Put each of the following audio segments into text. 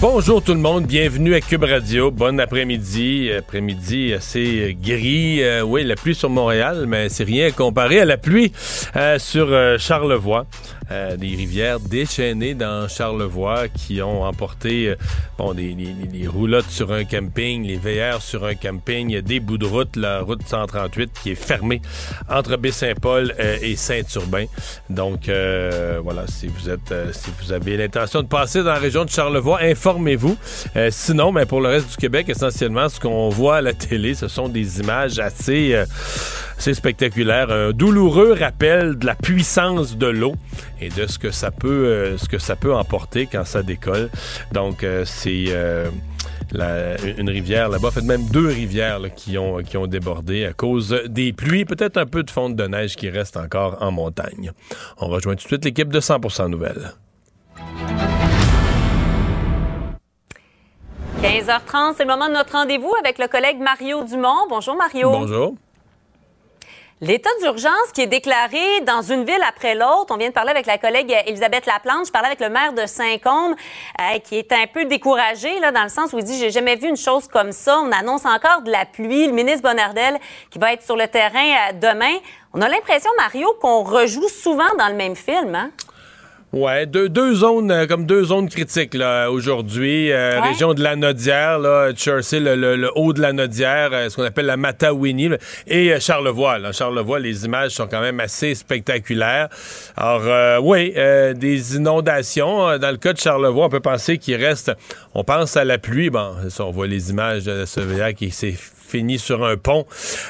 Bonjour tout le monde, bienvenue à Cube Radio. Bon après-midi, après-midi assez gris. Euh, oui, la pluie sur Montréal, mais c'est rien comparé à la pluie euh, sur euh, Charlevoix. Des rivières déchaînées dans Charlevoix qui ont emporté bon, des, des, roulottes sur un camping, les veillères sur un camping, des bouts de route, la route 138 qui est fermée entre Baie-Saint-Paul et Saint-Urbain. Donc voilà, si vous êtes si vous avez l'intention de passer dans la région de Charlevoix, informez-vous. Euh, sinon, mais pour le reste du Québec, essentiellement, ce qu'on voit à la télé, ce sont des images assez, euh, assez spectaculaires. Un douloureux rappel de la puissance de l'eau et de ce que ça peut, euh, ce que ça peut emporter quand ça décolle. Donc, c'est une rivière là-bas, fait même deux rivières qui, ont, qui ont débordé à cause des pluies, peut-être un peu de fonte de neige qui reste encore en montagne. On rejoint tout de suite l'équipe de 100% Nouvelles. 15h30, c'est le moment de notre rendez-vous avec le collègue Mario Dumont. Bonjour Mario. Bonjour. L'état d'urgence qui est déclaré dans une ville après l'autre. On vient de parler avec la collègue Elisabeth Laplante. Je parlais avec le maire de Saint-Côme euh, qui est un peu découragé là, dans le sens où il dit j'ai jamais vu une chose comme ça. On annonce encore de la pluie. Le ministre Bonnardel qui va être sur le terrain euh, demain. On a l'impression, Mario, qu'on rejoue souvent dans le même film. Hein? Ouais, deux, deux zones, euh, comme deux zones critiques là aujourd'hui. Euh, région de la Nodière, là, Churchill, le, haut de la Nodière, euh, ce qu'on appelle la Matawini, et Charlevoix. Là. Charlevoix, les images sont quand même assez spectaculaires. Alors, oui, des inondations. Dans le cas de Charlevoix, on peut penser qu'il reste, on pense à la pluie. Bon, on voit les images de ce qui s'est fini sur un pont.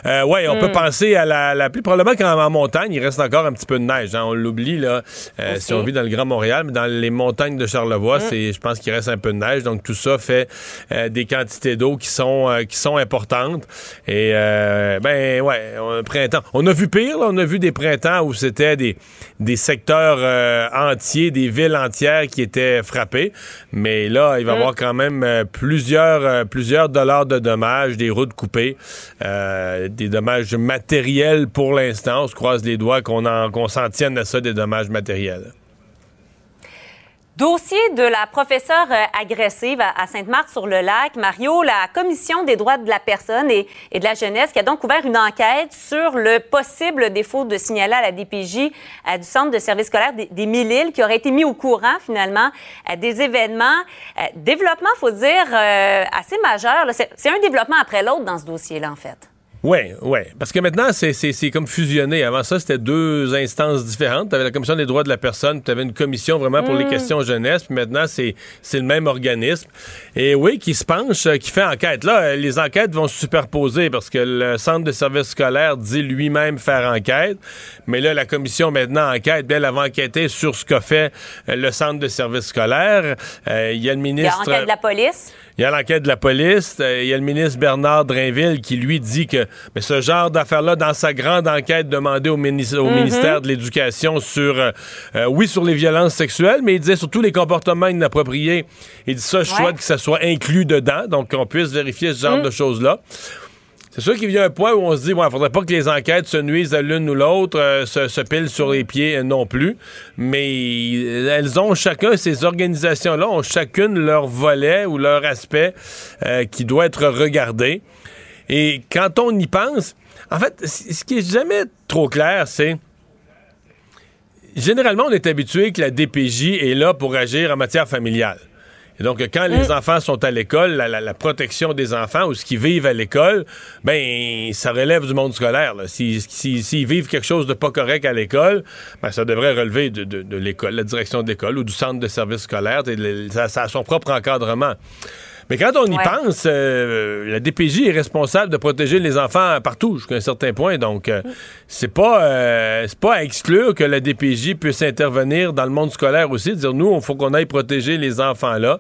Euh, ouais, on peut hmm. penser à la, la pluie. Probablement qu'en montagne, il reste encore un petit peu de neige. Hein. On l'oublie, là, euh, si on vit dans le Grand Montréal, mais dans les montagnes de Charlevoix, hmm. c'est, je pense qu'il reste un peu de neige. Donc, tout ça fait euh, des quantités d'eau qui sont, qui sont importantes. Et, ben, ouais, printemps. On a vu pire, là. On a vu des printemps où c'était des, des secteurs entiers, des villes entières qui étaient frappées. Mais là, il va y hmm. avoir quand même plusieurs, plusieurs dollars de dommages, des routes coupées euh, des dommages matériels pour l'instant. On se croise les doigts qu'on s'en tienne à ça, des dommages matériels. Dossier de la professeure euh, agressive à Sainte-Marthe-sur-le-Lac. Mario, la Commission des droits de la personne et, de la jeunesse qui a donc ouvert une enquête sur le possible défaut de signaler à la DPJ euh, du Centre de service scolaire des, des Mille-Îles qui aurait été mis au courant finalement euh, des événements. développement, faut dire, assez majeur. C'est un développement après l'autre dans ce dossier-là, en fait. Oui, oui. Parce que maintenant, c'est comme fusionné. Avant ça, c'était deux instances différentes. Tu avais la Commission des droits de la personne, tu avais une commission vraiment pour les mm. questions jeunesse, puis maintenant, c'est le même organisme. Et oui, qui se penche, euh, qui fait enquête. Là, euh, les enquêtes vont se superposer parce que le Centre de services scolaires dit lui-même faire enquête. Mais là, la commission maintenant enquête. Bien, elle va enquêter sur ce qu'a fait euh, le Centre de services scolaires. Il y a le ministre... Il y a de la police. Il y a l'enquête de la police. Il y a le ministre Bernard Drainville qui lui dit que mais ce genre d'affaires-là, dans sa grande enquête demandée au, mhm. ministère de l'Éducation sur, euh, euh, oui, sur les violences sexuelles, mais il disait surtout les comportements inappropriés. Il dit ça, je souhaite que ça soit inclus dedans, donc qu'on puisse vérifier ce genre mhm. de choses-là. C'est sûr qu'il y a un point où on se dit, il faudrait pas que les enquêtes se nuisent l'une ou l'autre, euh, se, pilent sur les pieds non plus. Mais elles ont chacun, ces organisations-là, ont chacune leur volet ou leur aspect qui doit être regardé. Et quand on y pense, en fait, ce qui est jamais trop clair, c'est généralement, on est habitué que la DPJ est là pour agir en matière familiale. Et donc, quand les mm. enfants sont à l'école, la, protection des enfants ou ce qu'ils vivent à l'école, ben, ça relève du monde scolaire. S'ils vivent quelque chose de pas correct à l'école, ben, ça devrait relever de, l'école, la direction de l'école ou du centre de service scolaire. Ça, ça a son propre encadrement. Mais quand on y pense, euh, la DPJ est responsable de protéger les enfants partout jusqu'à un certain point. Donc, euh, c'est pas euh, c'est pas à exclure que la DPJ puisse intervenir dans le monde scolaire aussi, dire nous, il faut qu'on aille protéger les enfants là,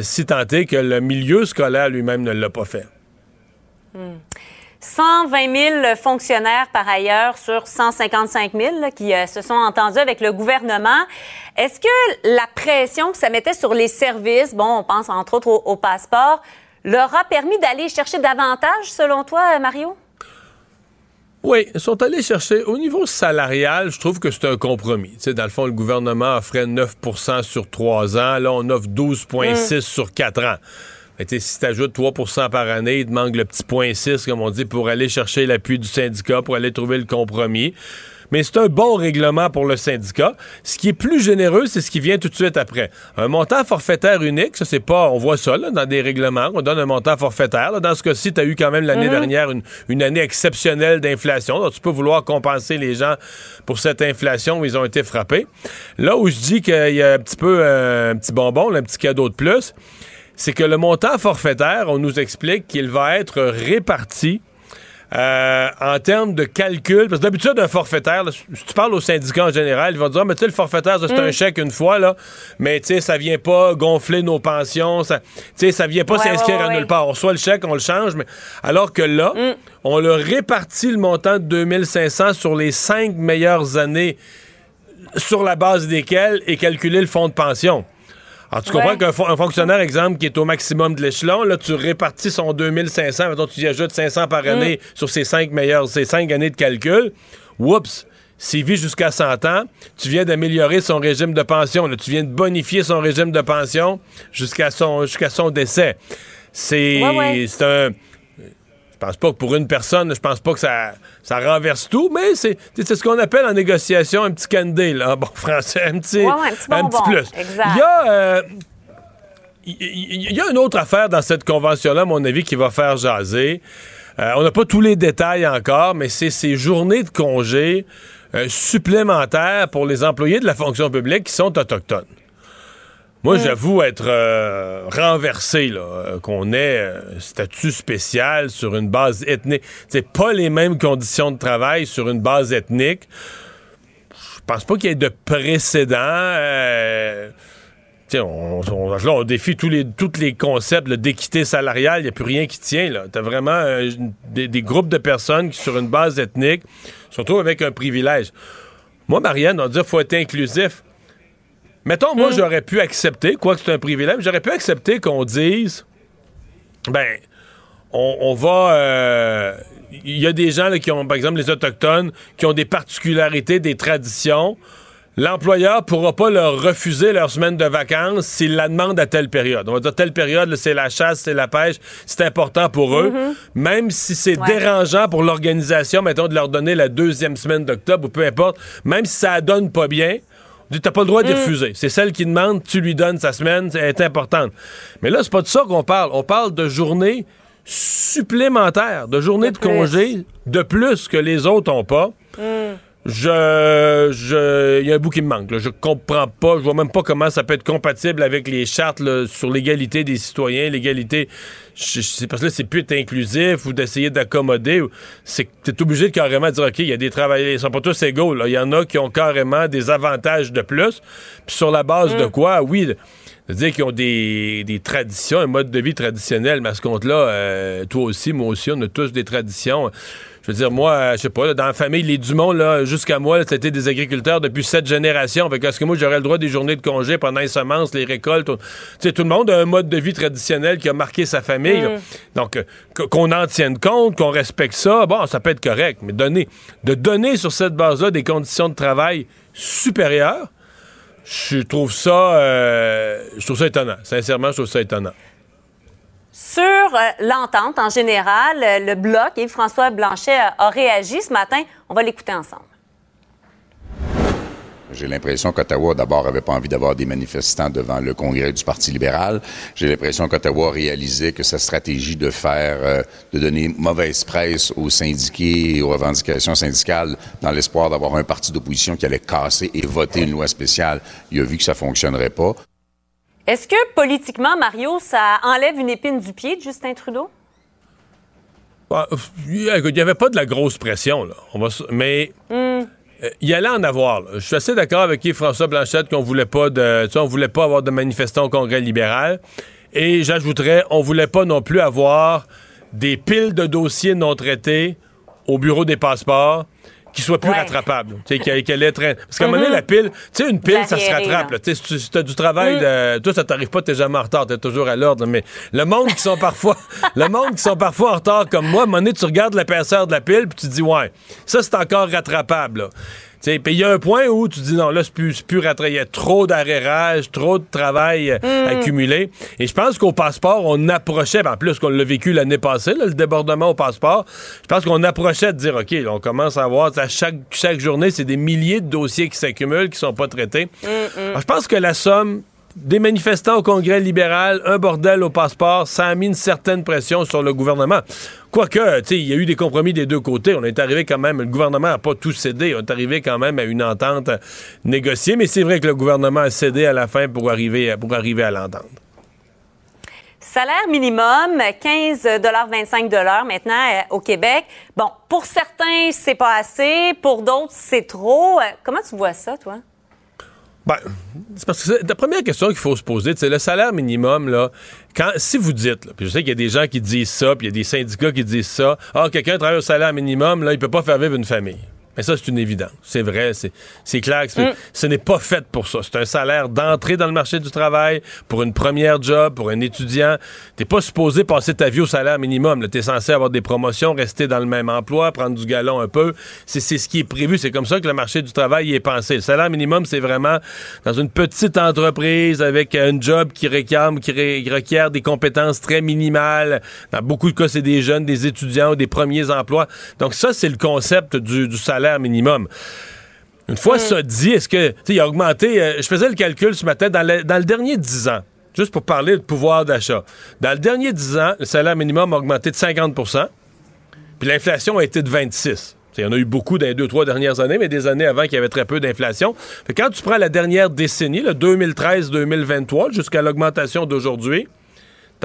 si tant est que le milieu scolaire lui-même ne l'a pas fait. 120 000 fonctionnaires par ailleurs sur 155 000 qui se sont entendus avec le gouvernement. Est-ce que la pression que ça mettait sur les services, bon, on pense entre autres au, passeport, leur a permis d'aller chercher davantage, selon toi, Mario? Oui, ils sont allés chercher. Au niveau salarial, je trouve que c'est un compromis. Tu sais, dans le fond, le gouvernement offrait 9% sur 3 ans. Là, on offre 12,6 mm. sur 4 ans. Mais si tu ajoutes 3% par année, il te manque le petit point 6, comme on dit, pour aller chercher l'appui du syndicat, pour aller trouver le compromis mais c'est un bon règlement pour le syndicat. Ce qui est plus généreux, c'est ce qui vient tout de suite après. Un montant forfaitaire unique, ça c'est pas, on voit ça là, dans des règlements, on donne un montant forfaitaire. Dans ce cas-ci, tu as eu quand même l'année mhm. dernière une, année exceptionnelle d'inflation. Donc tu peux vouloir compenser les gens pour cette inflation où ils ont été frappés. Là où je dis qu'il y a un petit peu euh, un petit bonbon, un petit cadeau de plus, c'est que le montant forfaitaire, on nous explique qu'il va être réparti euh, en termes de calcul, parce que d'habitude, un forfaitaire, si tu parles au syndicat en général, ils vont dire, ah, mais tu sais, le forfaitaire, c'est un mm. chèque une fois, là, mais tu sais, ça vient pas gonfler nos pensions, ça, tu sais, ça vient pas s'inscrire à nulle part. On reçoit le chèque, on le change, mais alors que là, mm. on le répartit le montant de 2500 sur les cinq meilleures années sur la base desquelles est calculé le fonds de pension. Alors, tu comprends qu'un fonctionnaire, exemple, qui est au maximum de l'échelon, là, tu répartis son 2500, maintenant tu y ajoutes 500 par année mm. sur ses cinq meilleures, ses cinq années de calcul. Oups! S'il vit jusqu'à 100 ans, tu viens d'améliorer son régime de pension. Là, tu viens de bonifier son régime de pension jusqu'à son, jusqu'à son décès. C'est un je pense pas que pour une personne, je pense pas que ça, ça renverse tout, mais c'est ce qu'on appelle en négociation un petit candy, là, bon français, un petit, un petit, plus. Il y a. Euh, il y a une autre affaire dans cette convention-là, à mon avis, qui va faire jaser. Euh, on n'a pas tous les détails encore, mais c'est ces journées de congé euh, supplémentaires pour les employés de la fonction publique qui sont autochtones. Moi, mm. j'avoue être euh, renversé, là, euh, qu'on ait euh, statut spécial sur une base ethnique. C'est pas les mêmes conditions de travail sur une base ethnique. Je pense pas qu'il y ait de précédent. On, on, là, on défie tous les, tous les concepts d'équité salariale. Il n'y a plus rien qui tient. Tu as vraiment des, groupes de personnes qui, sur une base ethnique, surtout avec un privilège. Moi, Marianne, on dire qu'il faut être inclusif. Mettons, moi, hmm. j'aurais pu accepter, quoi que c'est un privilège, j'aurais pu accepter qu'on dise, ben, on, va. Il euh, y a des gens qui ont, par exemple, les Autochtones, qui ont des particularités, des traditions. L'employeur pourra pas leur refuser leur semaine de vacances s'il la demande à telle période. On va dire telle période, c'est la chasse, c'est la pêche, c'est important pour eux. Mm-hmm. Même si c'est dérangeant pour l'organisation, mettons, de leur donner la deuxième semaine d'octobre ou peu importe, même si ça donne pas bien, tu n'as pas le droit de mm. refuser. C'est celle qui demande, tu lui donnes sa semaine, elle est importante. Mais là, c'est pas de ça qu'on parle. On parle de journées supplémentaires, de journées de, congé de plus que les autres n'ont pas. Mm je, je, il y a un bout qui me manque. Je comprends pas, je vois même pas comment ça peut être compatible avec les chartes sur l'égalité des citoyens, l'égalité. C'est parce que là, c'est plus être inclusif ou d'essayer d'accommoder. C'est que t'es obligé de carrément dire, OK, il y a des travailleurs, ils sont pas tous égaux. Il y en a qui ont carrément des avantages de plus. Puis sur la base de mm. quoi, oui, c'est-à-dire qu'ils ont des, des, traditions, un mode de vie traditionnel. Mais à ce compte-là, euh, toi aussi, moi aussi, on a tous des traditions je veux dire, moi, euh, je sais pas, dans la famille, les Dumont, là, jusqu'à moi, c'était des agriculteurs depuis sept générations. Fait est-ce que moi, j'aurais le droit des journées de congé pendant les semences, les récoltes? Tu sais, tout le monde a un mode de vie traditionnel qui a marqué sa famille. Mm. Donc, euh, qu'on en tienne compte, qu'on respecte ça, bon, ça peut être correct. Mais donner, de donner sur cette base-là des conditions de travail supérieures, je trouve ça, euh, je trouve ça étonnant. Sincèrement, je trouve ça étonnant. Sur euh, l'entente en général, euh, le bloc, et François Blanchet a, réagi ce matin. On va l'écouter ensemble. J'ai l'impression qu'Ottawa, d'abord, n'avait pas envie d'avoir des manifestants devant le congrès du Parti libéral. J'ai l'impression qu'Ottawa réalisait que sa stratégie de faire, euh, de donner mauvaise presse aux syndiqués et aux revendications syndicales dans l'espoir d'avoir un parti d'opposition qui allait casser et voter une loi spéciale, il a vu que ça fonctionnerait pas. Est-ce que politiquement, Mario, ça enlève une épine du pied de Justin Trudeau? Bah, il n'y avait pas de la grosse pression, là. mais hmm. euh, il y allait en avoir. Je suis assez d'accord avec François Blanchette qu'on voulait pas de, on voulait pas avoir de manifestants au Congrès libéral. Et j'ajouterais, on voulait pas non plus avoir des piles de dossiers non traités au bureau des passeports qui soit plus rattrapable. Parce qu'à un moment donné, mm-hmm. la pile, tu sais, une pile, ça se rattrape. Si tu as du travail, mm. de... toi, ça t'arrive pas, t'es jamais en retard, t'es toujours à l'ordre. Mais le monde qui sont parfois le monde qui sont parfois en retard comme moi, à un moment donné, tu regardes l'épaisseur de la pile, puis tu te dis, ouais, ça, c'est encore rattrapable. Puis il y a un point où tu dis non, là, c'est plus, plus Il y a trop d'arrérage, trop de travail euh, mm. accumulé. Et je pense qu'au passeport, on approchait, ben, en plus qu'on l'a vécu l'année passée, le débordement au passeport, je pense qu'on approchait de dire, OK, on commence à voir, à chaque, chaque journée, c'est des milliers de dossiers qui s'accumulent, qui sont pas traités. je pense que la somme des manifestants au Congrès libéral, un bordel au passeport, ça a mis une certaine pression sur le gouvernement. Quoique, il y a eu des compromis des deux côtés. On est arrivé quand même, le gouvernement n'a pas tout cédé. On est arrivé quand même à une entente négociée, mais c'est vrai que le gouvernement a cédé à la fin pour arriver, pour arriver à l'entente. Salaire minimum, 15,25 maintenant euh, au Québec. Bon, pour certains, c'est pas assez. Pour d'autres, c'est trop. Euh, comment tu vois ça, toi? Ben, c'est parce que la première question qu'il faut se poser, c'est le salaire minimum, là, quand, si vous dites, puis je sais qu'il y a des gens qui disent ça, puis il y a des syndicats qui disent ça, ah, quelqu'un travaille au salaire minimum, là, il peut pas faire vivre une famille. Mais ça, c'est une évidence. C'est vrai, c'est clair. Que mm. Ce n'est pas fait pour ça. C'est un salaire d'entrée dans le marché du travail, pour une première job, pour un étudiant. T'es pas supposé passer ta vie au salaire minimum. Tu es censé avoir des promotions, rester dans le même emploi, prendre du galon un peu. C'est ce qui est prévu. C'est comme ça que le marché du travail est pensé. Le salaire minimum, c'est vraiment dans une petite entreprise avec un job qui réclame, qui, requiert des compétences très minimales. Dans beaucoup de cas, c'est des jeunes, des étudiants ou des premiers emplois. Donc ça, c'est le concept du, du salaire minimum. Une fois ça dit, est-ce que, il a augmenté, euh, je faisais le calcul ce matin, dans le, dernier 10 ans, juste pour parler de pouvoir d'achat, dans le dernier 10 ans, le salaire minimum a augmenté de 50% puis l'inflation a été de 26 il y en a eu beaucoup dans les deux, trois dernières années, mais des années avant qu'il y avait très peu d'inflation. Quand tu prends la dernière décennie, 2013-2023, jusqu'à l'augmentation d'aujourd'hui,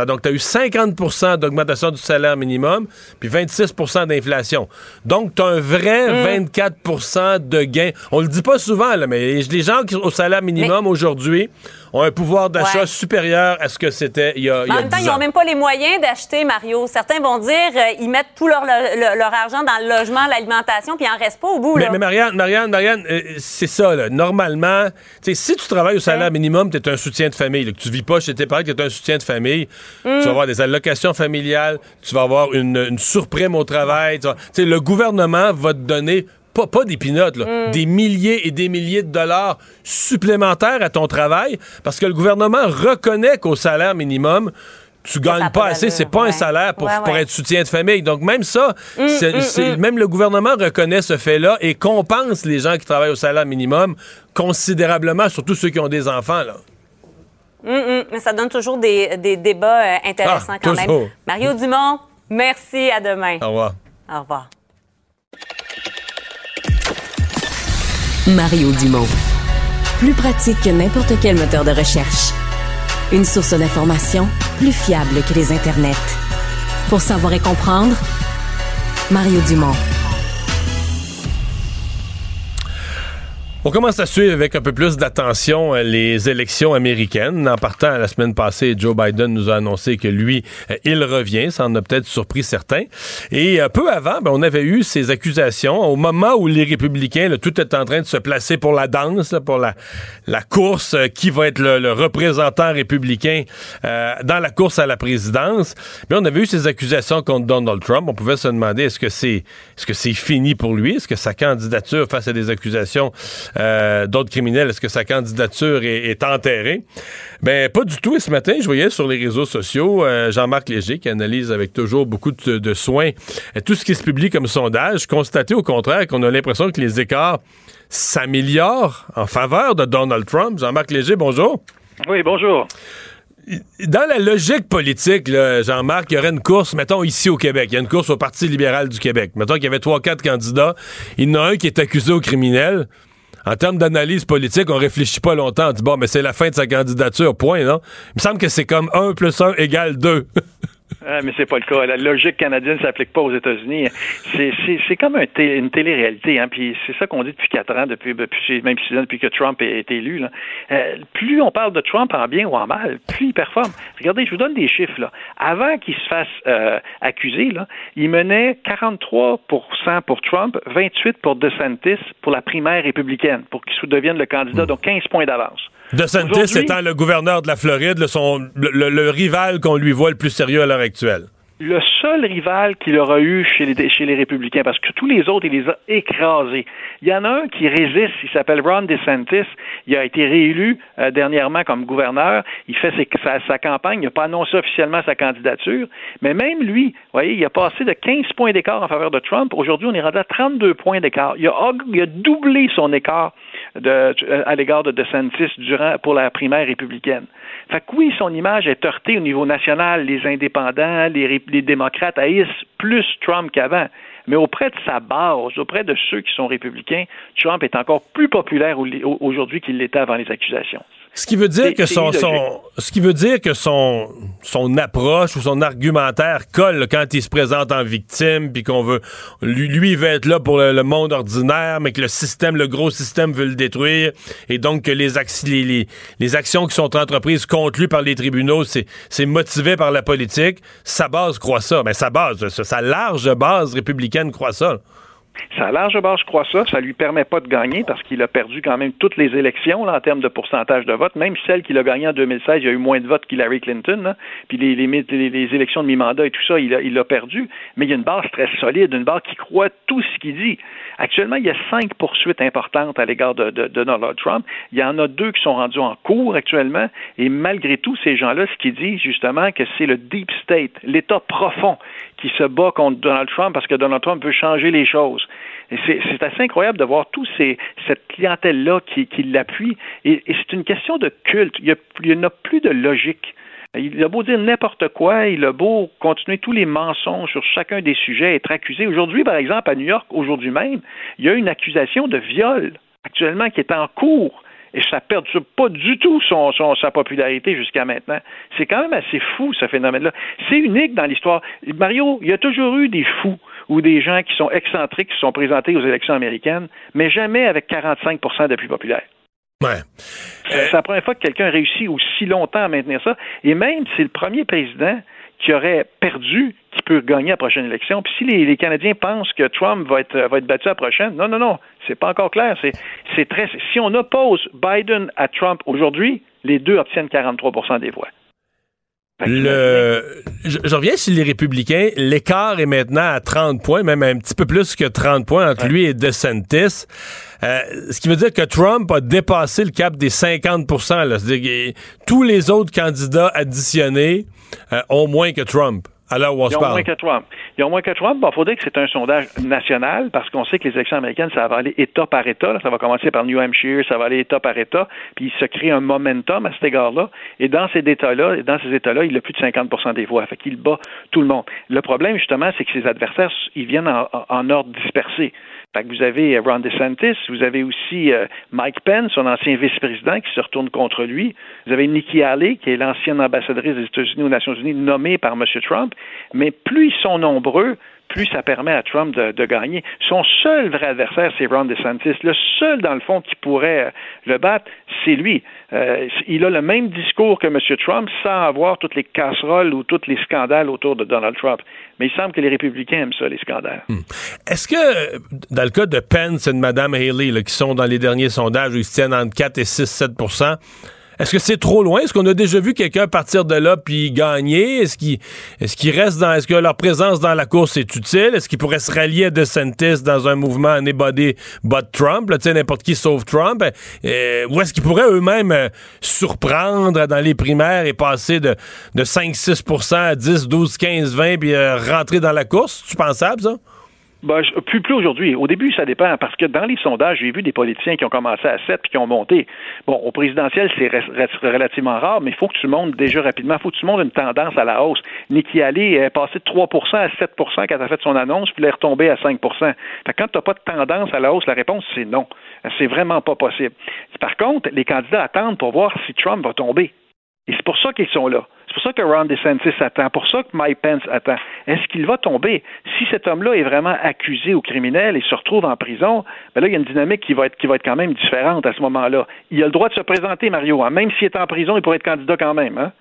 donc, tu as eu 50% d'augmentation du salaire minimum, puis 26% d'inflation. Donc, tu as un vrai 24 mm. de gain. On le dit pas souvent, là, mais les gens qui sont au salaire minimum aujourd'hui ont un pouvoir d'achat supérieur à ce que c'était il y a, il y a En même temps, ils n'ont même pas les moyens d'acheter, Mario. Certains vont dire euh, ils mettent tout leur, leur, argent dans le logement, l'alimentation, puis il n'en reste pas au bout. Mais, mais Marianne, Marianne, Marianne euh, c'est ça. Là. Normalement, si tu travailles au salaire minimum, tu es un soutien de famille. que tu vis pas chez tes parents, tu es un soutien de famille. Tu vas avoir des allocations familiales, tu vas avoir une, une surprime au travail. Tu le gouvernement va te donner pas, pas des pinottes, mm. des milliers et des milliers de dollars supplémentaires à ton travail parce que le gouvernement reconnaît qu'au salaire minimum, tu gagnes pas assez, c'est pas un salaire pour, pour, être soutien de famille. Donc même ça, mm, mm, même le gouvernement reconnaît ce fait-là et compense les gens qui travaillent au salaire minimum considérablement, surtout ceux qui ont des enfants. Là. Mais ça donne toujours des, débats euh, intéressants ah, quand même. Mario Dumont, merci, à demain. Au revoir. Au revoir. Mario Dumont. Plus pratique que n'importe quel moteur de recherche. Une source d'information plus fiable que les internets. Pour savoir et comprendre, Mario Dumont. On commence à suivre avec un peu plus d'attention euh, les élections américaines. En partant la semaine passée, Joe Biden nous a annoncé que lui, euh, il revient. Ça en a peut-être surpris certains. Et euh, peu avant, ben, on avait eu ces accusations. Au moment où les républicains, tout est en train de se placer pour la danse, pour la, la course, qui va être le, représentant républicain dans la course à la présidence. Mais on avait eu ces accusations contre Donald Trump. On pouvait se demander est-ce que c'est est-ce que c'est fini pour lui? Est-ce que sa candidature face à des accusations euh, d'autres criminels, est-ce que sa candidature est, enterrée? Ben pas du tout. Et ce matin, je voyais sur les réseaux sociaux euh, Jean-Marc Léger qui analyse avec toujours beaucoup de, soin euh, tout ce qui se publie comme sondage, constater au contraire qu'on a l'impression que les écarts s'améliorent en faveur de Donald Trump. Jean-Marc Léger, bonjour. Oui, bonjour dans la logique politique, Jean-Marc, il y aurait une course, mettons ici au Québec, il y a une course au Parti libéral du Québec. Mettons qu'il y avait trois, quatre candidats. Il y en a un qui est accusé au criminel. En termes d'analyse politique, on réfléchit pas longtemps. On dit, bon, mais c'est la fin de sa candidature, point, non? Il me semble que c'est comme 1 plus 1 égale 2. Ah, mais c'est pas le cas. La logique canadienne s'applique pas aux États-Unis. C'est comme un une télé-réalité. Hein? Puis c'est ça qu'on dit depuis quatre ans, depuis, depuis même six ans, depuis que Trump est, élu. Là. Euh, plus on parle de Trump en bien ou en mal, plus il performe. Regardez, je vous donne des chiffres. Là. Avant qu'il se fasse euh, accuser, là, il menait 43 pour Trump, 28 pour DeSantis pour la primaire républicaine, pour qu'il devienne le candidat, hmm. donc 15 points d'avance. DeSantis étant le gouverneur de la Floride, le, rival qu'on lui voit le plus sérieux à l'heure actuelle. Le seul rival qu'il aura eu chez les, chez les républicains, parce que tous les autres, il les a écrasés. Il y en a un qui résiste, il s'appelle Ron DeSantis, il a été réélu euh, dernièrement comme gouverneur, il fait sa, campagne, il n'a pas annoncé officiellement sa candidature, mais même lui, vous voyez, il a passé de 15 points d'écart en faveur de Trump, aujourd'hui on est rendu à 32 points d'écart. Il a, il a doublé son écart à l'égard de DeSantis durant, pour la primaire républicaine. Fait que oui, son image est heurtée au niveau national. Les indépendants, les démocrates haïssent plus Trump qu'avant. Mais auprès de sa base, auprès de ceux qui sont républicains, Trump est encore plus populaire aujourd'hui qu'il l'était avant les accusations. Ce qui veut dire que son, ce qui veut dire que son, son approche ou son argumentaire colle quand il se présente en victime, puis qu'on veut, lui, lui, il veut être là pour le, monde ordinaire, mais que le système, le gros système veut le détruire, et donc que les, les, les, actions qui sont entreprises contre lui par les tribunaux, c'est, c'est motivé par la politique. Sa base croit ça, mais sa base, sa large base républicaine croit ça. Sa large base croit ça, ça lui permet pas de gagner parce qu'il a perdu quand même toutes les élections là, en termes de pourcentage de vote. Même celle qu'il a gagnée en 2016, il y a eu moins de votes qu'Hillary Clinton. Puis les, élections de mi-mandat et tout ça, il a, il a perdu. Mais il y a une base très solide, une base qui croit tout ce qu'il dit. Actuellement, il y a cinq poursuites importantes à l'égard de, Donald Trump. Il y en a deux qui sont rendues en cours actuellement. Et malgré tout, ces gens-là, ce qu'ils disent justement, que c'est le deep state, l'État profond, qui se bat contre Donald Trump parce que Donald Trump veut changer les choses. C'est assez incroyable de voir toute cette clientèle-là qui, qui l'appuie. Et, c'est une question de culte. Il n'y a, plus de logique. Il a beau dire n'importe quoi, il a beau continuer tous les mensonges sur chacun des sujets, être accusé. Aujourd'hui, par exemple, à New York, aujourd'hui même, il y a une accusation de viol actuellement qui est en cours et ça ne perturbe pas du tout son, sa popularité jusqu'à maintenant. C'est quand même assez fou, ce phénomène-là. C'est unique dans l'histoire. Mario, il y a toujours eu des fous ou des gens qui sont excentriques qui sont présentés aux élections américaines, mais jamais avec 45% d'appui populaire. Ouais. C'est la première fois que quelqu'un réussit aussi longtemps à maintenir ça. Et même, c'est le premier président qui aurait perdu qui peut gagner la prochaine élection. Puis si les, Canadiens pensent que Trump va être, va être battu à la prochaine, non, non, non, c'est pas encore clair. C'est très. Si on oppose Biden à Trump aujourd'hui, les deux obtiennent 43% des voix. Le... Je, reviens sur les républicains. L'écart est maintenant à 30 points, même un petit peu plus que 30 points entre lui et DeSantis. Euh, ce qui veut dire que Trump a dépassé le cap des 50 C'est-à-dire que tous les autres candidats additionnés euh, ont moins que Trump. Alors, Ils ont moins que Trump. Ils ont moins que Trump. Il faut dire que c'est un sondage national parce qu'on sait que les élections américaines, ça va aller État par État. Ça va commencer par New Hampshire, ça va aller État par État. Puis il se crée un momentum à cet égard-là. Et dans ces États-là, dans ces États-là, il a plus de 50% des voix. Fait qu'il bat tout le monde. Le problème, justement, c'est que ses adversaires, ils viennent en ordre dispersé vous avez euh, Ron DeSantis, vous avez aussi euh, Mike Pence, son ancien vice-président, qui se retourne contre lui. Vous avez Nikki Haley, qui est l'ancienne ambassadrice des États-Unis aux Nations Unies, nommée par M. Trump. Mais plus ils sont nombreux, plus ça permet à Trump de, gagner. Son seul vrai adversaire, c'est Ron DeSantis. Le seul, dans le fond, qui pourrait euh, le battre, c'est lui. Il a le même discours que M. Trump sans avoir toutes les casseroles ou tous les scandales autour de Donald Trump. Mais il semble que les républicains aiment ça, les scandales. Hmm. Est-ce que, dans le cas de Pence et de Mme Haley, qui sont dans les derniers sondages où ils se tiennent entre 4 et 6, 7 est-ce que c'est trop loin? Est-ce qu'on a déjà vu quelqu'un partir de là puis gagner? Est-ce qu'ils est reste dans. Est-ce que leur présence dans la course est utile? Est-ce qu'ils pourraient se rallier à DeSantis dans un mouvement anybody but Trump? Là, n'importe qui sauf Trump? Euh, ou est-ce qu'ils pourraient eux-mêmes euh, surprendre dans les primaires et passer de, de 5-6 à 10, 12, 15, 20 puis euh, rentrer dans la course? Tu pensable, ça? Ben, plus, plus aujourd'hui. Au début, ça dépend, parce que dans les sondages, j'ai vu des politiciens qui ont commencé à 7 puis qui ont monté. Bon, au présidentiel, c'est relativement rare, mais il faut que tu montes déjà rapidement. Il faut que tu montes une tendance à la hausse. Nikki Haley est passé de 3% à 7% quand elle a fait son annonce, puis elle est retombée à 5 fait Quand tu n'as pas de tendance à la hausse, la réponse, c'est non. C'est vraiment pas possible. Par contre, les candidats attendent pour voir si Trump va tomber. Et c'est pour ça qu'ils sont là. Pour ça que Ron DeSantis attend, pour ça que Mike Pence attend. Est-ce qu'il va tomber? Si cet homme-là est vraiment accusé ou criminel et se retrouve en prison, ben là, il y a une dynamique qui va être, quand même différente à ce moment-là. Il a le droit de se présenter, Mario. Hein? Même s'il est en prison, il pourrait être candidat quand même. Hein?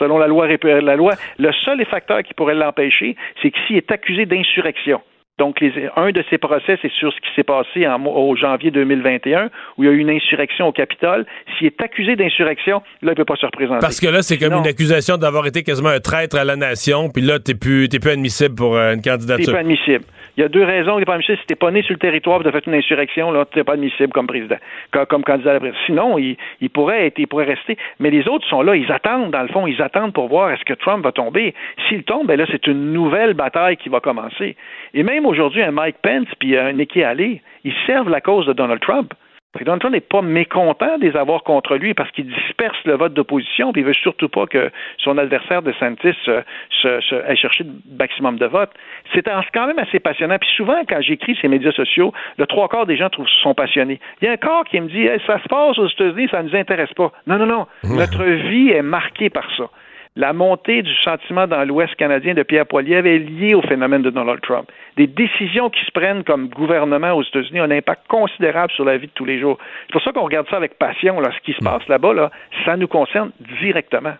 Selon la loi, la loi, le seul facteur qui pourrait l'empêcher, c'est que s'il est accusé d'insurrection. Donc, un de ces procès, c'est sur ce qui s'est passé en, au janvier 2021, où il y a eu une insurrection au Capitole. S'il est accusé d'insurrection, là, il ne peut pas se représenter. Parce que là, c'est comme une accusation d'avoir été quasiment un traître à la nation, puis là, tu n'es plus, plus admissible pour euh, une candidature. Tu n'es pas admissible. Il y a deux raisons. Tu pas admissible. Si tu pas né sur le territoire et tu as fait une insurrection, là, tu n'es pas admissible comme président, comme, candidat à la présidence. Sinon, il, il, pourrait être, il pourrait rester. Mais les autres sont là. Ils attendent, dans le fond, ils attendent pour voir est-ce que Trump va tomber. S'il tombe, ben là, c'est une nouvelle bataille qui va commencer. Et même aujourd'hui, un Mike Pence puis un Nikki Haley, ils servent la cause de Donald Trump. Donald Trump n'est pas mécontent de les avoir contre lui parce qu'il disperse le vote d'opposition, puis il veut surtout pas que son adversaire de Santis se, ait cherché le maximum de votes. C'est quand même assez passionnant. Puis souvent, quand j'écris ces médias sociaux, le trois quarts des gens trouvent, sont passionnés. Il y a un quart qui me dit ça se passe aux États-Unis, ça ne nous intéresse pas. Non, non, non. Notre vie est marquée par ça. La montée du sentiment dans l'Ouest canadien de Pierre Poilievre est liée au phénomène de Donald Trump. Des décisions qui se prennent comme gouvernement aux États-Unis ont un impact considérable sur la vie de tous les jours. C'est pour ça qu'on regarde ça avec passion. Là. Ce qui se passe là-bas, là, ça nous concerne directement.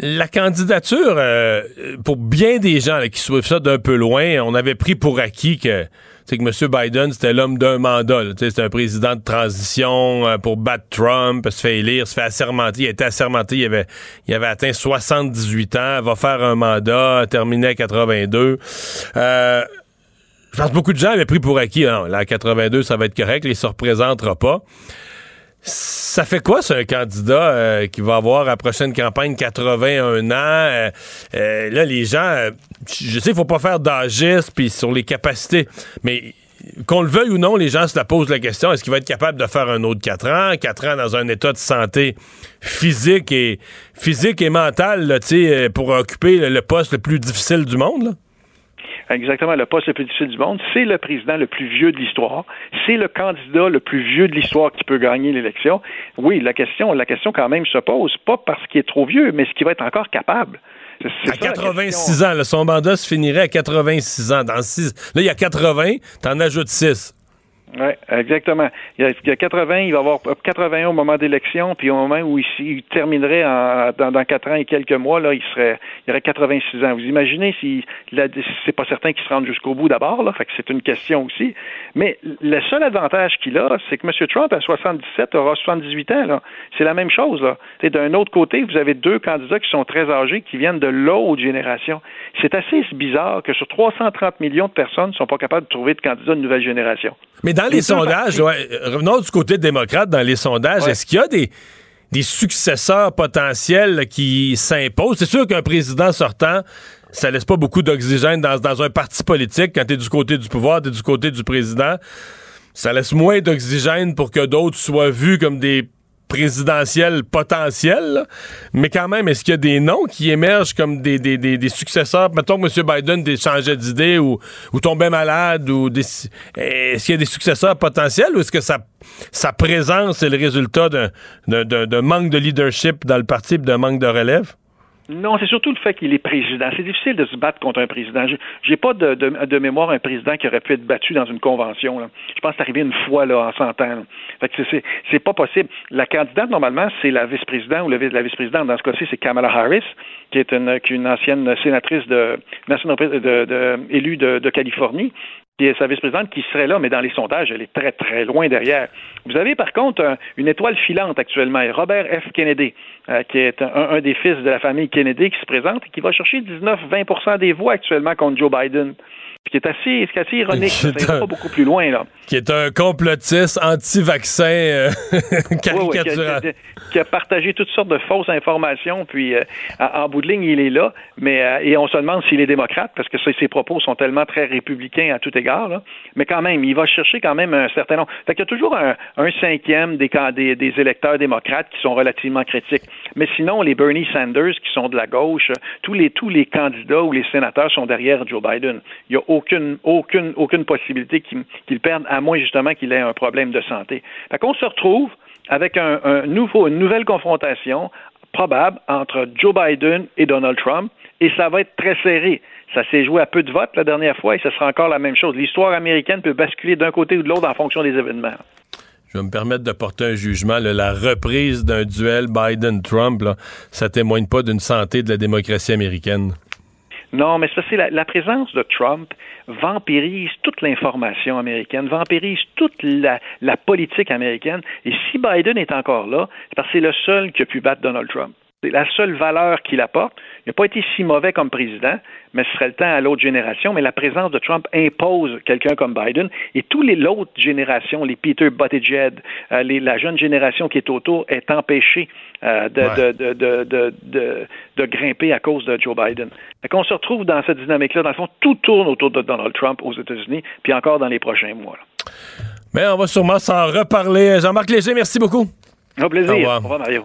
La candidature, euh, pour bien des gens qui suivent ça d'un peu loin, on avait pris pour acquis que c'est que M. Biden, c'était l'homme d'un mandat. C'était un président de transition euh, pour battre Trump, se fait élire, se fait assermenter. Il été assermenté, il avait, il avait atteint 78 ans, va faire un mandat, terminé à 82. Euh, je pense que beaucoup de gens avaient pris pour acquis, non, là, à 82, ça va être correct, il se représentera pas. Ça fait quoi, c'est un candidat euh, qui va avoir à la prochaine campagne 81 ans? Euh, euh, là, les gens, je sais, il faut pas faire d'âgisme puis sur les capacités, mais qu'on le veuille ou non, les gens se la posent la question est-ce qu'il va être capable de faire un autre 4 ans, 4 ans dans un état de santé physique et physique et mental là, pour occuper le poste le plus difficile du monde? Exactement le poste le plus difficile du monde, c'est le président le plus vieux de l'histoire, c'est le candidat le plus vieux de l'histoire qui peut gagner l'élection. Oui, la question, la question quand même se pose, pas parce qu'il est trop vieux, mais ce qu'il va être encore capable? À 86 ans, son mandat se finirait à 86 ans. Dans six, là, il y a 80, t'en ajoutes 6. Oui, exactement. Il y, a, 80, il va avoir 81 au moment d'élection, puis au moment où il, terminerait dans, dans 4 ans et quelques mois, là, il serait il aurait 86 ans. Vous imaginez si c'est pas certain qu'il se rende jusqu'au bout d'abord, là, fait que c'est une question aussi. Mais le seul avantage qu'il a, c'est que M. Trump, à 77, aura 78 ans. Là. C'est la même chose. Là. D'un autre côté, vous avez deux candidats qui sont très âgés, qui viennent de l'autre génération. C'est assez bizarre que sur 330 millions de personnes ne sont pas capables de trouver de candidats de nouvelle génération. Les, sondages, revenons du côté démocrate, dans les sondages, est-ce qu'il y a des, des successeurs potentiels qui s'imposent? C'est sûr qu'un président sortant, ça laisse pas beaucoup d'oxygène dans, dans, un parti politique quand tu es du côté du pouvoir, tu es du côté du président. Ça laisse moins d'oxygène pour que d'autres soient vus comme des présidentielle potentielle, mais quand même, est-ce qu'il y a des noms qui émergent comme des, des, des, successeurs? Mettons que M. Biden changeait d'idée ou, ou tombait malade, ou est-ce qu'il y a des successeurs potentiels ou est-ce que sa, sa présence est le résultat d'un manque de leadership dans le parti et d'un manque de relève? Non, c'est surtout le fait qu'il est président. C'est difficile de se battre contre un président. J'ai pas de, de, mémoire un président qui aurait pu être battu dans une convention. Je pense que c'est arrivé une fois là, en 100 ans. C'est pas possible. La candidate, normalement, c'est la vice-présidente ou la vice-présidente. Dans ce cas-ci, c'est Kamala Harris, qui est une, ancienne sénatrice de, de, de élue de, Californie. Qui est sa vice-présidente, qui serait là, mais dans les sondages, elle est très, très loin derrière. Vous avez par contre une étoile filante actuellement, Robert F. Kennedy, euh, qui est un, des fils de la famille Kennedy, qui se présente et qui va chercher 19-20% des voix actuellement contre Joe Biden qui est assez, assez ironique. Ça pas beaucoup plus loin, là. Qui est un complotiste anti-vaccin euh, caricatural. qui, a, partagé toutes sortes de fausses informations, puis euh, en bout de ligne, il est là, mais euh, et on se demande s'il est démocrate, parce que ses propos sont tellement très républicains à tout égard, là. mais quand même, il va chercher quand même un certain nombre. Fait qu'il y a toujours un, cinquième des, des, des, électeurs démocrates qui sont relativement critiques. Mais sinon, les Bernie Sanders, qui sont de la gauche, tous les, tous les candidats ou les sénateurs sont derrière Joe Biden. Il y a aucune, aucune, aucune possibilité qu'il perde, à moins justement qu'il ait un problème de santé. Fait qu'on se retrouve avec un, nouveau, une nouvelle confrontation probable entre Joe Biden et Donald Trump, et ça va être très serré. Ça s'est joué à peu de votes la dernière fois et ce sera encore la même chose. L'histoire américaine peut basculer d'un côté ou de l'autre en fonction des événements. Je vais me permettre de porter un jugement. la reprise d'un duel Biden-Trump, ça témoigne pas d'une santé de la démocratie américaine. Non, mais ça, c'est la, présence de Trump vampirise toute l'information américaine, vampirise toute la, la, politique américaine. Et si Biden est encore là, c'est parce que c'est le seul qui a pu battre Donald Trump. C'est la seule valeur qu'il apporte. Il n'a pas été si mauvais comme président, mais ce serait le temps à l'autre génération. Mais la présence de Trump impose quelqu'un comme Biden et toutes les autres générations, les Peter Buttigieg, euh, la jeune génération qui est autour, est empêchée euh, de, grimper à cause de Joe Biden. On se retrouve dans cette dynamique-là. Dans le fond, tout tourne autour de Donald Trump aux États-Unis, puis encore dans les prochains mois. Mais on va sûrement s'en reparler. Jean-Marc Léger, merci beaucoup. Au plaisir. Au revoir Mario.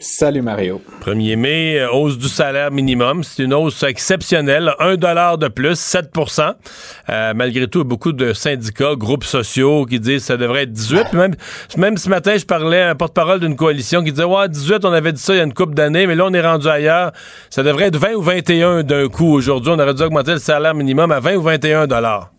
Salut Mario. 1er mai, euh, hausse du salaire minimum. C'est une hausse exceptionnelle. 1 dollar de plus, 7% euh, Malgré tout, beaucoup de syndicats, groupes sociaux qui disent que ça devrait être 18. Même, même ce matin, je parlais à un porte-parole d'une coalition qui disait Ouais, 18, on avait dit ça il y a une couple d'années, mais là, on est rendu ailleurs. Ça devrait être 20 ou 21 d'un coup. Aujourd'hui, on aurait dû augmenter le salaire minimum à 20 ou 21 dollars.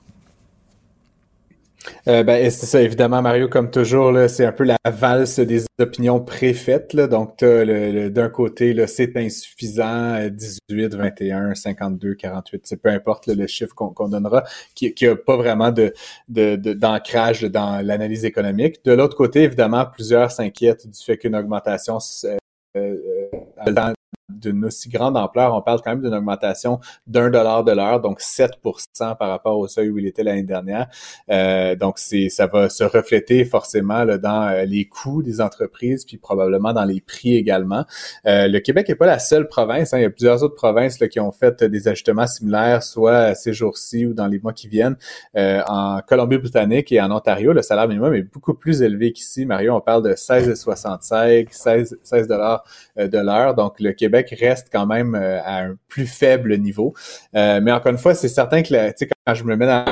Euh, ben, c'est ça, évidemment, Mario, comme toujours, c'est un peu la valse des opinions préfaites. Là. Donc, d'un côté, c'est insuffisant, 18, 21, 52, 48, c'est peu importe le chiffre qu'on donnera, qui n'a pas vraiment de d'ancrage dans l'analyse économique. De l'autre côté, évidemment, plusieurs s'inquiètent du fait qu'une augmentation euh, euh, d'une aussi grande ampleur, on parle quand même d'une augmentation d'un dollar de l'heure, donc 7% par rapport au seuil où il était l'année dernière. Euh, donc, c'est ça va se refléter forcément là, dans euh, les coûts des entreprises, puis probablement dans les prix également. Euh, le Québec n'est pas la seule province. Hein. il y a plusieurs autres provinces là, qui ont fait des ajustements similaires, soit ces jours-ci ou dans les mois qui viennent. en Colombie-Britannique et en Ontario, le salaire minimum est beaucoup plus élevé qu'ici. Mario, on parle de 16,65, 16, 16 dollars de l'heure. Donc, le Québec reste quand même euh, à un plus faible niveau. Euh, mais encore une fois, c'est certain que quand je me mets dans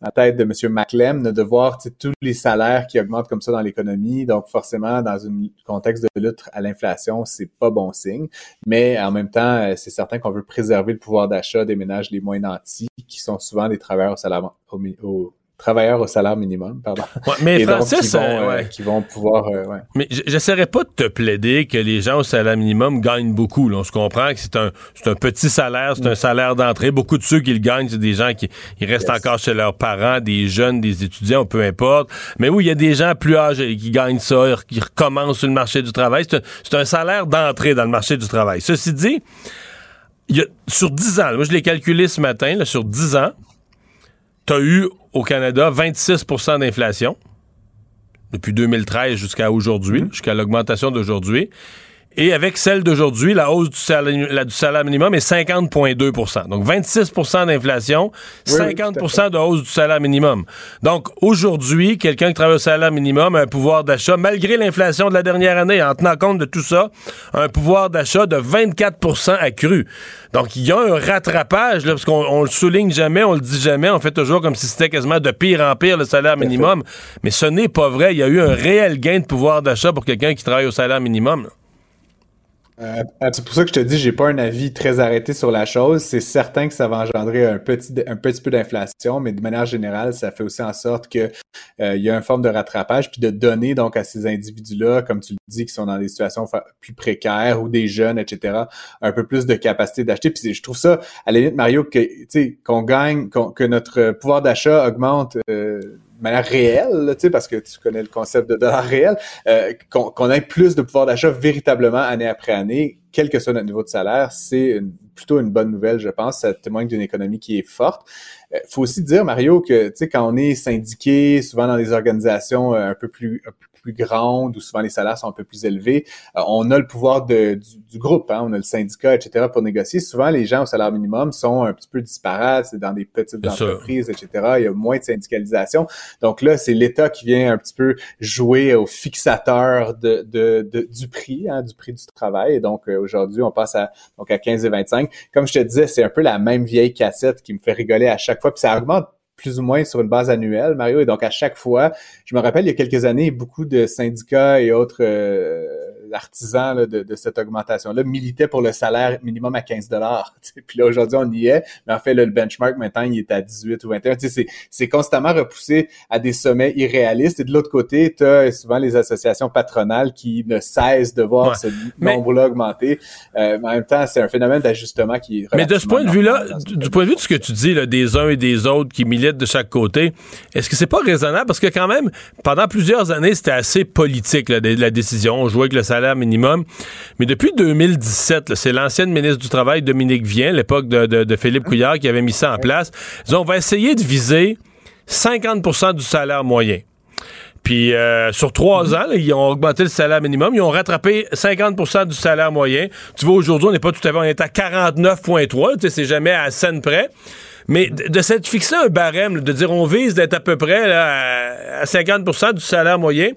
la tête de M. McLem, de voir tous les salaires qui augmentent comme ça dans l'économie. Donc, forcément, dans un contexte de lutte à l'inflation, c'est pas bon signe. Mais en même temps, euh, c'est certain qu'on veut préserver le pouvoir d'achat des ménages les moins nantis, qui sont souvent des travailleurs au salaire au, travailleurs au salaire minimum, pardon. mais Francis, qui, vont, euh, euh, qui vont pouvoir. Euh, ouais. Mais j'essaierai pas de te plaider que les gens au salaire minimum gagnent beaucoup. Là. On se comprend que c'est un, un petit salaire, c'est un mm. salaire d'entrée. Beaucoup de ceux qui le gagnent, c'est des gens qui ils restent encore chez leurs parents, des jeunes, des étudiants, peu importe. Mais oui, il y a des gens plus âgés qui gagnent ça, qui recommencent sur le marché du travail. C'est un, un, salaire d'entrée dans le marché du travail. Ceci dit, il y a, sur 10 ans, moi je l'ai calculé ce matin, là, sur 10 ans, tu as eu au Canada 26% d'inflation depuis 2013 jusqu'à aujourd'hui, mmh. jusqu'à l'augmentation d'aujourd'hui. Et avec celle d'aujourd'hui, la hausse du salaire, du salaire minimum est 50,2% Donc 26% d'inflation, 50% de hausse du salaire minimum. Donc aujourd'hui, quelqu'un qui travaille au salaire minimum a un pouvoir d'achat, malgré l'inflation de la dernière année, en tenant compte de tout ça, un pouvoir d'achat de 24% accru. Donc il y a un rattrapage, là, parce qu'on le souligne jamais, on le dit jamais, on fait toujours comme si c'était quasiment de pire en pire le salaire minimum. Mais ce n'est pas vrai. Il y a eu un réel gain de pouvoir d'achat pour quelqu'un qui travaille au salaire minimum. Euh, c'est pour ça que je te dis, j'ai pas un avis très arrêté sur la chose. C'est certain que ça va engendrer un petit, un petit peu d'inflation, mais de manière générale, ça fait aussi en sorte que euh, il y a une forme de rattrapage, puis de donner donc à ces individus-là, comme tu le dis, qui sont dans des situations plus précaires ou des jeunes, etc., un peu plus de capacité d'acheter. Puis je trouve ça, à la limite, Mario, que qu'on gagne, que notre pouvoir d'achat augmente. Euh, manière réelle, parce que tu connais le concept de dollar réel, euh, qu'on ait plus de pouvoir d'achat véritablement année après année, quel que soit notre niveau de salaire, c'est plutôt une bonne nouvelle, je pense. Ça témoigne d'une économie qui est forte. Euh, faut aussi dire, Mario, que quand on est syndiqué, souvent dans des organisations euh, un peu plus, plus grande, où souvent les salaires sont un peu plus élevés, euh, on a le pouvoir de, du, groupe, hein, on a le syndicat, etc. pour négocier. Souvent, les gens au salaire minimum sont un petit peu disparates, c'est dans des petites entreprises, etc. Il y a moins de syndicalisation. Donc là, c'est l'État qui vient un petit peu jouer au fixateur de, de, du prix, hein, du prix du travail. Et donc euh, aujourd'hui, on passe à donc à 15 et 25. Comme je te disais, c'est un peu la même vieille cassette qui me fait rigoler à chaque fois, puis ça augmente plus ou moins sur une base annuelle, Mario. Et donc, à chaque fois, je me rappelle, il y a quelques années, beaucoup de syndicats et autres euh, artisans de, de, cette augmentation-là militaient pour le salaire minimum à 15 dollars. Puis là, aujourd'hui, on y est. Mais en fait, le benchmark, maintenant, il est à 18 ou 21. C'est constamment repoussé à des sommets irréalistes. Et de l'autre côté, tu as souvent les associations patronales qui ne cessent de voir ce nombre-là augmenter. Euh, mais en même temps, c'est un phénomène d'ajustement qui est Mais de ce point de vue-là, du, point de vue de ce que tu dis, là, des uns et des autres qui militent de chaque côté, est-ce que c'est pas raisonnable? Parce que quand même, pendant plusieurs années, c'était assez politique, la décision. On jouait avec le salaire minimum. Mais depuis 2017, c'est l'ancienne ministre du Travail, Dominique Vien, l'époque de, Philippe Couillard, qui avait mis ça en place. Ils on va essayer de viser 50% du salaire moyen. Puis euh, sur trois ans, ils ont augmenté le salaire minimum. Ils ont rattrapé 50% du salaire moyen. Tu vois, aujourd'hui, on n'est pas tout à fait... On est à 49,3. Tu sais, c'est jamais à scène près. Mais de, s'être fixé un barème, de dire on vise d'être à peu près à, 50% du salaire moyen,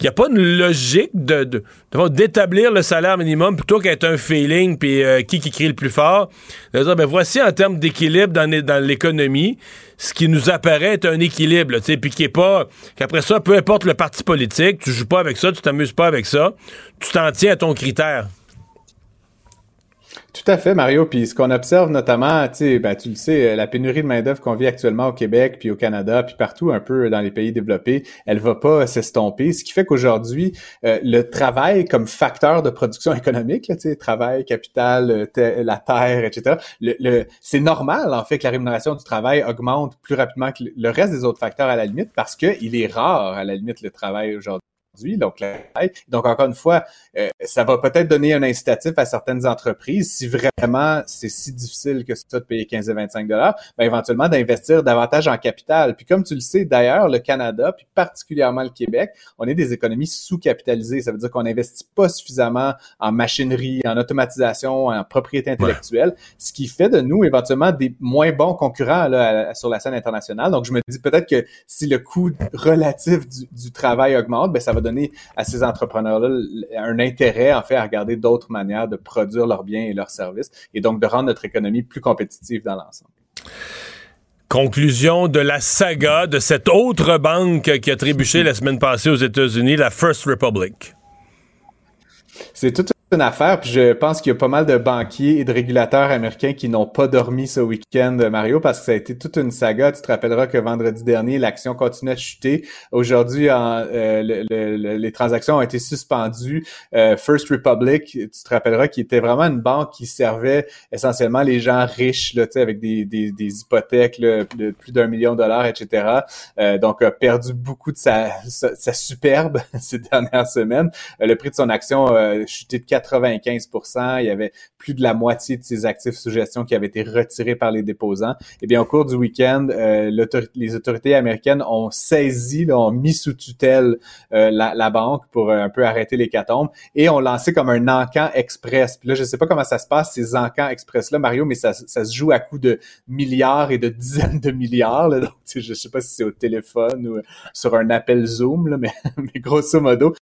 il n'y a pas une logique de, d'établir le salaire minimum plutôt qu'être un feeling puis euh, qui qui crie le plus fort. De dire, ben voici en termes d'équilibre dans, dans l'économie, ce qui nous apparaît être un équilibre, tu sais, puis qui est pas qu'après ça, peu importe le parti politique, tu joues pas avec ça, tu t'amuses pas avec ça, tu t'en tiens à ton critère. Tout à fait, Mario. Puis ce qu'on observe notamment, ben, tu le sais, la pénurie de main-d'œuvre qu'on vit actuellement au Québec, puis au Canada, puis partout un peu dans les pays développés, elle va pas s'estomper. Ce qui fait qu'aujourd'hui, euh, le travail comme facteur de production économique, sais, travail, capital, la terre, etc. Le, c'est normal en fait que la rémunération du travail augmente plus rapidement que le reste des autres facteurs à la limite, parce que il est rare à la limite le travail aujourd'hui donc, donc encore une fois, euh, ça va peut-être donner un incitatif à certaines entreprises si vraiment c'est si difficile que ça de payer 15 et 25 dollars, ben éventuellement d'investir davantage en capital. Puis comme tu le sais, d'ailleurs, le Canada, puis particulièrement le Québec, on est des économies sous-capitalisées. Ça veut dire qu'on n'investit pas suffisamment en machinerie, en automatisation, en propriété intellectuelle, ce qui fait de nous éventuellement des moins bons concurrents là, sur la scène internationale. Donc je me dis peut-être que si le coût relatif du, du travail augmente, ben ça va donner à ces entrepreneurs-là un intérêt, en fait, à regarder d'autres manières de produire leurs biens et leurs services et donc de rendre notre économie plus compétitive dans l'ensemble. Conclusion de la saga de cette autre banque qui a trébuché la semaine passée aux États-Unis, la First Republic. C'est tout une affaire, puis je pense qu'il y a pas mal de banquiers et de régulateurs américains qui n'ont pas dormi ce week-end, Mario, parce que ça a été toute une saga. Tu te rappelleras que vendredi dernier, l'action continuait de chuter. Aujourd'hui, euh, les transactions ont été suspendues. Euh, First Republic, tu te rappelleras qu'il était vraiment une banque qui servait essentiellement les gens riches, là, avec des, des, des hypothèques de plus d'un million de dollars, etc. Euh, donc, a perdu beaucoup de sa, superbe ces dernières semaines. le prix de son action a chuté de 95% Il y avait plus de la moitié de ses actifs sous gestion qui avaient été retirés par les déposants. Eh bien, au cours du week-end, euh, les autorités américaines ont saisi, ont mis sous tutelle euh, la, banque pour euh, un peu arrêter les catombes et ont lancé comme un encan express. Puis là, je sais pas comment ça se passe, ces encans express-là, Mario, mais ça, se joue à coups de milliards et de dizaines de milliards. Là. Donc, je sais pas si c'est au téléphone ou sur un appel Zoom, mais, mais grosso modo,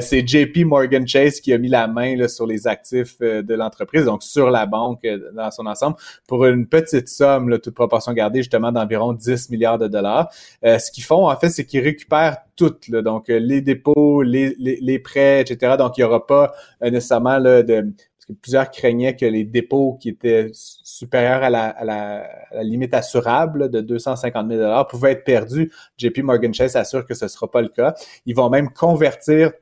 c'est JP Morgan Chase qui a mis la main là, sur les actifs de l'entreprise, donc sur la banque dans son ensemble, pour une petite somme, là, toute proportion gardée, justement d'environ 10 milliards de dollars. ce qu'ils font, en fait, c'est qu'ils récupèrent toutes, donc les dépôts, les, les, prêts, etc. Donc, il n'y aura pas nécessairement là, de que plusieurs craignaient que les dépôts qui étaient supérieurs à la, à la, limite assurable de 250 000 pouvaient être perdus. JP Morgan Chase assure que ce ne sera pas le cas. Ils vont même convertir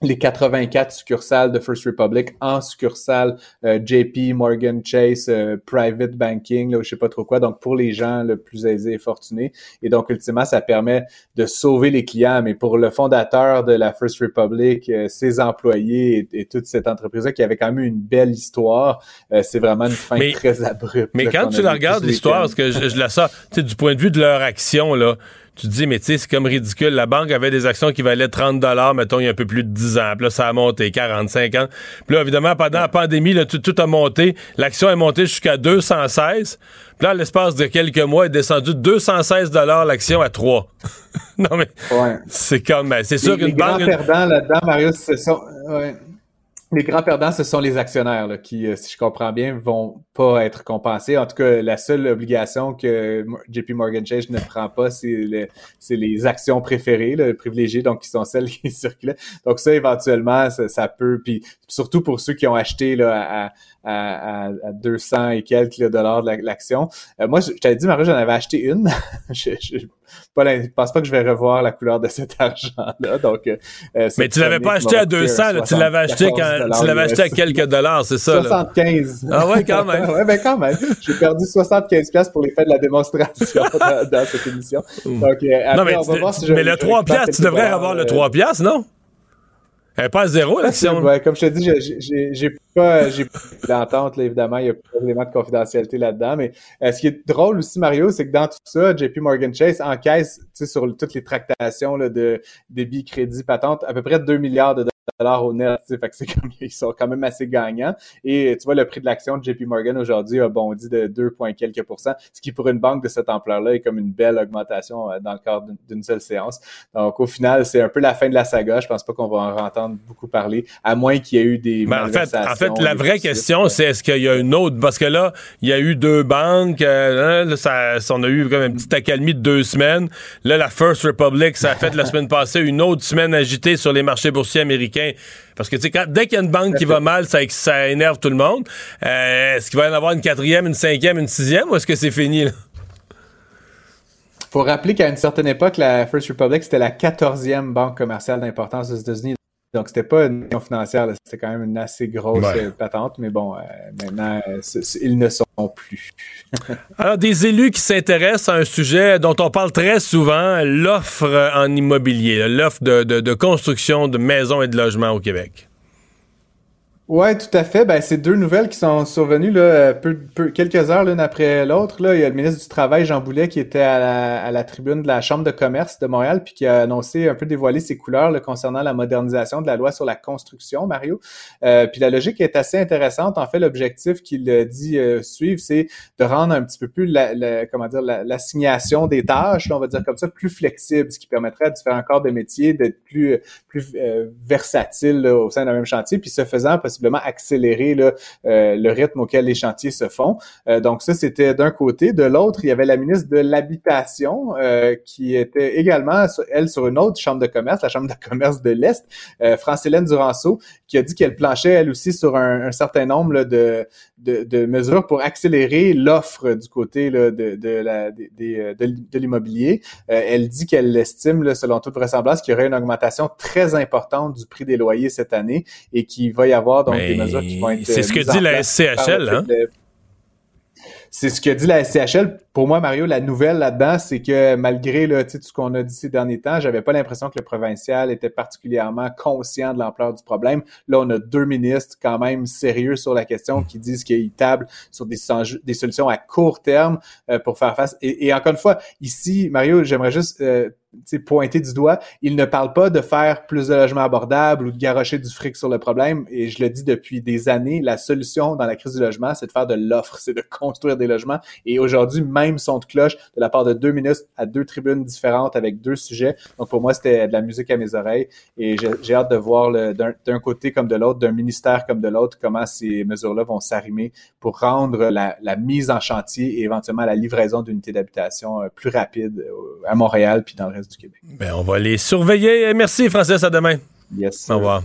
les 84 succursales de First Republic en succursales euh, JP, Morgan Chase, euh, Private Banking, là, je sais pas trop quoi. Donc, pour les gens le plus aisés et fortunés. Et donc, ultimement, ça permet de sauver les clients. Mais pour le fondateur de la First Republic, euh, ses employés et, toute cette entreprise-là qui avait quand même une belle histoire, c'est vraiment une fin très abrupte. Mais quand tu la regardes, l'histoire, parce que je, je la sors, du point de vue de leur action, là, tu te dis, mais tu sais, c'est comme ridicule. La banque avait des actions qui valaient 30 mettons, il y a un peu plus de 10 ans. Puis là, ça a monté 45 ans. Puis là, évidemment, pendant la pandémie, là, tout, a monté. L'action est montée jusqu'à 216. Puis là, l'espace de quelques mois, est descendu de 216 l'action à 3. non, mais c'est comme... C'est sûr qu'une banque... Les grands perdants là-dedans, Marius, c'est ça. Ouais les grands perdants, ce sont les actionnaires là, qui, euh, si je comprends bien, vont pas être compensés. En tout cas, la seule obligation que JP Morgan Chase ne prend pas, c'est les, actions préférées, là, privilégiées, donc qui sont celles qui circulent. Donc ça, éventuellement, ça, peut, puis surtout pour ceux qui ont acheté là, à, à, à 200 et quelques dollars de l'action. Euh, moi, je, t'avais dit, Marie, j'en avais acheté une. pas pense pas que je vais revoir la couleur de cet argent-là. Donc, euh, Mais tu l'avais pas acheté à 200, tu l'avais acheté quand, tu l'avais acheté à quelques dollars, c'est ça? 75. Ah ouais, quand même. ouais, ben quand même. J'ai perdu 75 pièces pour les faits de la démonstration dans, cette émission. Donc, euh, non, mais, on va voir si mais le 3 piastres, tu devrais avoir le 3 piastres, non? Elle n'est pas à zéro, l'action. Ouais, comme je te dis, j'ai pas, j'ai d'entente, évidemment, il y a pas d'éléments de confidentialité là-dedans. Mais euh, ce qui est drôle aussi, Mario, c'est que dans tout ça, JP Morgan Chase encaisse, tu sais, sur toutes les tractations là, de débit, crédit, patente, à peu près 2 milliards de dollars au net. Fait que c'est comme ils sont quand même assez gagnants. Et tu vois, le prix de l'action de JP Morgan aujourd'hui a bondi de 2, quelques pourcents, ce qui pour une banque de cette ampleur-là est comme une belle augmentation euh, dans le cadre d'une seule séance. Donc au final, c'est un peu la fin de la saga. Je pense pas qu'on va en entendre beaucoup parler, à moins qu'il y ait eu des ben, en fait, en fait, la vraie question, c'est est-ce qu'il y a une autre parce que là, il y a eu deux banques, euh, là, ça, on a eu comme une petite accalmie de deux semaines. Là, la First Republic, ça a fait la semaine passée une autre semaine agitée sur les marchés boursiers américains parce que, dès qu'il y a une banque qui va mal, ça, ça énerve tout le monde. Euh, est-ce qu'il va y en avoir une quatrième, une cinquième, une sixième, ou est-ce que c'est fini, là? faut rappeler qu'à une certaine époque, la First Republic, c'était la quatorzième banque commerciale d'importance aux États-Unis. Donc, c'était pas une question financière, c'était quand même une assez grosse euh, patente, mais bon, euh, maintenant, euh, ils ne sont plus. Alors, des élus qui s'intéressent à un sujet dont on parle très souvent, l'offre en immobilier, l'offre de, de construction de maisons et de logements au Québec. Ouais, tout à fait. Ben, c'est deux nouvelles qui sont survenues là, peu, peu, quelques heures l'une après l'autre. Là, il y a le ministre du Travail, Jean Boulet, qui était à la, à la, tribune de la Chambre de commerce de Montréal, puis qui a annoncé un peu dévoilé ses couleurs là, concernant la modernisation de la loi sur la construction, Mario. Euh, puis la logique est assez intéressante. En fait, l'objectif qu'il dit euh, suivre, c'est de rendre un petit peu plus la, comment dire l'assignation des tâches, on va dire comme ça, plus flexible, ce qui permettrait à différents corps de métier d'être plus plus euh, versatile au sein d'un même chantier, puis ce faisant accélérer euh, le rythme auquel les chantiers se font. Euh, donc ça, c'était d'un côté. De l'autre, il y avait la ministre de l'Habitation euh, qui était également, elle, sur une autre chambre de commerce, la chambre de commerce de l'Est, France-Hélène Duranceau, qui a dit qu'elle planchait, elle aussi, sur un, certain nombre de, de, mesures pour accélérer l'offre du côté de, de, la, de, l'immobilier. elle dit qu'elle estime, selon toute vraisemblance, qu'il y aurait une augmentation très importante du prix des loyers cette année et qu'il va y avoir donc des mesures qui vont être. C'est ce que dit la SCHL, hein? C'est ce que dit la SCHL. Pour moi, Mario, la nouvelle là-dedans, c'est que malgré là, tout ce qu'on a dit ces derniers temps, j'avais pas l'impression que le provincial était particulièrement conscient de l'ampleur du problème. Là, on a deux ministres quand même sérieux sur la question qui disent qu'ils tablent sur des, solutions à court terme euh, pour faire face. Et, encore une fois, ici, Mario, j'aimerais juste euh, pointer du doigt, il ne parle pas de faire plus de logements abordables ou de garocher du fric sur le problème. Et je le dis depuis des années, la solution dans la crise du logement, c'est de faire de l'offre, c'est de construire des logements. Et aujourd'hui, même même son de cloche de la part de deux ministres à deux tribunes différentes avec deux sujets. Donc pour moi, c'était de la musique à mes oreilles et j'ai hâte de voir d'un côté comme de l'autre, d'un ministère comme de l'autre, comment ces mesures-là vont s'arrimer pour rendre la, la, mise en chantier et éventuellement la livraison d'unités d'habitation euh, plus rapide euh, à Montréal puis dans le reste du Québec. Bien, on va les surveiller. Merci Francis, à demain. Yes. Au revoir.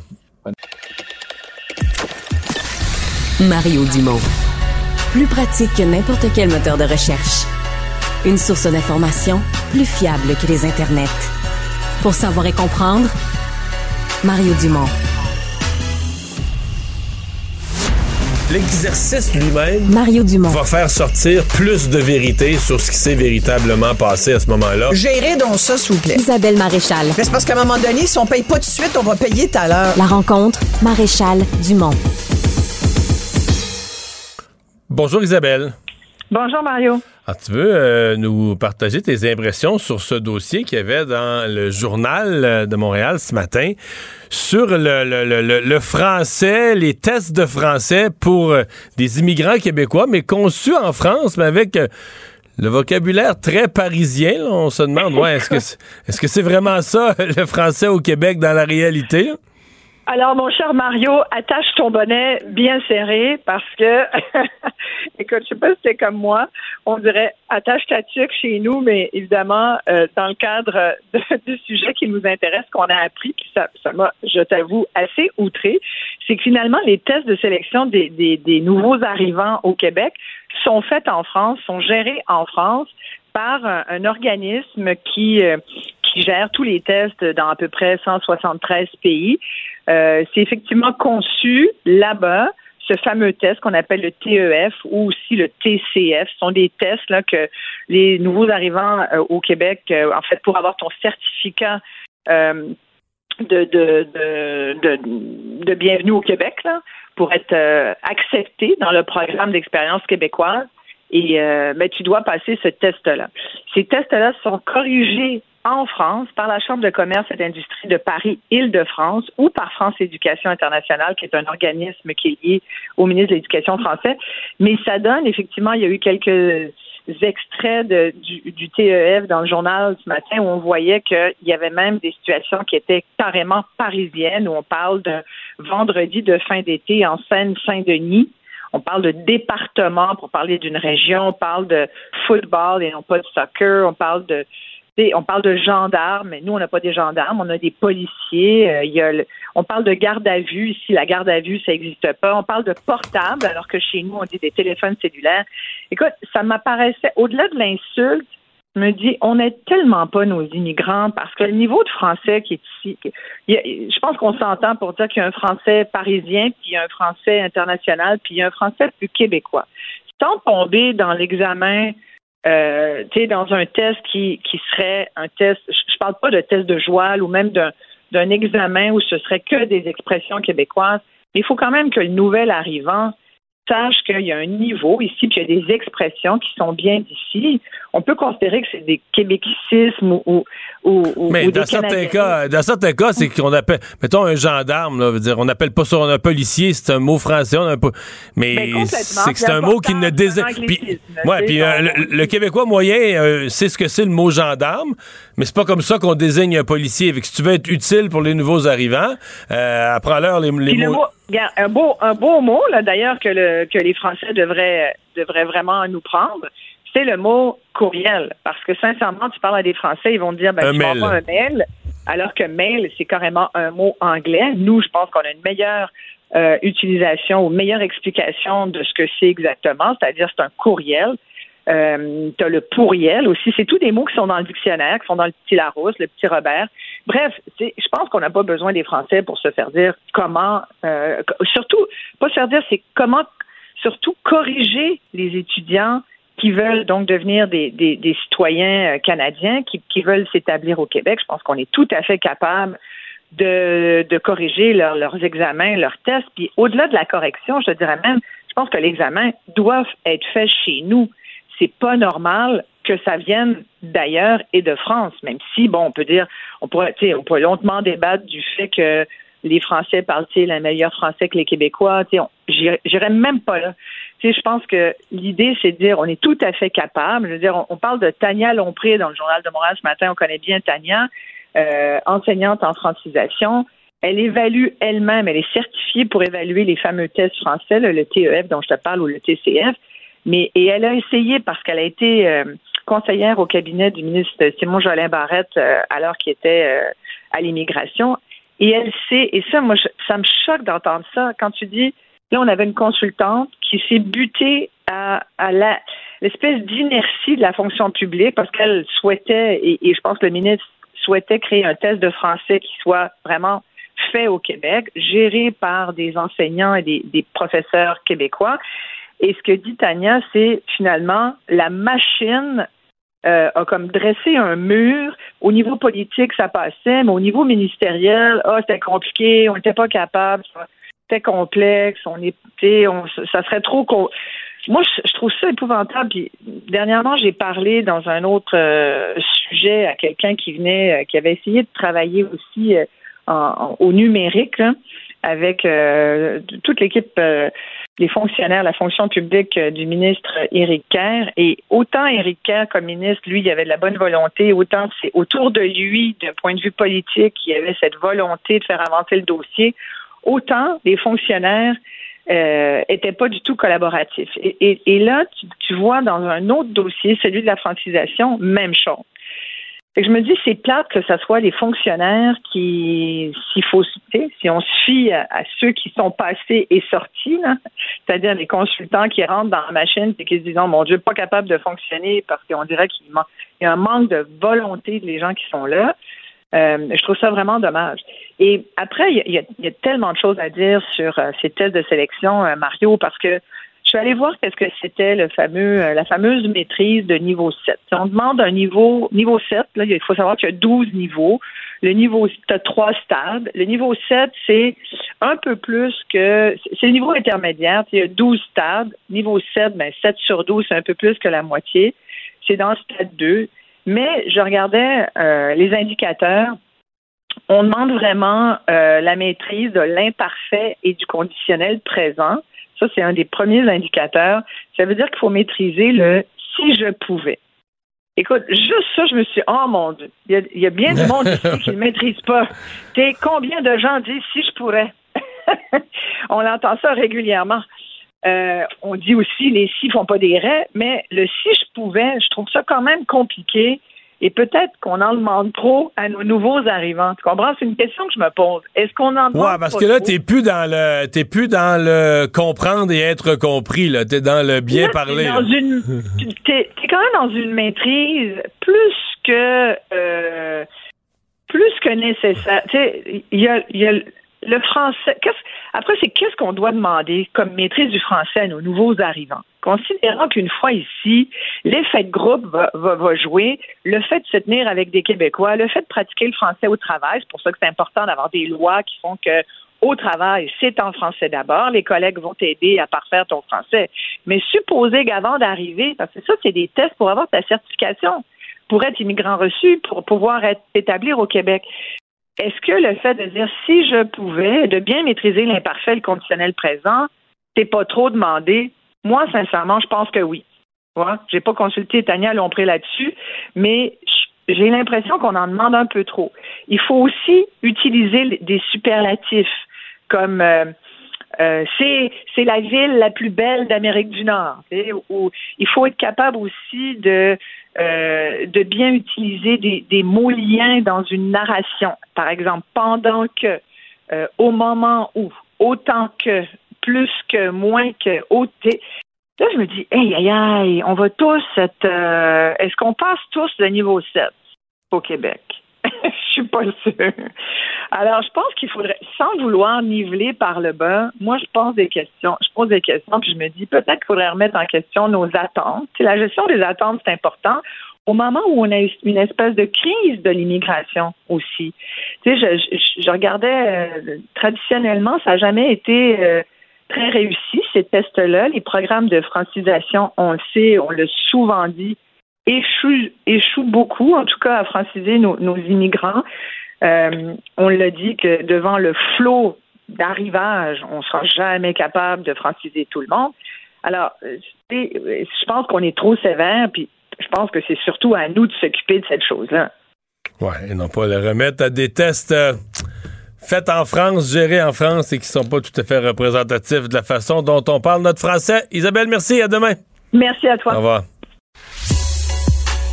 Mario Dumont. Plus pratique que n'importe quel moteur de recherche. Une source d'information plus fiable que les internets. Pour savoir et comprendre, Mario Dumont. L'exercice lui-même Mario Dumont. va faire sortir plus de vérité sur ce qui s'est véritablement passé à ce moment-là. Gérez donc ça, s'il vous plaît. Isabelle Maréchal. Mais c'est parce qu'à un moment donné, si on paye pas tout de suite, on va payer tout à l'heure. La rencontre, Maréchal Dumont. Bonjour Isabelle. Bonjour Mario. Ah, tu veux euh, nous partager tes impressions sur ce dossier qu'il y avait dans le journal euh, de Montréal ce matin sur le, français, les tests de français pour euh, des immigrants québécois, mais conçus en France, mais avec le vocabulaire très parisien. on se demande, ouais, est-ce que est-ce que c'est vraiment ça le français au Québec dans la réalité? Alors, mon cher Mario, attache ton bonnet bien serré parce que, écoute, je sais pas si c'est comme moi, on dirait attache ta tuque chez nous, mais évidemment, euh, dans le cadre du sujet qui nous intéresse, qu'on a appris, puis ça, ça m'a, je t'avoue, assez outré, c'est que finalement, les tests de sélection des, nouveaux arrivants au Québec sont faits en France, sont gérés en France par un, organisme qui, euh, qui gère tous les tests dans à peu près 173 pays. Euh, c'est effectivement conçu là-bas ce fameux test qu'on appelle le TEF ou aussi le TCF. Ce sont des tests là, que les nouveaux arrivants euh, au Québec, euh, en fait, pour avoir ton certificat de, de, de, de, bienvenue au Québec, là, pour être accepté dans le programme d'expérience québécoise, et ben, tu dois passer ce test-là. Ces tests-là sont corrigés en France par la Chambre de commerce et d'industrie de Paris-Île-de-France ou par France Éducation internationale, qui est un organisme qui est lié au ministre de l'Éducation français. Mais ça donne, effectivement, il y a eu quelques extraits du, du, TEF dans le journal ce matin où on voyait qu'il y avait même des situations qui étaient carrément parisiennes, où on parle d'un vendredi de fin d'été en Seine-Saint-Denis. On parle de département pour parler d'une région, on parle de football et non pas de soccer, on parle de on parle de gendarmes, mais nous, on n'a pas des gendarmes, on a des policiers. Euh, y a on parle de garde à vue. Ici, la garde à vue, ça n'existe pas. On parle de portable, alors que chez nous, on dit des téléphones cellulaires. Écoute, ça m'apparaissait, au-delà de l'insulte, me dis, on n'aide tellement pas nos immigrants parce que le niveau de français qui est ici, je pense qu'on s'entend pour dire qu'il y a un français parisien, puis il y a un français international, puis il y a un français plus québécois. Sans tomber dans l'examen euh, tu sais, dans un test qui, qui serait un test, je, parle pas de test de joie ou même d'un, d'un examen où ce serait que des expressions québécoises, mais il faut quand même que le nouvel arrivant sache qu'il y a un niveau ici, puis il y a des expressions qui sont bien d'ici. On peut considérer que c'est des québéquicismes ou, ou, ou Mais dans, certains cas, dans certains cas, c'est qu'on appelle, mettons un gendarme, là, veut dire, on n'appelle pas ça un policier, c'est un mot français, on a pas, mais ben, c'est que c'est un mot qui ne désigne. Puis, ouais, puis euh, le, Québécois moyen euh, sait ce que c'est le mot gendarme, mais c'est pas comme ça qu'on désigne un policier. si tu veux être utile pour les nouveaux arrivants, euh, apprends-leur les, mots un beau, un beau mot, là, d'ailleurs, que, le, que les Français devraient, devraient vraiment nous prendre, c'est le mot courriel. Parce que, sincèrement, tu parles à des Français, ils vont te dire, ben, un tu un mail. Alors que mail, c'est carrément un mot anglais. Nous, je pense qu'on a une meilleure euh, utilisation ou meilleure explication de ce que c'est exactement, c'est-à-dire c'est un courriel. Euh, tu as le pourriel aussi. C'est tous des mots qui sont dans le dictionnaire, qui sont dans le petit Larousse, le petit Robert. Bref, je pense qu'on n'a pas besoin des Français pour se faire dire comment, euh, surtout, pas se faire dire, c'est comment, surtout corriger les étudiants qui veulent donc devenir des, des, citoyens euh, canadiens, qui, qui veulent s'établir au Québec. Je pense qu'on est tout à fait capable de, de corriger leurs examens, leurs tests. Puis au-delà de la correction, je dirais même, je pense que l'examen doit être fait chez nous c'est pas normal que ça vienne d'ailleurs et de France, même si, bon, on peut dire, on pourrait, on peut longuement débattre du fait que les Français parlent-ils un meilleur français que les Québécois, j'irais même pas là. je pense que l'idée, c'est de dire, on est tout à fait capable. Je veux dire, on, parle de Tania Lompré dans le Journal de Montréal ce matin. On connaît bien Tania, euh, enseignante en francisation. Elle évalue elle-même, elle est certifiée pour évaluer les fameux tests français, le TEF dont je te parle ou le TCF. Mais et elle a essayé parce qu'elle a été euh, conseillère au cabinet du ministre Simon Jolin Barrette euh, alors qu'il était euh, à l'immigration. Et elle sait, et ça, moi, ça me choque d'entendre ça quand tu dis, là, on avait une consultante qui s'est butée à, à la, l'espèce d'inertie de la fonction publique parce qu'elle souhaitait, et, et je pense que le ministre souhaitait créer un test de français qui soit vraiment fait au Québec, géré par des enseignants et des, des professeurs québécois. Et ce que dit Tania, c'est finalement la machine euh, a comme dressé un mur. Au niveau politique, ça passait, mais au niveau ministériel, ah, c'était compliqué, on n'était pas capable, c'était complexe, on était, ça serait trop. Moi, je, trouve ça épouvantable. Puis, dernièrement, j'ai parlé dans un autre euh, sujet à quelqu'un qui venait, euh, qui avait essayé de travailler aussi au numérique avec toute l'équipe les fonctionnaires, la fonction publique euh, du ministre Éric Kerr. Et autant Éric Kerr, comme ministre, lui, il avait de la bonne volonté, autant c'est autour de lui, d'un point de vue politique, il y avait cette volonté de faire avancer le dossier, autant les fonctionnaires euh, étaient pas du tout collaboratifs. Et, là, tu, vois dans un autre dossier, celui de la francisation, même chose je me dis, c'est plate que ce soit les fonctionnaires qui, s'il faut, si on se fie à, ceux qui sont passés et sortis, c'est-à-dire les consultants qui rentrent dans la machine et qui se disent, oh, mon Dieu, pas capable de fonctionner parce qu'on dirait qu'il y a un manque de volonté des gens qui sont là. Euh, je trouve ça vraiment dommage. Et après, il y, a, tellement de choses à dire sur euh, ces tests de sélection, euh, Mario, parce que suis allée voir qu'est-ce que c'était le fameux, euh, la fameuse maîtrise de niveau 7. On demande un niveau, niveau 7, là, il faut savoir qu'il y a 12 niveaux. Le niveau, tu as trois stades. Le niveau 7, c'est un peu plus que, c'est le niveau intermédiaire. Il y a 12 stades. Niveau 7, ben, 7 sur 12, c'est un peu plus que la moitié. C'est dans le stade 2. Mais je regardais euh, les indicateurs. On demande vraiment euh, la maîtrise de l'imparfait et du conditionnel présent. Ça, c'est un des premiers indicateurs. Ça veut dire qu'il faut maîtriser le si je pouvais. Écoute, juste ça, je me suis dit, oh mon Dieu, il y a, bien du monde ici qui ne maîtrise pas. T'es combien de gens disent si je pourrais? on entend ça régulièrement. Euh, on dit aussi les si font pas des raies, mais le si je pouvais, je trouve ça quand même compliqué et peut-être qu'on en demande trop à nos nouveaux arrivants. Tu comprends? C'est une question que je me pose. Est-ce qu'on en demande Ouais, parce que là, t'es plus dans le, t'es plus dans le comprendre et être compris, là. T'es dans le bien parler. T'es, t'es quand même dans une maîtrise plus que, euh, plus que nécessaire. Tu sais, il y a, y a le français. Après, c'est qu'est-ce qu'on doit demander comme maîtrise du français à nos nouveaux arrivants? Considérant qu'une fois ici, l'effet de groupe va, va, jouer, le fait de se tenir avec des Québécois, le fait de pratiquer le français au travail, c'est pour ça que c'est important d'avoir des lois qui font que au travail, c'est en français d'abord. Les collègues vont t'aider à parfaire ton français. Mais supposer qu'avant d'arriver, parce que ça, c'est des tests pour avoir ta certification, pour être immigrant reçu, pour pouvoir être établir au Québec. Est-ce que le fait de dire si je pouvais, de bien maîtriser l'imparfait, le conditionnel présent, c'est pas trop demandé? Moi, sincèrement, je pense que oui. Je J'ai pas consulté Tania Lompré là-dessus, mais j'ai l'impression qu'on en demande un peu trop. Il faut aussi utiliser des superlatifs comme euh, euh, c'est c'est la ville la plus belle d'Amérique du Nord. Il faut être capable aussi de euh, de bien utiliser des, des mots liens dans une narration. Par exemple, pendant que, euh, au moment où, autant que, plus que, moins que, ôté. Là, je me dis, hey, aïe, aïe, on va tous être. Euh, est-ce qu'on passe tous le niveau 7 au Québec? je suis pas sûre. Alors, je pense qu'il faudrait, sans vouloir niveler par le bas, moi, je pose des questions. Je pose des questions, puis je me dis peut-être qu'il faudrait remettre en question nos attentes. la gestion des attentes, c'est important. Au moment où on a une espèce de crise de l'immigration aussi. Tu sais, je, regardais euh, traditionnellement, ça n'a jamais été euh, très réussi, ces tests-là. Les programmes de francisation, on le sait, on l'a souvent dit, échoue, échoue beaucoup, en tout cas à franciser nos, immigrants. Euh, on l'a dit que devant le flot d'arrivage, on ne sera jamais capable de franciser tout le monde. Alors, je pense qu'on est trop sévère, puis je pense que c'est surtout à nous de s'occuper de cette chose-là. Oui, et non pas le remettre à des tests euh, faits en France, gérés en France et qui sont pas tout à fait représentatifs de la façon dont on parle notre français. Isabelle, merci, à demain. Merci à toi. Au revoir.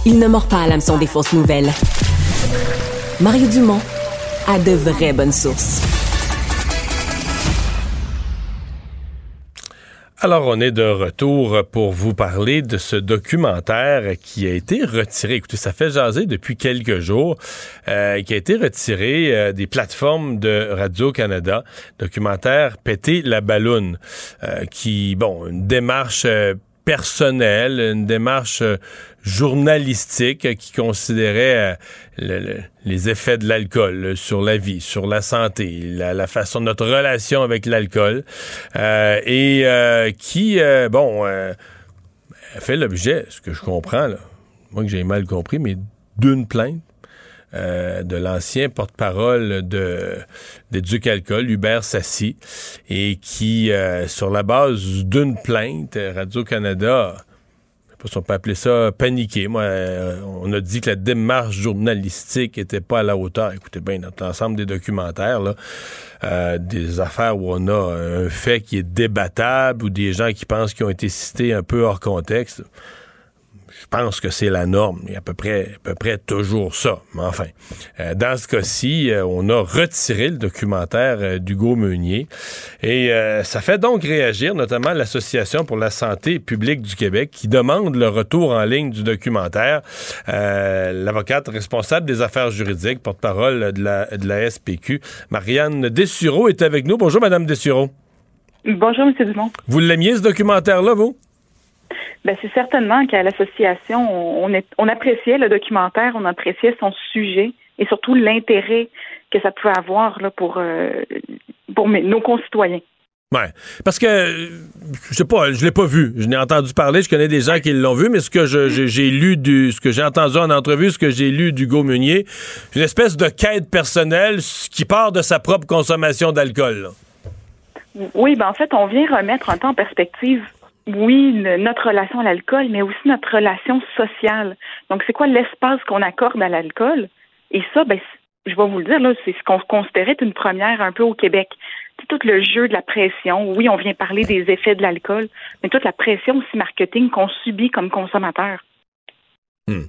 Il ne mord pas à l'hameçon des fausses nouvelles. Mario Dumont a de vraies bonnes sources. Alors, on est de retour pour vous parler de ce documentaire qui a été retiré. Écoutez, ça fait jaser depuis quelques jours, euh, qui a été retiré euh, des plateformes de Radio-Canada. Documentaire Péter la balloune, euh, qui, bon, une démarche personnelle, une démarche euh, journalistique qui considérait euh, les effets de l'alcool sur la vie, sur la santé, la, façon de notre relation avec l'alcool, euh, et qui, bon, fait l'objet, ce que je comprends, moi que j'ai mal compris, mais d'une plainte euh, de l'ancien porte-parole de, de Duc Alcool, Hubert Sassi, et qui, euh, sur la base d'une plainte, Radio-Canada, si on peut appeler ça paniqué. Euh, on a dit que la démarche journalistique était pas à la hauteur. Écoutez bien, notre ensemble des documentaires, des affaires où on a un fait qui est débattable ou des gens qui pensent qu'ils ont été cités un peu hors contexte pense que c'est la norme. Il y a à peu près, à peu près toujours ça. Mais enfin, euh, dans ce cas-ci, euh, on a retiré le documentaire euh, d'Hugo Meunier. Et ça fait donc réagir notamment l'Association pour la santé publique du Québec qui demande le retour en ligne du documentaire. L'avocate responsable des affaires juridiques, porte-parole de la, de la SPQ, Marianne Dessureau, est avec nous. Bonjour, Madame Dessureau. Bonjour, M. Dumont. Vous l'aimiez, ce documentaire-là, vous? Ben, c'est certainement qu'à l'association, on, on appréciait le documentaire, on appréciait son sujet et surtout l'intérêt que ça pouvait avoir là, pour, euh, pour nos concitoyens. Ouais, parce que je sais pas, je l'ai pas vu. Je n'ai entendu parler, je connais des gens qui l'ont vu, mais ce que j'ai lu du, ce que j'ai entendu en entrevue, ce que j'ai lu d'Hugo Meunier, une espèce de quête personnelle qui part de sa propre consommation d'alcool. Oui, ben en fait, on vient remettre un peu en perspective oui, notre relation à l'alcool, mais aussi notre relation sociale. Donc, c'est quoi l'espace qu'on accorde à l'alcool? Et ça, ben, je vais vous le dire, là, c'est ce qu'on considérait une première un peu au Québec. C'est tout le jeu de la pression. Oui, on vient parler des effets de l'alcool, mais toute la pression aussi marketing qu'on subit comme consommateur. Hmm.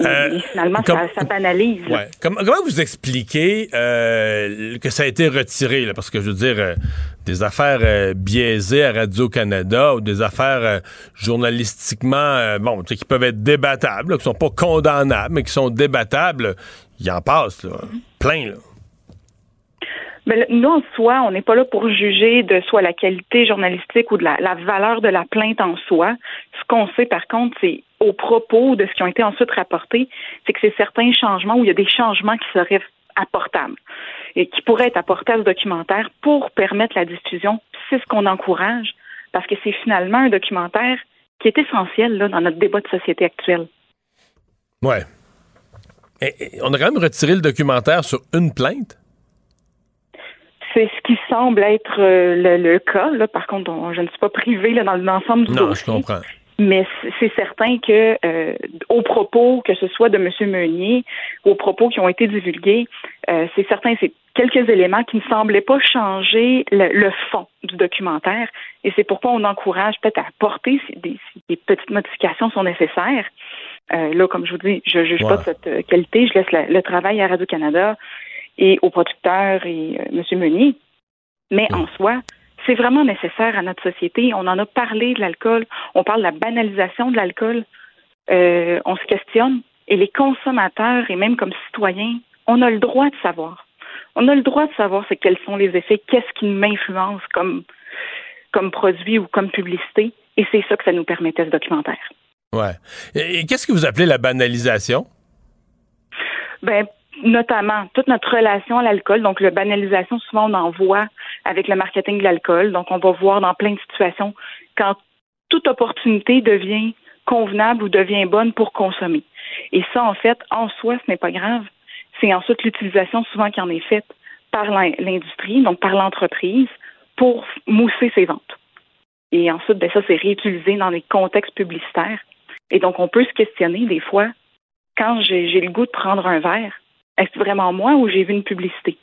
Euh, finalement, ça, banalise. comment vous expliquez euh, que ça a été retiré? Parce que je veux dire, euh, des affaires biaisées à Radio-Canada ou des affaires journalistiquement, bon, qui peuvent être débattables, qui qui sont pas condamnables, mais qui sont débattables, il en passe, là, plein. Là. Mais nous, en soi, on n'est pas là pour juger de soit la qualité journalistique ou de la, valeur de la plainte en soi. Ce qu'on sait, par contre, c'est au propos de ce qui ont été ensuite rapportés, c'est que c'est certains changements où il y a des changements qui seraient apportables et qui pourraient être apportés à ce documentaire pour permettre la diffusion. C'est ce qu'on encourage parce que c'est finalement un documentaire qui est essentiel là, dans notre débat de société actuelle. Ouais. on a quand même retiré le documentaire sur une plainte? C'est ce qui semble être euh, le, cas. Là. Par contre, je ne suis pas privée là, dans l'ensemble du non, je comprends. Mais c'est certain que euh, aux propos, que ce soit de M. Meunier, aux propos qui ont été divulgués, euh, c'est certain, c'est quelques éléments qui ne semblaient pas changer le, fond du documentaire. Et c'est pourquoi on encourage peut-être à apporter si des, petites modifications sont nécessaires. là, comme je vous dis, je ne juge pas de cette qualité. Je laisse le travail à Radio-Canada et aux producteurs et euh, M. Meunier. Mais en soi, c'est vraiment nécessaire à notre société. On en a parlé de l'alcool, on parle de la banalisation de l'alcool, euh, on se questionne. Et les consommateurs et même comme citoyens, on a le droit de savoir. On a le droit de savoir c'est quels sont les effets, qu'est-ce qui m'influence comme, comme produit ou comme publicité. Et c'est ça que ça nous permettait ce documentaire. Ouais. Et, qu'est-ce que vous appelez la banalisation? Ben, notamment toute notre relation à l'alcool. Donc, la banalisation, souvent, on en voit avec le marketing de l'alcool. Donc, on va voir dans plein de situations quand toute opportunité devient convenable ou devient bonne pour consommer. Et ça, en fait, en soi, ce n'est pas grave. C'est ensuite l'utilisation souvent qui en est faite par l'industrie, donc par l'entreprise, pour mousser ses ventes. Et ensuite, ben ça, c'est réutilisé dans des contextes publicitaires. Et donc, on peut se questionner des fois, quand j'ai le goût de prendre un verre, est-ce vraiment moi ou j'ai vu une publicité?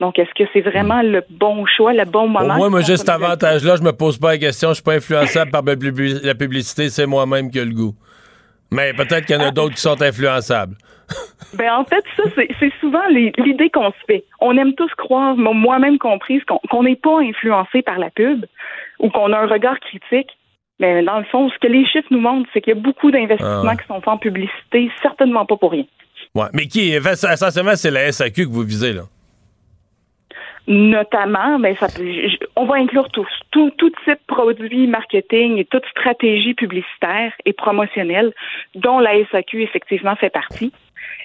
Donc, est-ce que c'est vraiment le bon choix, le bon moment? Au moins, moi, j'ai cet avantage-là, je me pose pas la question, je suis pas influençable par la publicité, c'est moi-même qui ai le goût. Mais peut-être qu'il y en a d'autres qui sont influençables. ben en fait, ça, c'est souvent l'idée qu'on se fait. On aime tous croire, moi-même comprise, qu'on n'est pas influencé par la pub ou qu'on a un regard critique. Mais dans le fond, ce que les chiffres nous montrent, c'est qu'il y a beaucoup d'investissements ah qui sont faits en publicité, certainement pas pour rien. Ouais, mais qui, essentiellement, c'est la SAQ que vous visez, là? Notamment, ben, ça on va inclure tous, tout, tout type de produits marketing et toute stratégie publicitaire et promotionnelle dont la SAQ effectivement fait partie.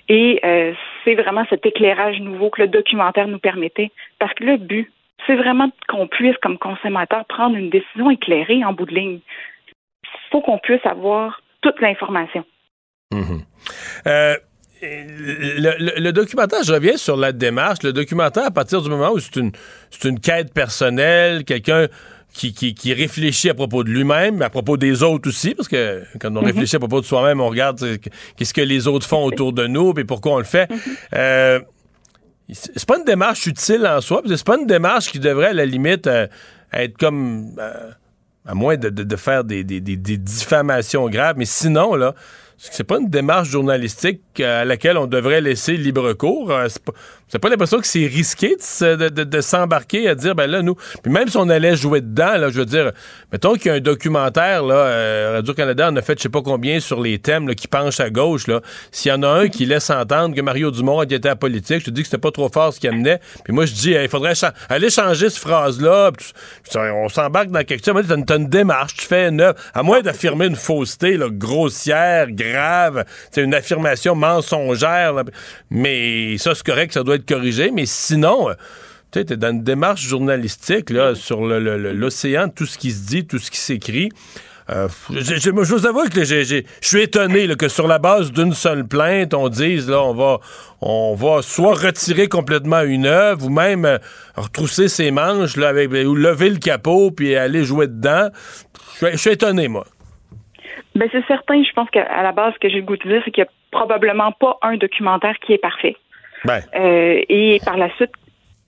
Et euh, c'est vraiment cet éclairage nouveau que le documentaire nous permettait. Parce que le but, c'est vraiment qu'on puisse, comme consommateur, prendre une décision éclairée en bout de ligne. Il faut qu'on puisse avoir toute l'information. Mm-hmm. Euh, le, documentaire, je reviens sur la démarche. Le documentaire, à partir du moment où c'est une, une quête personnelle, quelqu'un qui, qui, réfléchit à propos de lui-même, à propos des autres aussi, parce que quand on mm-hmm. réfléchit à propos de soi-même, on regarde qu'est-ce que les autres font autour de nous, et pourquoi on le fait. Mm-hmm. Euh, c'est pas une démarche utile en soi, c'est pas une démarche qui devrait, à la limite, euh, être comme... Euh, à moins de, faire des, des, diffamations graves, mais sinon, là, c'est pas une démarche journalistique à laquelle on devrait laisser libre cours. Pas, c'est pas l'impression que c'est risqué de, s'embarquer à dire, ben là, nous. Puis même si on allait jouer dedans, là, je veux dire, mettons qu'il y a un documentaire, là, euh, Radio-Canada en a fait je sais pas combien sur les thèmes qui penchent à gauche, là. S'il y en a un qui laisse entendre que Mario Dumont été à la politique, je te dis que c'était pas trop fort ce qu'il amenait. Puis moi, je dis, il faudrait aller changer cette phrase-là. On s'embarque dans quelque chose. Tu as une démarche, tu fais une. À moins d'affirmer une fausseté, là, grossière, grave, c'est une affirmation mensongère. Mais ça, c'est correct, ça doit être corrigé, mais sinon, euh, tu es dans une démarche journalistique là, sur l'océan, tout ce qui se dit, tout ce qui s'écrit. Euh, je, vous avoue que je suis étonné que sur la base d'une seule plainte, on dise là, on va, on va soit retirer complètement une œuvre ou même euh, retrousser ses manches ou lever le capot puis aller jouer dedans. Je, suis étonné, moi. Ben c'est certain. Je pense qu'à la base, ce que j'ai le goût de dire, c'est qu'il n'y a probablement pas un documentaire qui est parfait. Ben. Euh, et par la suite,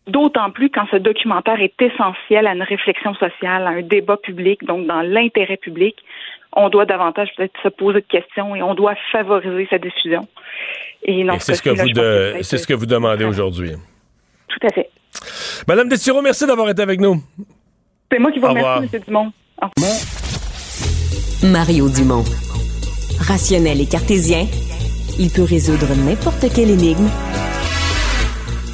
d'autant plus quand ce documentaire est essentiel à une réflexion sociale, à un débat public, donc dans l'intérêt public, on doit davantage peut-être se poser de questions et on doit favoriser sa diffusion. Et, c'est ce, que vous c'est ce que vous demandez aujourd'hui. Tout à fait. Madame Destiro, merci d'avoir été avec nous. C'est moi qui vous remercie, M. Dumont. Mario Dumont. Rationnel et cartésien, il peut résoudre n'importe quelle énigme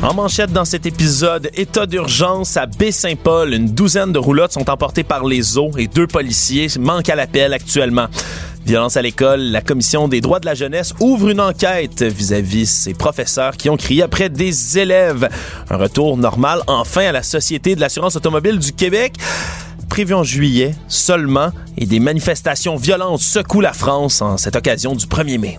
En manchette dans cet épisode, état d'urgence à Baie-Saint-Paul. Une douzaine de roulottes sont emportées par les eaux et deux policiers manquent à l'appel actuellement. Violence à l'école, la commission des droits de la jeunesse ouvre une enquête vis-à-vis ses professeurs qui ont crié après des élèves. Un retour normal enfin à la Société de l'assurance automobile du Québec prévu en juillet seulement et des manifestations violentes secouent la France en cette occasion du 1er mai.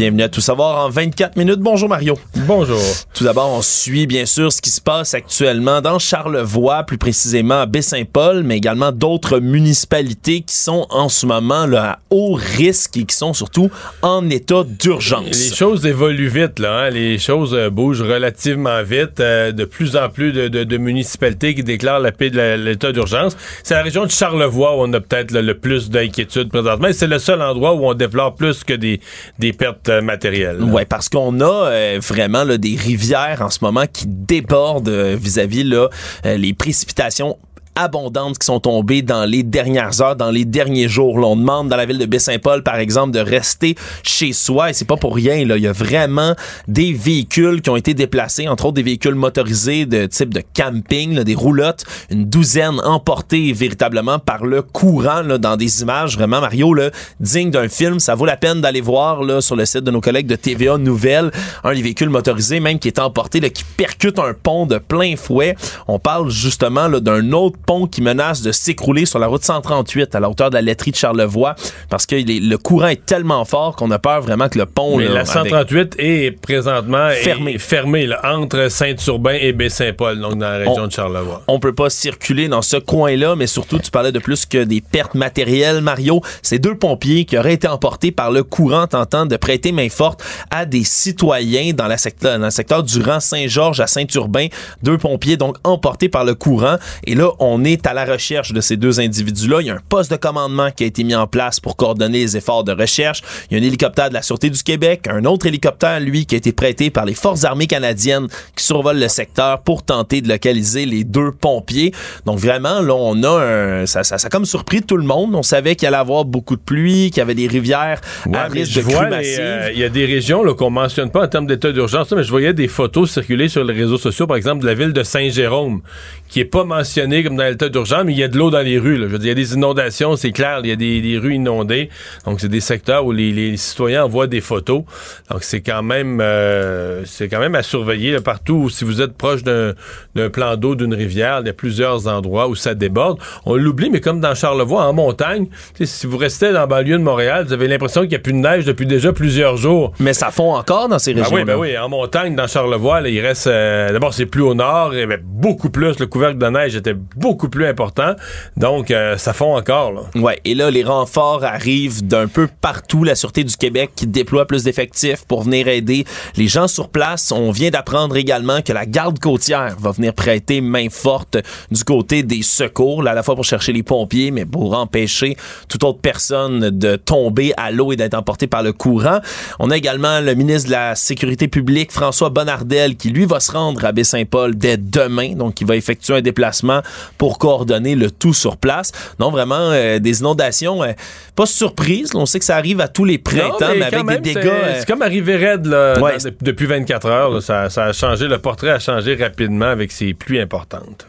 Bienvenue à Tout savoir en 24 minutes. Bonjour Mario. Bonjour. Tout d'abord, on suit bien sûr ce qui se passe actuellement dans Charlevoix, plus précisément à Baie-Saint-Paul, mais également d'autres municipalités qui sont en ce moment là, à haut risque et qui sont surtout en état d'urgence. Les choses évoluent vite, là. Hein. Les choses euh, bougent relativement vite. Euh, de plus en plus de, municipalités qui déclarent la paix de l'état d'urgence. C'est la région de Charlevoix où on a peut-être le, plus d'inquiétude présentement. C'est le seul endroit où on déplore plus que des, des pertes Oui, parce qu'on a euh, vraiment là, des rivières en ce moment qui débordent euh, vis-à-vis là, euh, les précipitations abondantes qui sont tombées dans les dernières heures, dans les derniers jours. Là, on demande dans la ville de Baie-Saint-Paul, par exemple, de rester chez soi et c'est pas pour rien. Là. Il y a vraiment des véhicules qui ont été déplacés, entre autres des véhicules motorisés de type de camping, des roulottes, une douzaine emportées véritablement par le courant là, dans des images vraiment, Mario, là, dignes d'un film. Ça vaut la peine d'aller voir là, sur le site de nos collègues de TVA Nouvelles, un des véhicules motorisés même qui est emporté, là, qui percute un pont de plein fouet. On parle justement d'un autre pont qui menace de s'écrouler sur la route 138 à la hauteur de la laiterie de Charlevoix parce que le courant est tellement fort qu'on a peur vraiment que le pont... Mais là, la 138 est présentement Fermé. est fermé là, entre Saint-Urbain et Baie-Saint-Paul, donc dans la région On- de Charlevoix. on peut pas circuler dans ce coin-là, mais surtout, tu parlais de plus que des pertes matérielles, Mario. C'est deux pompiers qui auraient été emportés par le courant tentant de prêter main forte à des citoyens dans, la secteur, dans le secteur du rang Saint-Georges à Saint-Urbain. Deux pompiers donc emportés par le courant. Et là, on est à la recherche de ces deux individus-là. Il y a un poste de commandement qui a été mis en place pour coordonner les efforts de recherche. Il y a un hélicoptère de la Sûreté du Québec, un autre hélicoptère, lui, qui a été prêté par les Forces armées canadiennes qui survolent le secteur pour tenter de localiser les deux pompiers. Donc vraiment, là, on a un... Ça, ça, ça a comme surpris tout le monde. On savait qu'il allait avoir beaucoup de pluie, qu'il y avait des rivières à Ouais, risque de massives. euh, Il y a des régions qu'on mentionne pas en termes d'état d'urgence, mais je voyais des photos circuler sur les réseaux sociaux, par exemple, de la ville de Saint-Jérôme, qui est pas mentionnée comme dans l'état d'urgence, mais il y a de l'eau dans les rues. là. Je veux dire, il y a des inondations, c'est clair, il y a des, des rues inondées. Donc, c'est des secteurs où les, les citoyens envoient des photos. Donc, c'est quand même euh, c'est quand même à surveiller là, partout. Si vous êtes proche d'un plan d'eau, d'une rivière, il y a plusieurs endroits où ça déborde. On l'oublie, mais comme dans Charlevoix, en montagne, si vous restez dans la banlieue de Montréal, vous avez l'impression qu'il n'y a plus de neige depuis déjà plusieurs jours. Mais ça fond encore dans ces Ben régions oui, ben oui, en montagne, dans Charlevoix, là, il reste. euh, D'abord, c'est plus au nord, y avait beaucoup plus. Le couvercle de neige était beaucoup plus important. Donc, euh, ça fond encore. Là. Ouais, et là, les renforts arrivent d'un peu partout. La Sûreté du Québec qui déploie plus d'effectifs pour venir aider les gens sur place. On vient d'apprendre également que la garde côtière va venir prêter main forte du côté des secours, là, à la fois pour chercher les pompiers, mais pour empêcher toute autre personne de tomber à l'eau et d'être emportée par le courant. On a également le ministre de la Sécurité publique, François Bonnardel, qui lui va se rendre à Baie-Saint-Paul dès demain. Donc, il va effectuer un déplacement pour coordonner le tout sur place. Non, vraiment, euh, des inondations, euh, pas surprise. On sait que ça arrive à tous les printemps, Non, mais, avec même, des c'est- dégâts. euh, C'est comme arrivé raide là, Ouais. dans- de- depuis 24 heures. là. ça, ça a changé. Le portrait a changé rapidement avec ces pluies importantes.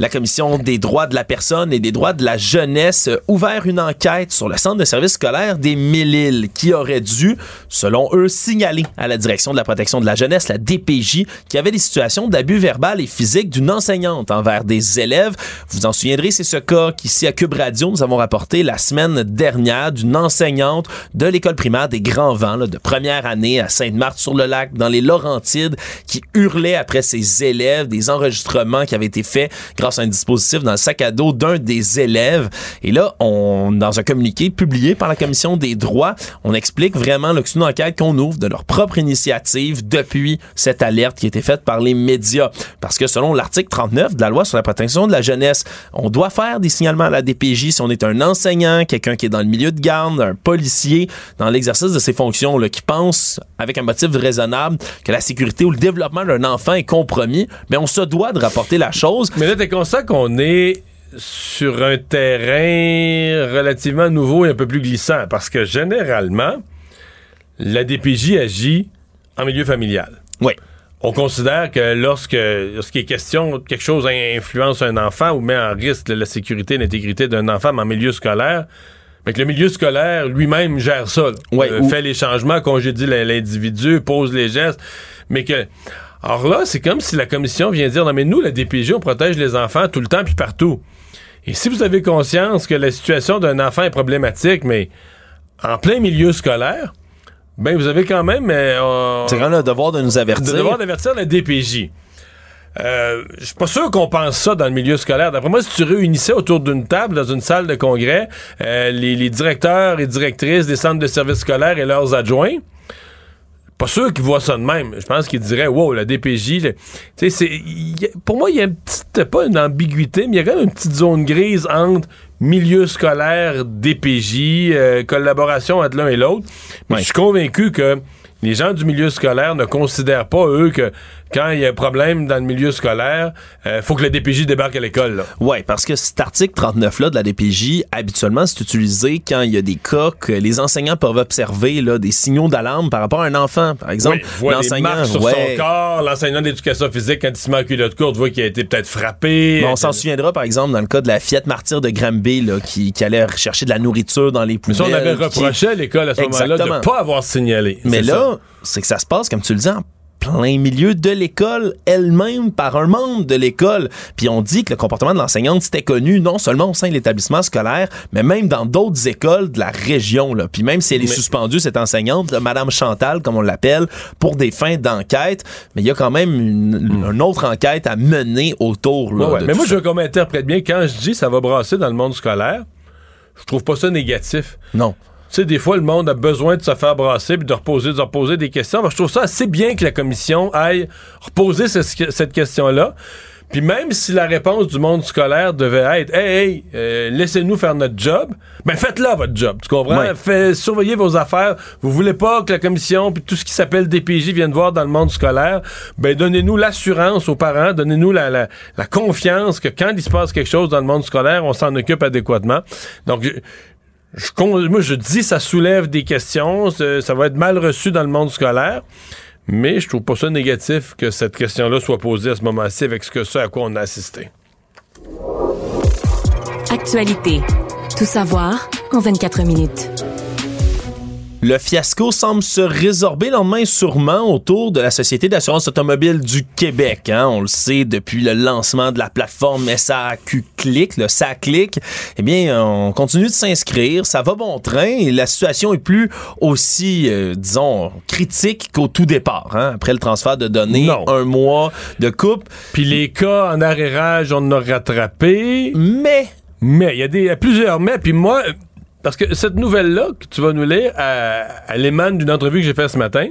La Commission des droits de la personne et des droits de la jeunesse ouvert une enquête sur le centre de service scolaire des Mille-Îles qui aurait dû, selon eux, signaler à la direction de la protection de la jeunesse, la DPJ, qu'il y avait des situations d'abus verbal et physique d'une enseignante envers des élèves. Vous vous en souviendrez, c'est ce cas qu'ici à Cube Radio, nous avons rapporté la semaine dernière d'une enseignante de l'école primaire des Grands Vents, là, de première année à Sainte-Marthe-sur-le-Lac, dans les Laurentides, qui hurlait après ses élèves, des enregistrements qui avaient été faits un dispositif dans le sac à dos d'un des élèves. Et là, on, dans un communiqué publié par la Commission des droits, on explique vraiment une enquête qu'on ouvre de leur propre initiative depuis cette alerte qui a été faite par les médias. Parce que selon l'article 39 de la loi sur la protection de la jeunesse, on doit faire des signalements à la DPJ si on est un enseignant, quelqu'un qui est dans le milieu de garde, un policier, dans l'exercice de ses fonctions, là, qui pense avec un motif raisonnable que la sécurité ou le développement d'un enfant est compromis, mais on se doit de rapporter la chose. Mais là, conscient qu'on est sur un terrain relativement nouveau et un peu plus glissant parce que généralement, la DPJ agit en milieu familial. Oui. On considère que lorsque lorsqu'il est question de quelque chose influence un enfant ou met en risque la sécurité et l'intégrité d'un enfant mais en milieu scolaire, mais que le milieu scolaire lui-même gère ça. là. Ouais, Euh, ou- Fait les changements, congédie l'individu, pose les gestes, mais que alors là, c'est comme si la commission vient dire non mais nous la DPJ on protège les enfants tout le temps puis partout. Et si vous avez conscience que la situation d'un enfant est problématique mais en plein milieu scolaire, ben vous avez quand même euh, C'est quand même le devoir de nous avertir. de devoir d'avertir la DPJ. Euh, je suis pas sûr qu'on pense ça dans le milieu scolaire. D'après moi, si tu réunissais autour d'une table dans une salle de congrès euh, les, les directeurs et directrices des centres de services scolaires et leurs adjoints, pas sûr qu'ils voient ça de même. Je pense qu'ils diraient, wow, la DPJ, là, tu sais, c'est, y a- pour moi, il y a une petite, pas une ambiguïté, mais il y a quand même une petite zone grise entre milieu scolaire, DPJ, euh, collaboration entre l'un et l'autre. Mais je suis convaincu que les gens du milieu scolaire ne considèrent pas, eux, que quand il y a un problème dans le milieu scolaire, euh, faut que le DPJ débarque à l'école. Ouais, parce que cet article 39-là de la DPJ, habituellement, c'est utilisé quand il y a des cas que les enseignants peuvent observer là, des signaux d'alarme par rapport à un enfant. Par exemple, Oui, l'enseignant. sur ouais. son corps, l'enseignant d'éducation physique, quand il se met en culotte courte, voit qu'il a été peut-être frappé. Mais on s'en souviendra, par exemple, dans le cas de la fillette martyre de Granby, là, qui, qui allait chercher de la nourriture dans les Mais poubelles. ça, on avait qui- reproché à l'école à ce moment-là de ne pas avoir signalé. Mais là, c'est que ça se passe, comme tu le dis, en plein milieu de l'école elle-même par un membre de l'école. Puis on dit que le comportement de l'enseignante c'était connu non seulement au sein de l'établissement scolaire, mais même dans d'autres écoles de la région. Là. Puis même si elle est Mais- suspendue, cette enseignante, là, Madame Chantal, comme on l'appelle, pour des fins d'enquête, mais il y a quand même une, une autre enquête à mener autour. Là, Hmm. Ouais, Mais moi, ça. je veux qu'on m'interprète bien. Quand je dis ça va brasser dans le monde scolaire, je trouve pas ça négatif. Non. Tu sais, des fois, le monde a besoin de se faire brasser puis de reposer, de se reposer des questions. Moi, je trouve ça assez bien que la commission aille reposer ce- cette question-là. Puis même si la réponse du monde scolaire devait être Hey, hey, euh, laissez-nous faire notre job, ben faites-la votre job. Tu comprends? Fait, surveillez vos affaires. Vous voulez pas que la commission puis tout ce qui s'appelle DPJ vienne voir dans le monde scolaire, ben donnez-nous l'assurance aux parents, donnez-nous la, la, la confiance que quand il se passe quelque chose dans le monde scolaire, on s'en occupe adéquatement. Donc, je, moi, je dis ça soulève des questions, ça ça va être mal reçu dans le monde scolaire. Mais je trouve pas ça négatif que cette question-là soit posée à ce moment-ci avec ce que ça à quoi on a assisté. Actualité. Tout savoir en 24 minutes. Le fiasco semble se résorber et sûrement autour de la Société d'assurance automobile du Québec. hein. On le sait depuis le lancement de la plateforme SAQ Click, le SACLIC. Eh bien, on continue de s'inscrire, ça va bon train et la situation est plus aussi, euh, disons, critique qu'au tout départ. hein. Après le transfert de données, Non. un mois de coupe. Puis les cas en arrérage, on en a rattrapé. Mais Mais il y a des il y a plusieurs mais. Puis moi, parce que cette nouvelle-là que tu vas nous lire, elle, émane d'une entrevue que j'ai faite ce matin.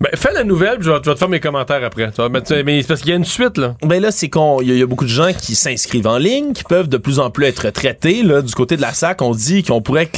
Ben, fais la nouvelle, puis je vais, te faire mes commentaires après. Tu vas mais c'est parce qu'il y a une suite, là. Ben là, c'est qu'on il y, a- beaucoup de gens qui s'inscrivent en ligne, qui peuvent de plus en plus être traités. Là, du côté de la SAC, on dit qu'on pourrait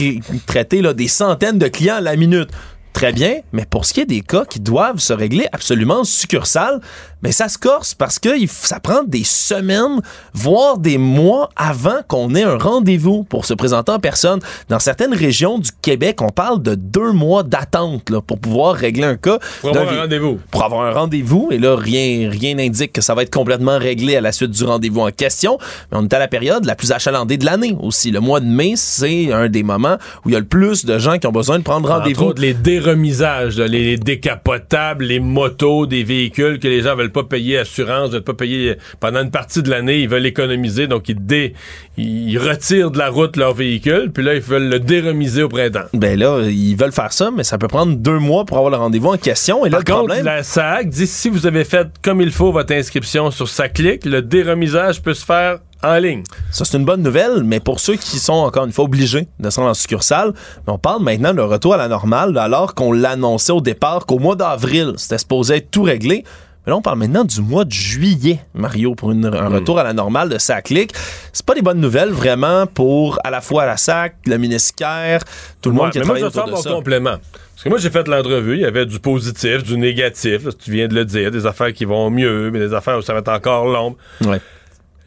traiter là, des centaines de clients à la minute. Très bien, mais pour ce qui est des cas qui doivent se régler absolument en succursale, mais ça se corse parce que ça prend des semaines, voire des mois avant qu'on ait un rendez-vous pour se présenter en personne. Dans certaines régions du Québec, on parle de deux mois d'attente là, pour pouvoir régler un cas. Pour avoir un rendez-vous. pour avoir un rendez-vous. Et là, rien rien n'indique que ça va être complètement réglé à la suite du rendez-vous en question. Mais on est à la période la plus achalandée de l'année aussi. Le mois de mai, c'est un des moments où il y a le plus de gens qui ont besoin de prendre Entre rendez-vous. autres, les déremisages, les décapotables, les motos, des véhicules que les gens veulent pas payer assurance, veulent pas payer pendant une partie de l'année, ils veulent économiser, donc ils, dé, ils retirent de la route leur véhicule, puis là, ils veulent le déremiser au printemps. Ben là, ils veulent faire ça, mais ça peut prendre deux mois pour avoir le rendez-vous en question. Et là, Par le contre, problème, la SAC dit si vous avez fait comme il faut votre inscription sur sa clique, le déremisage peut se faire en ligne. Ça, c'est une bonne nouvelle, mais pour ceux qui sont encore une fois obligés de se rendre en succursale, on parle maintenant de retour à la normale, alors qu'on l'annonçait au départ qu'au mois d'avril, c'était supposé être tout réglé. Mais là, on parle maintenant du mois de juillet, Mario, pour une- un retour à la normale de SACLIC. C'est pas des bonnes nouvelles, vraiment, pour à la fois la SAC, le ministère, tout le monde qui a mais moi, travaillé je vais te autour faire de mon ça. complément. Parce que moi, j'ai fait l'entrevue, il y avait du positif, du négatif, là, tu viens de le dire, des affaires qui vont mieux, mais des affaires où ça va être encore long. Ouais.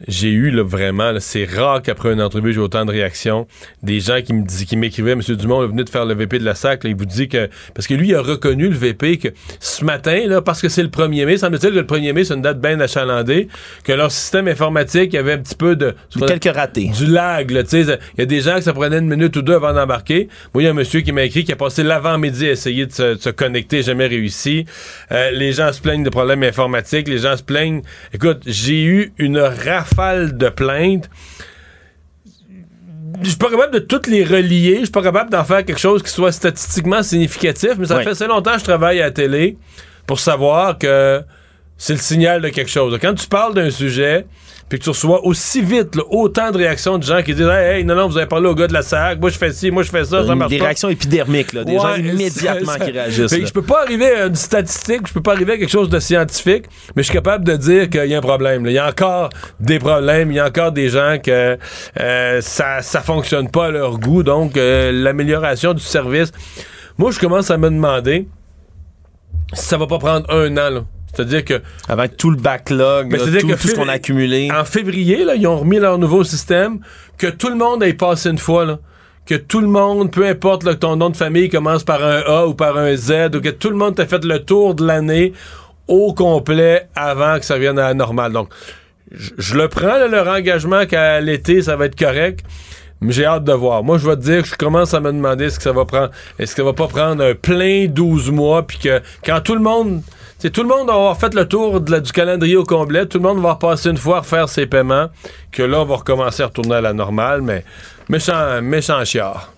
J'ai eu là, vraiment, là, c'est rare qu'après une entrevue, j'ai autant de réactions. Des gens qui me disent, qui m'écrivaient, Monsieur Dumont, vous venez de faire le VP de la SAC, là, il vous dit que. Parce que lui, il a reconnu le VP que ce matin, là, parce que c'est le 1er mai, semble-t-il que le 1er mai, c'est une date bien achalandée, que leur système informatique avait un petit peu de. Quelques ratés. du lag, là, tu sais. Il y a des gens que ça prenait une minute ou deux avant d'embarquer. Moi, il y a un monsieur qui m'a écrit qui a passé l'avant-midi à essayer de se, de se connecter, jamais réussi. Euh, les gens se plaignent de problèmes informatiques, les gens se plaignent. Écoute, j'ai eu une rafale de plaintes. Je suis pas capable de toutes les relier. Je suis pas capable d'en faire quelque chose qui soit statistiquement significatif, mais ça fait assez longtemps que je travaille à la télé pour savoir que c'est le signal de quelque chose. Quand tu parles d'un sujet, puis que tu reçois aussi vite là, autant de réactions de gens qui disent Hey, hey, non, non, vous avez parlé au gars de la SAC, moi je fais ci, moi je fais ça, ça marche des pas. réactions épidermiques, là, des gens immédiatement ça- ça- qui réagissent. Fait que là. je peux pas arriver à une statistique, je peux pas arriver à quelque chose de scientifique, mais je suis capable de dire qu'il y a un problème. Il y a encore des problèmes, il y a encore des gens que euh, ça ça fonctionne pas à leur goût, donc euh, l'amélioration du service. Moi, je commence à me demander si ça va pas prendre un an. là. C'est-à-dire que. Avec tout le backlog, Mais là, tout, que tout ce qu'on a accumulé. En février, là, ils ont remis leur nouveau système, que tout le monde ait passé une fois, là. Que tout le monde, peu importe là, que ton nom de famille commence par un A ou par un Z, ou que tout le monde t'a fait le tour de l'année au complet avant que ça vienne à la normale. Donc, je je le prends, là, leur engagement qu'à l'été, ça va être correct. Mais j'ai hâte de voir. Moi, je vais te dire que je commence à me demander ce que ça va prendre. Est-ce que ça va pas prendre un plein 12 mois, puis que quand tout le monde. Tout le monde va avoir fait le tour du calendrier au complet, tout le monde va passer une fois à refaire ses paiements, que là, on va recommencer à retourner à la normale, mais méchant, méchant chiard.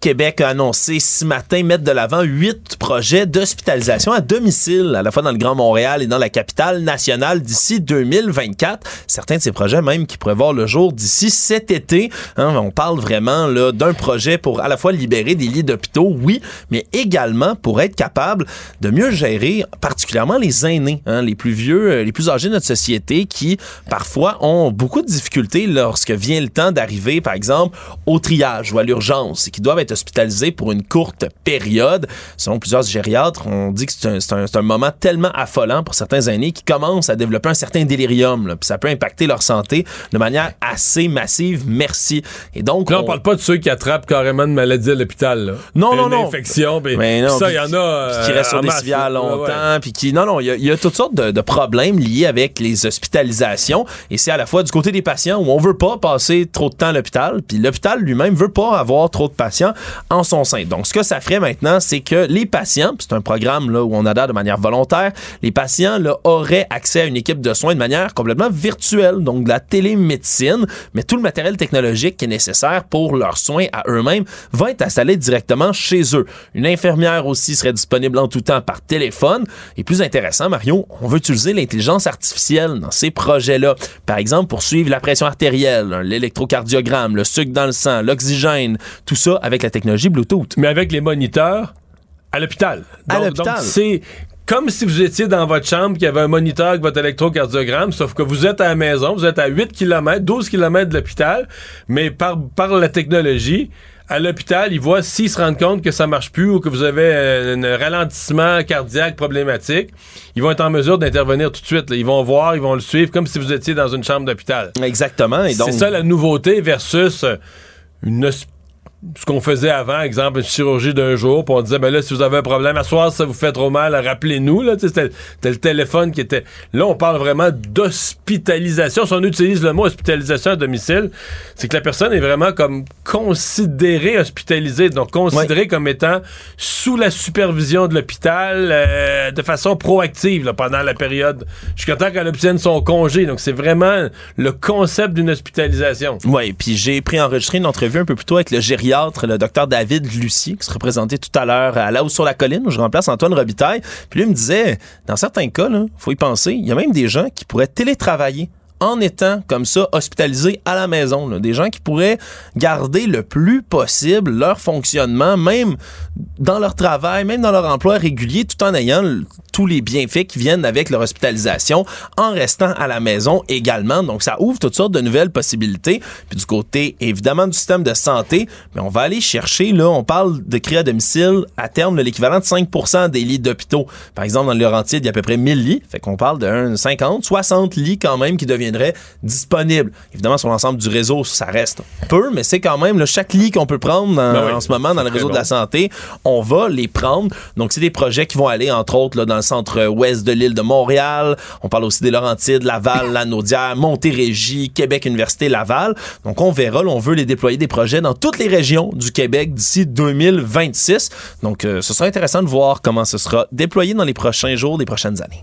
Québec a annoncé ce matin mettre de l'avant huit projets d'hospitalisation à domicile, à la fois dans le Grand Montréal et dans la capitale nationale d'ici 2024. Certains de ces projets même qui pourraient voir le jour d'ici cet été. Hein, on parle vraiment d'un projet pour à la fois libérer des lits d'hôpitaux, oui, mais également pour être capable de mieux gérer particulièrement les aînés, hein, les plus vieux, euh, les plus âgés de notre société qui parfois ont beaucoup de difficultés lorsque vient le temps d'arriver, par exemple, au triage ou à l'urgence et qui doivent être hospitalisés pour une courte période. Selon plusieurs gériatres, on dit que c'est un, moment tellement affolant pour certains aînés qui commencent à développer un certain délirium. là, puis ça peut impacter leur santé de manière assez massive. Merci. Et donc, Là, on parle pas de ceux qui attrapent carrément de maladies à l'hôpital. Non, non, Une non. infection, puis Mais non, ça, il y en a. euh, qui restent sur en des civières longtemps, puis qui non non, il y, a- il y a toutes sortes de, de problèmes liés avec les hospitalisations et c'est à la fois du côté des patients où on veut pas passer trop de temps à l'hôpital, puis l'hôpital lui-même veut pas avoir trop de patients en son sein. Donc ce que ça ferait maintenant, c'est que les patients, c'est un programme là où on adhère de manière volontaire, les patients là auraient accès à une équipe de soins de manière complètement virtuelle, donc de la télémédecine, mais tout le matériel technologique qui est nécessaire pour leurs soins à eux-mêmes va être installé directement chez eux. Une infirmière aussi serait disponible en tout temps par téléphone. Et plus intéressant, Mario, on veut utiliser l'intelligence artificielle dans ces projets-là. Par exemple, pour suivre la pression artérielle, l'électrocardiogramme, le sucre dans le sang, l'oxygène, tout ça avec la technologie Bluetooth. Mais avec les moniteurs à l'hôpital. À Donc- l'hôpital. donc, c'est comme si vous étiez dans votre chambre, qu'il y avait un moniteur avec votre électrocardiogramme, sauf que vous êtes à la maison, vous êtes à 8 km, 12 km de l'hôpital, mais par, par la technologie, à l'hôpital, ils voient s'ils se rendent compte que ça marche plus ou que vous avez un, un ralentissement cardiaque problématique, ils vont être en mesure d'intervenir tout de suite. là. Ils vont voir, ils vont le suivre comme si vous étiez dans une chambre d'hôpital. Exactement. Et donc, C'est ça la nouveauté versus euh, une hosp- ce qu'on faisait avant, exemple, une chirurgie d'un jour, puis on disait, ben là, si vous avez un problème, à soir, ça vous fait trop mal, rappelez-nous, là, c'était le téléphone qui était... Là, on parle vraiment d'hospitalisation. Si on utilise le mot hospitalisation à domicile, c'est que la personne est vraiment comme considérée hospitalisée, donc considérée comme étant sous la supervision de l'hôpital euh, de façon proactive là, pendant la période, jusqu'à temps qu'elle obtienne son congé. Donc, c'est vraiment le concept d'une hospitalisation. Oui, puis j'ai pris enregistré une entrevue un peu plus tôt avec le le docteur David Lucie, qui se représentait tout à l'heure à la hausse sur la colline, où je remplace Antoine Robitaille. Puis lui me disait, dans certains cas, il faut y penser, il y a même des gens qui pourraient télétravailler en étant comme ça hospitalisés à la maison. là. Des gens qui pourraient garder le plus possible leur fonctionnement, même dans leur travail, même dans leur emploi régulier, tout en ayant tous les bienfaits qui viennent avec leur hospitalisation, en restant à la maison également. Donc, ça ouvre toutes sortes de nouvelles possibilités. Puis du côté, évidemment, du système de santé, mais on va aller chercher, là, on parle de créer à domicile, à terme, l'équivalent de 5% des lits d'hôpitaux. Par exemple, dans le Laurentides, il y a à peu près 1000 lits. Fait qu'on parle de 50, 60 lits quand même qui deviendraient disponibles. Évidemment, sur l'ensemble du réseau, ça reste peu, mais c'est quand même, là, chaque lit qu'on peut prendre dans- Ben oui, en ce moment dans le réseau de la santé, on va les prendre. Donc, c'est des projets qui vont aller, entre autres, là, dans le centre-ouest de l'île de Montréal. On parle aussi des Laurentides, Laval, Lanaudière, Montérégie, Québec, Université Laval. Donc, on verra, là, on veut les déployer des projets dans toutes les régions du Québec d'ici 2026. Donc, euh, ce sera intéressant de voir comment ce sera déployé dans les prochains jours des prochaines années.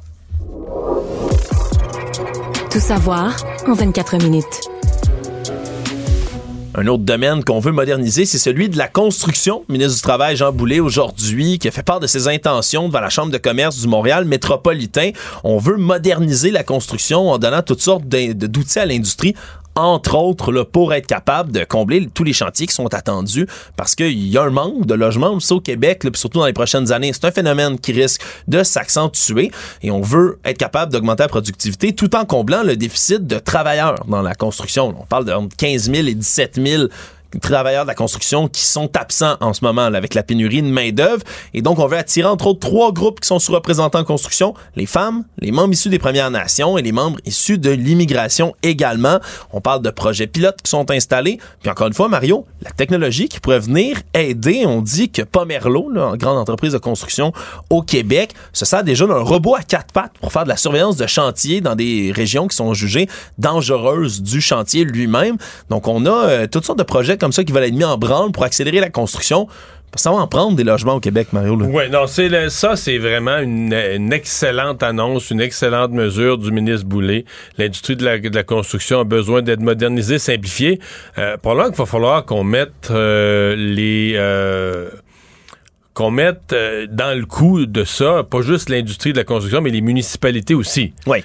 Tout savoir en 24 minutes. Un autre domaine qu'on veut moderniser, c'est celui de la construction. Le ministre du Travail, Jean Boulet, aujourd'hui, qui a fait part de ses intentions devant la Chambre de commerce du Montréal métropolitain. On veut moderniser la construction en donnant toutes sortes d'outils à l'industrie entre autres, là, pour être capable de combler tous les chantiers qui sont attendus, parce qu'il y a un manque de logements au Québec, là, surtout dans les prochaines années. C'est un phénomène qui risque de s'accentuer et on veut être capable d'augmenter la productivité tout en comblant le déficit de travailleurs dans la construction. On parle de entre 15 000 et 17 000 travailleurs de la construction qui sont absents en ce moment avec la pénurie de main-d'œuvre. Et donc, on veut attirer entre autres trois groupes qui sont sous-représentés en construction les femmes, les membres issus des Premières Nations et les membres issus de l'immigration également. On parle de projets pilotes qui sont installés. Puis encore une fois, Mario, la technologie qui pourrait venir aider. On dit que Pomerlo, là, grande entreprise de construction au Québec, se sert déjà d'un robot à quatre pattes pour faire de la surveillance de chantier dans des régions qui sont jugées dangereuses du chantier lui-même. Donc, on a euh, toutes sortes de projets comme ça qui veulent être mis en branle pour accélérer la construction. Ça va en prendre des logements au Québec, Mario. Oui, non, c'est ça, c'est vraiment une, une excellente annonce, une excellente mesure du ministre Boulay. L'industrie de la, de la construction a besoin d'être modernisée, simplifiée. Euh, probablement qu'il va falloir qu'on mette euh, les... euh, qu'on mette euh, dans le coup de ça, pas juste l'industrie de la construction, mais les municipalités aussi. Oui.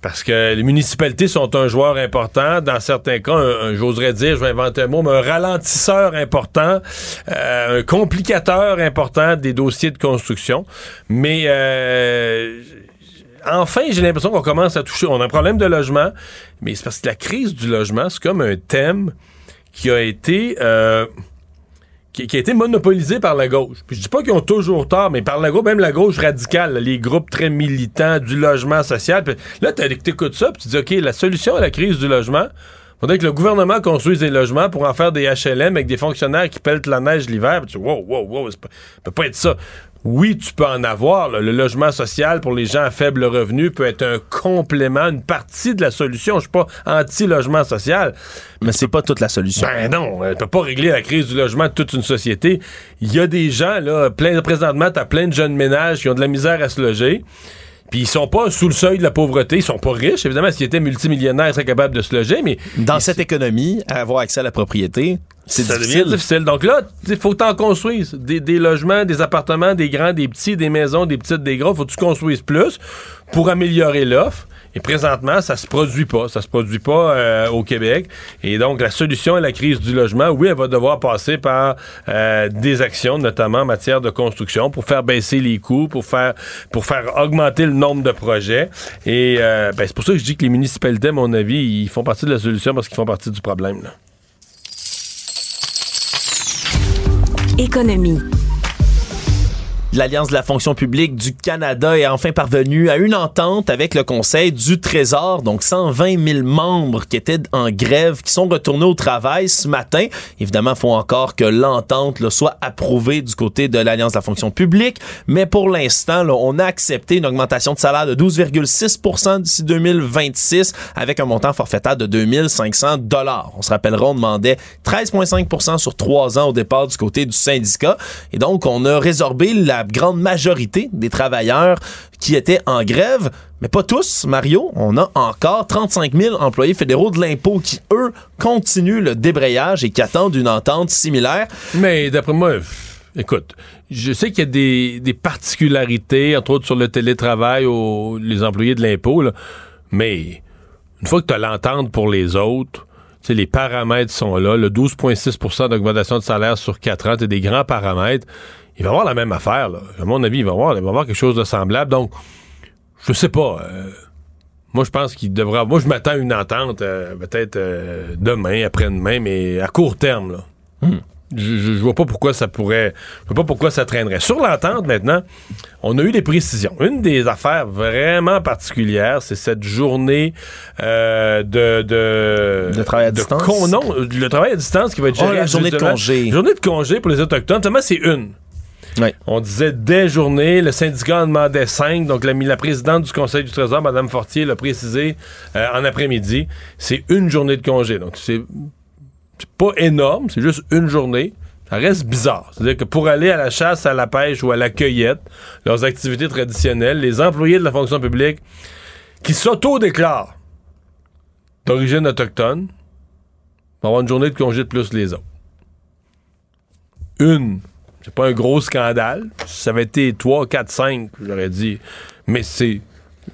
Parce que les municipalités sont un joueur important. Dans certains cas, j'oserais dire, je vais inventer un mot, mais un ralentisseur important, euh, un complicateur important des dossiers de construction. Mais euh, enfin, j'ai l'impression qu'on commence à toucher. On a un problème de logement, mais c'est parce que la crise du logement, c'est comme un thème qui a été... euh, qui, qui a été monopolisé par la gauche. Puis je dis pas qu'ils ont toujours tort, mais par la gauche, même la gauche radicale, les groupes très militants du logement social. Puis là, t'écoutes ça, puis tu dis, OK, la solution à la crise du logement, faudrait que le gouvernement construise des logements pour en faire des HLM avec des fonctionnaires qui pelletent la neige l'hiver. Tu wow, wow, wow, ça peut, pas être ça. Oui, tu peux en avoir. là. Le logement social pour les gens à faible revenu peut être un complément, une partie de la solution. Je suis pas anti-logement social. Mais c'est pas toute la solution. Ben non, elle peut pas régler la crise du logement de toute une société. Il y a des gens, là, plein, présentement, t'as plein de jeunes ménages qui ont de la misère à se loger. Puis ils sont pas sous le seuil de la pauvreté, ils sont pas riches. Évidemment, s'ils étaient multimillionnaires, ils seraient capables de se loger, mais Dans cette économie, avoir accès à la propriété, c'est difficile. difficile. Donc là, il faut que tu en construises. Des, des logements, des appartements, des grands, des petits, des maisons, des petites, des gros. faut que tu construises plus pour améliorer l'offre. Et présentement, ça se produit pas. Ça se produit pas euh, au Québec. Et donc, la solution à la crise du logement, oui, elle va devoir passer par euh, des actions, notamment en matière de construction, pour faire baisser les coûts, pour faire pour faire augmenter le nombre de projets. Et euh, ben, c'est pour ça que je dis que les municipalités, à mon avis, ils font partie de la solution parce qu'ils font partie du problème. Économie. L'Alliance de la fonction publique du Canada est enfin parvenue à une entente avec le Conseil du Trésor, donc 120 000 membres qui étaient en grève, qui sont retournés au travail ce matin. Évidemment, il faut encore que l'entente soit approuvée du côté de l'Alliance de la fonction publique, mais pour l'instant, on a accepté une augmentation de salaire de 12,6% d'ici 2026 avec un montant forfaitaire de 2500 dollars. On se rappellera, on demandait 13,5% sur trois ans au départ du côté du syndicat. Et donc, on a résorbé la grande majorité des travailleurs qui étaient en grève, mais pas tous, Mario. On a encore 35 000 employés fédéraux de l'impôt qui, eux, continuent le débrayage et qui attendent une entente similaire. Mais d'après moi, écoute, je sais qu'il y a des, particularités, entre autres sur le télétravail, aux, les employés de l'impôt, mais une fois que tu as l'entente pour les autres, tu les paramètres sont là, le 12,6% d'augmentation de salaire sur 4 ans, c'est des grands paramètres. Il va y avoir la même affaire, là. À mon avis, il va y avoir, il va avoir quelque chose de semblable. Donc, je sais pas. euh, moi, je pense qu'il devra. Moi, je m'attends à une entente, euh, peut-être euh, demain, après-demain, mais à court terme, là. Je, je, je vois pas pourquoi ça pourrait. Je vois pas pourquoi ça traînerait. Sur l'entente, maintenant, on a eu des précisions. Une des affaires vraiment particulières, c'est cette journée euh, de, de. De travail à distance? con- non, le travail à distance qui va être Oh, géré. la journée de congé. Journée de congé pour les Autochtones. Seulement, c'est une. On disait des journées, le syndicat en demandait cinq, donc la, présidente du Conseil du Trésor, Mme Fortier, l'a précisé euh, en après-midi. C'est une journée de congé. Donc, c'est pas énorme, c'est juste une journée. Ça reste bizarre. C'est-à-dire que pour aller à la chasse, à la pêche ou à la cueillette, leurs activités traditionnelles, les employés de la fonction publique qui s'auto-déclarent d'origine autochtone vont avoir une journée de congé de plus les autres. Une. C'est pas un gros scandale. Si ça avait été 3, 4, 5, j'aurais dit. Mais c'est.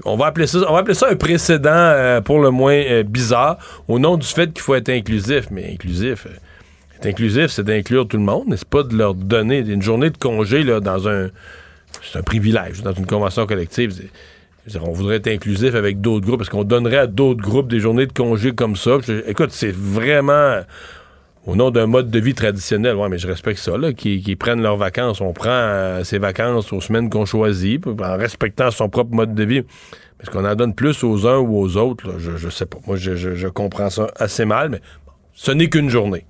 On va appeler ça, on va appeler ça un précédent euh, pour le moins euh, bizarre au nom du fait qu'il faut être inclusif. Mais inclusif, euh, être inclusif, c'est d'inclure tout le monde, n'est-ce pas? De leur donner une journée de congé là, dans un. C'est un privilège, dans une convention collective. c'est- on voudrait être inclusif avec d'autres groupes. Est-ce qu'on donnerait à d'autres groupes des journées de congé comme ça? Écoute, c'est vraiment. Au nom d'un mode de vie traditionnel. Ouais, mais je respecte ça, là, qui, prennent leurs vacances. On prend euh, ses vacances aux semaines qu'on choisit, en respectant son propre mode de vie. Est-ce qu'on en donne plus aux uns ou aux autres? Je, sais pas. Moi, je, je comprends ça assez mal, mais ce n'est qu'une journée.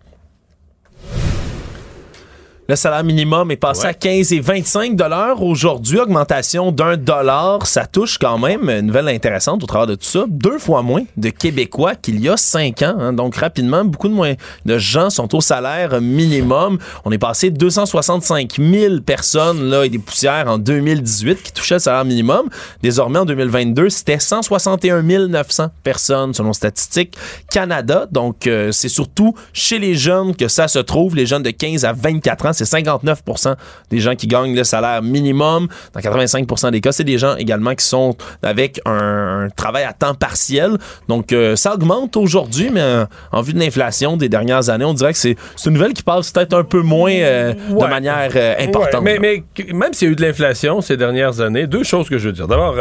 Le salaire minimum est passé à 15 et 25 dollars aujourd'hui, augmentation d'un dollar. Ça touche quand même une nouvelle intéressante au travers de tout ça. Deux fois moins de Québécois qu'il y a cinq ans. Hein. Donc rapidement, beaucoup de moins de gens sont au salaire minimum. On est passé de 265 000 personnes là et des poussières en 2018 qui touchaient le salaire minimum. Désormais en 2022, c'était 161 900 personnes selon Statistique Canada. Donc euh, c'est surtout chez les jeunes que ça se trouve, les jeunes de 15 à 24 ans c'est 59% des gens qui gagnent le salaire minimum. Dans 85% des cas, c'est des gens également qui sont avec un, travail à temps partiel. Donc, euh, ça augmente aujourd'hui, mais euh, en vue de l'inflation des dernières années, on dirait que c'est une nouvelle qui passe peut-être un peu moins euh, de manière importante. mais, même s'il y a eu de l'inflation ces dernières années, deux choses que je veux dire. D'abord,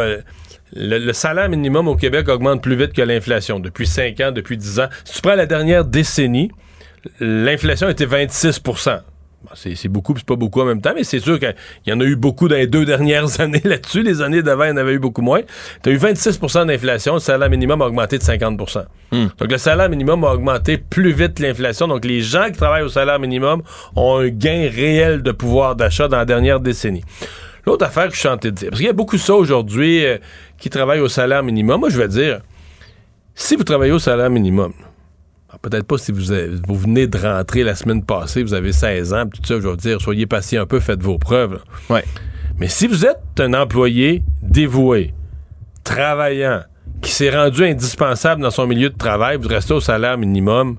le, salaire minimum au Québec augmente plus vite que l'inflation depuis 5 ans, depuis 10 ans. Si tu prends la dernière décennie, l'inflation était 26 c'est beaucoup, c'est pas beaucoup en même temps, mais c'est sûr qu'il y en a eu beaucoup dans les deux dernières années là-dessus. Les années d'avant, il y en avait eu beaucoup moins. Tu as eu 26% d'inflation, le salaire minimum a augmenté de 50% hmm. Donc, le salaire minimum a augmenté plus vite que l'inflation. Donc, les gens qui travaillent au salaire minimum ont un gain réel de pouvoir d'achat dans la dernière décennie. L'autre affaire que je suis en train de dire, parce qu'il y a beaucoup de ça aujourd'hui euh, qui travaillent au salaire minimum. Moi, je vais dire, si vous travaillez au salaire minimum, peut-être pas si vous, vous venez de rentrer la semaine passée, vous avez 16 ans, tout ça, je veux dire, soyez patient un peu, faites vos preuves. Ouais. Mais si vous êtes un employé dévoué, travaillant, qui s'est rendu indispensable dans son milieu de travail, vous restez au salaire minimum,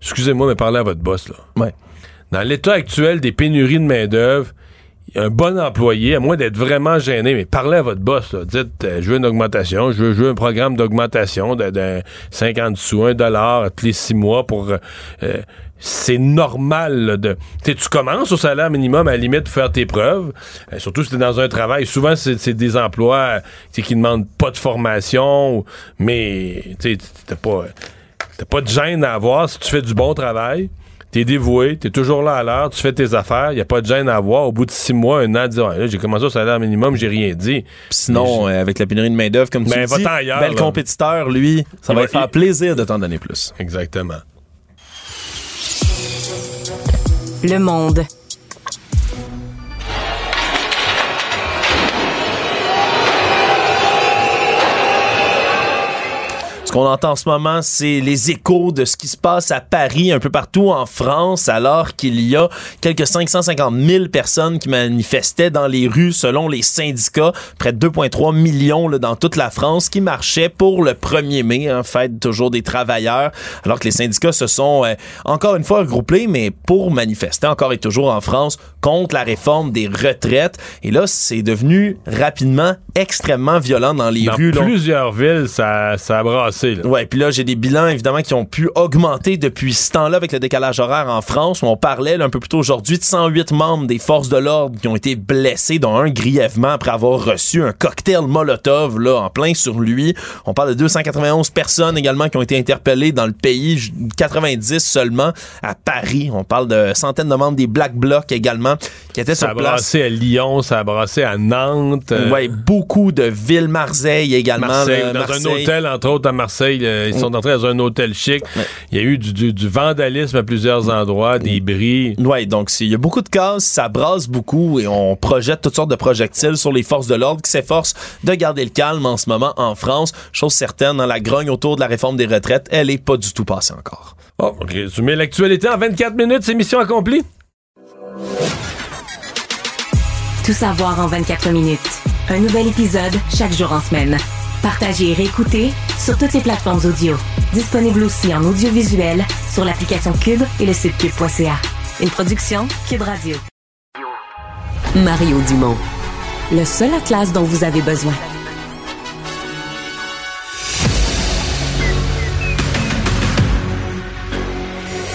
excusez-moi, mais parlez à votre boss, là. Ouais. Dans l'état actuel des pénuries de main-d'œuvre, un bon employé, à moins d'être vraiment gêné, mais parlez à votre boss. Dites, euh, je veux une augmentation, je veux, jouer un programme d'augmentation de, 50 sous, 1 dollar tous les six mois pour... Euh, euh, c'est normal de tu commences au salaire minimum à la limite faire tes preuves surtout si tu dans un travail. Souvent c'est des emplois qui demandent pas de formation mais tu pas t'as pas de gêne à avoir si tu fais du bon travail t'es dévoué, t'es toujours là à l'heure, tu fais tes affaires, y a pas de gêne à avoir. Au bout de six mois, un an, dire, j'ai commencé au salaire minimum, j'ai rien dit. sinon, euh, avec la pénurie de main d'œuvre, comme tu ben, dis, ailleurs, bel compétiteur, lui, ça va, faire plaisir de t'en donner plus. Exactement. Le monde. Ce qu'on entend en ce moment, c'est les échos de ce qui se passe à Paris, un peu partout en France, alors qu'il y a quelques 550 000 personnes qui manifestaient dans les rues, selon les syndicats, près de 2,3 millions là, dans toute la France, qui marchaient pour le 1er mai, en hein, fait, toujours des travailleurs, alors que les syndicats se sont euh, encore une fois regroupés, mais pour manifester encore et toujours en France contre la réforme des retraites. Et là, c'est devenu rapidement extrêmement violent dans les rues. Dans plusieurs villes, ça, ça a brassé Ouais, puis là, j'ai des bilans évidemment qui ont pu augmenter depuis ce temps-là avec le décalage horaire en France. Où on parlait un peu plus tôt aujourd'hui de 108 membres des forces de l'ordre qui ont été blessés, dont un grièvement après avoir reçu un cocktail Molotov là en plein sur lui. On parle de 291 personnes également qui ont été interpellées dans le pays, 90 seulement à Paris. On parle de centaines de membres des Black Blocs également qui étaient sur place. Ça a brassé à Lyon, ça a brassé à Nantes. Euh, ouais, beaucoup de villes, Marseille également. Marseille, dans un hôtel entre autres à Marseille Marseille. ils sont entrés dans un hôtel chic. Il y a eu du, vandalisme à plusieurs endroits, des bris. Oui, donc il y a beaucoup de cases, ça brasse beaucoup et on projette toutes sortes de projectiles sur les forces de l'ordre qui s'efforcent de garder le calme en ce moment en France. Chose certaine, dans la grogne autour de la réforme des retraites, elle est pas du tout passée encore. Oh, résumé l'actualité en 24 minutes, c'est mission accomplie. Tout savoir en 24 minutes. Un nouvel épisode chaque jour en semaine. Partagez et réécoutez sur toutes les plateformes audio. Disponible aussi en audiovisuel sur l'application Cube et le site cube.ca. Une production Cube Radio. Mario Dumont. Le seul atlas dont vous avez besoin.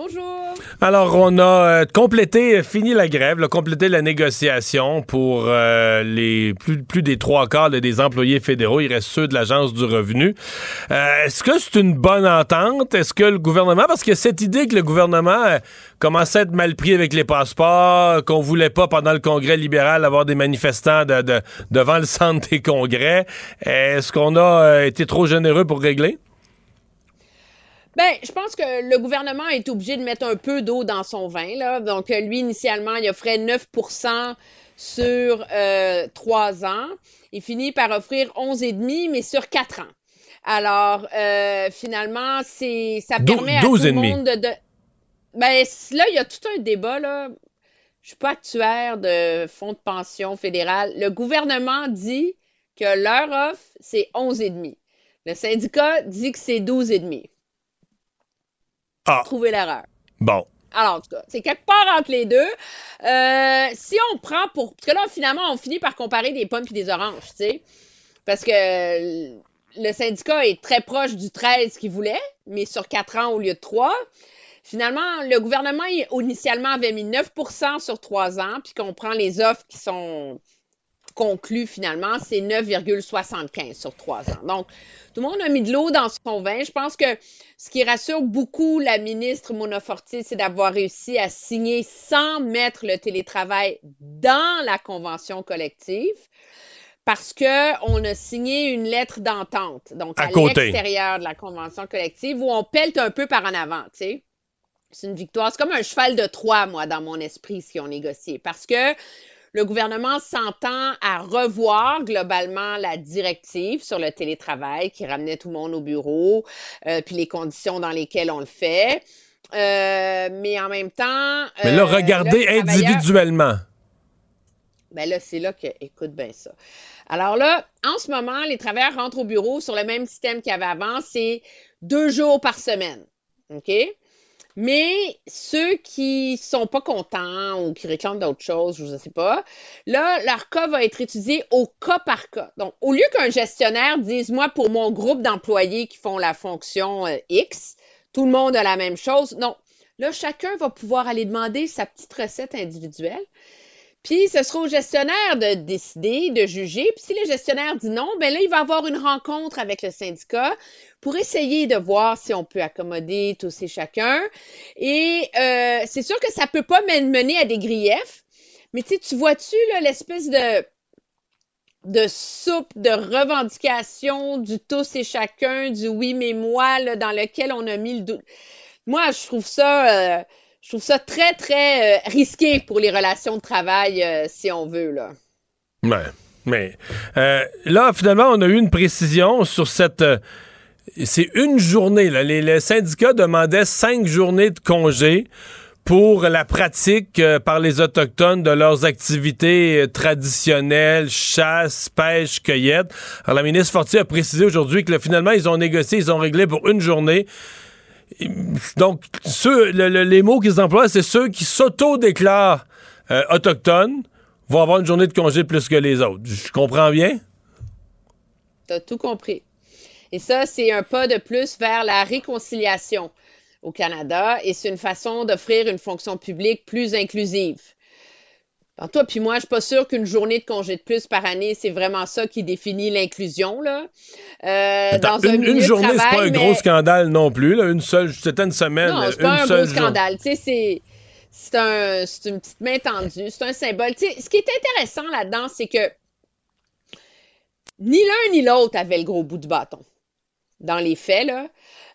Bonjour. Alors, on a euh, complété, fini la grève, là, complété la négociation pour euh, les plus, des trois quarts des employés fédéraux. Il reste ceux de l'Agence du revenu. Euh, est-ce que c'est une bonne entente? Est-ce que le gouvernement, parce a cette idée que le gouvernement commençait à être mal pris avec les passeports, qu'on voulait pas pendant le congrès libéral avoir des manifestants de, devant le centre des congrès. Est-ce qu'on a été trop généreux pour régler? Ben, je pense que le gouvernement est obligé de mettre un peu d'eau dans son vin. Là. Donc, euh, lui, initialement, il offrait 9% sur euh, 3 ans. Il finit par offrir 11,5 mais sur 4 ans. Alors, euh, finalement, c'est ça permet à tout le monde de, de... Ben, là, il y a tout un débat, là. Je suis pas actuaire de fonds de pension fédéral. Le gouvernement dit que leur offre, c'est 11,5. Le syndicat dit que c'est 12,5. Ah. Trouver l'erreur. Bon. Alors, en tout cas, c'est quelque part entre les deux. Euh, si on prend pour. Parce que là, finalement, on finit par comparer des pommes et des oranges, tu sais. Parce que le syndicat est très proche du 13 qu'il voulait, mais sur 4 ans au lieu de 3. Finalement, le gouvernement, initialement, avait mis 9% sur 3 ans, puis qu'on prend les offres qui sont conclues finalement, c'est 9,75 sur 3 ans. Donc, tout le monde a mis de l'eau dans son vin. Je pense que ce qui rassure beaucoup la ministre Mona Fortier, c'est d'avoir réussi à signer sans mettre le télétravail dans la convention collective parce qu'on a signé une lettre d'entente, donc à, l'extérieur de la convention collective, où on pèle un peu par en avant, tu sais. C'est une victoire. C'est comme un cheval de Troie, moi, dans mon esprit, ce qu'ils ont négocié. Parce que le gouvernement s'entend à revoir globalement la directive sur le télétravail qui ramenait tout le monde au bureau, euh, puis les conditions dans lesquelles on le fait. Euh, mais en même temps. mais là, euh, regardez individuellement. Ben là, c'est là que, écoute bien ça. Alors là, en ce moment, les travailleurs rentrent au bureau sur le même système qu'il y avait avant, c'est deux jours par semaine. OK? Mais ceux qui sont pas contents ou qui réclament d'autres choses, je ne sais pas, là, leur cas va être étudié au cas par cas. Donc, au lieu qu'un gestionnaire dise, moi, pour mon groupe d'employés qui font la fonction euh, X, tout le monde a la même chose. Non. Là, chacun va pouvoir aller demander sa petite recette individuelle. Puis, ce sera au gestionnaire de décider, de juger. Puis, si le gestionnaire dit non, ben là, il va avoir une rencontre avec le syndicat pour essayer de voir si on peut accommoder tous et chacun. Et euh, c'est sûr que ça peut pas mener à des griefs, mais tu vois-tu l'espèce de soupe, de revendication du tous et chacun, du oui mais moi, dans lequel on a mis le doute? Moi, je trouve ça, euh, je trouve ça très, très euh, risqué pour les relations de travail, euh, si on veut, là. Mais euh, là, finalement, on a eu une précision sur cette. c'est une journée. Là. Les, syndicats demandaient cinq journées de congé pour la pratique par les Autochtones de leurs activités traditionnelles, chasse, pêche, cueillette. Alors, la ministre Fortier a précisé aujourd'hui que finalement, ils ont négocié, ils ont réglé pour une journée donc, ceux, les mots qu'ils emploient, c'est ceux qui s'auto-déclarent euh, autochtones vont avoir une journée de congé plus que les autres. Je comprends bien? T'as tout compris. Et ça, c'est un pas de plus vers la réconciliation au Canada et c'est une façon d'offrir une fonction publique plus inclusive. Alors toi puis moi, je suis pas sûre qu'une journée de congé de plus par année, c'est vraiment ça qui définit l'inclusion là. Euh, dans une, une journée, c'est pas un gros scandale non plus. Là. Une seule, c'était une semaine. Non, c'est pas un gros scandale. Tu sais, c'est c'est un, une petite main tendue, c'est un symbole. Tu sais, ce qui est intéressant là-dedans, c'est que ni l'un ni l'autre avait le gros bout de bâton. Dans les faits, là.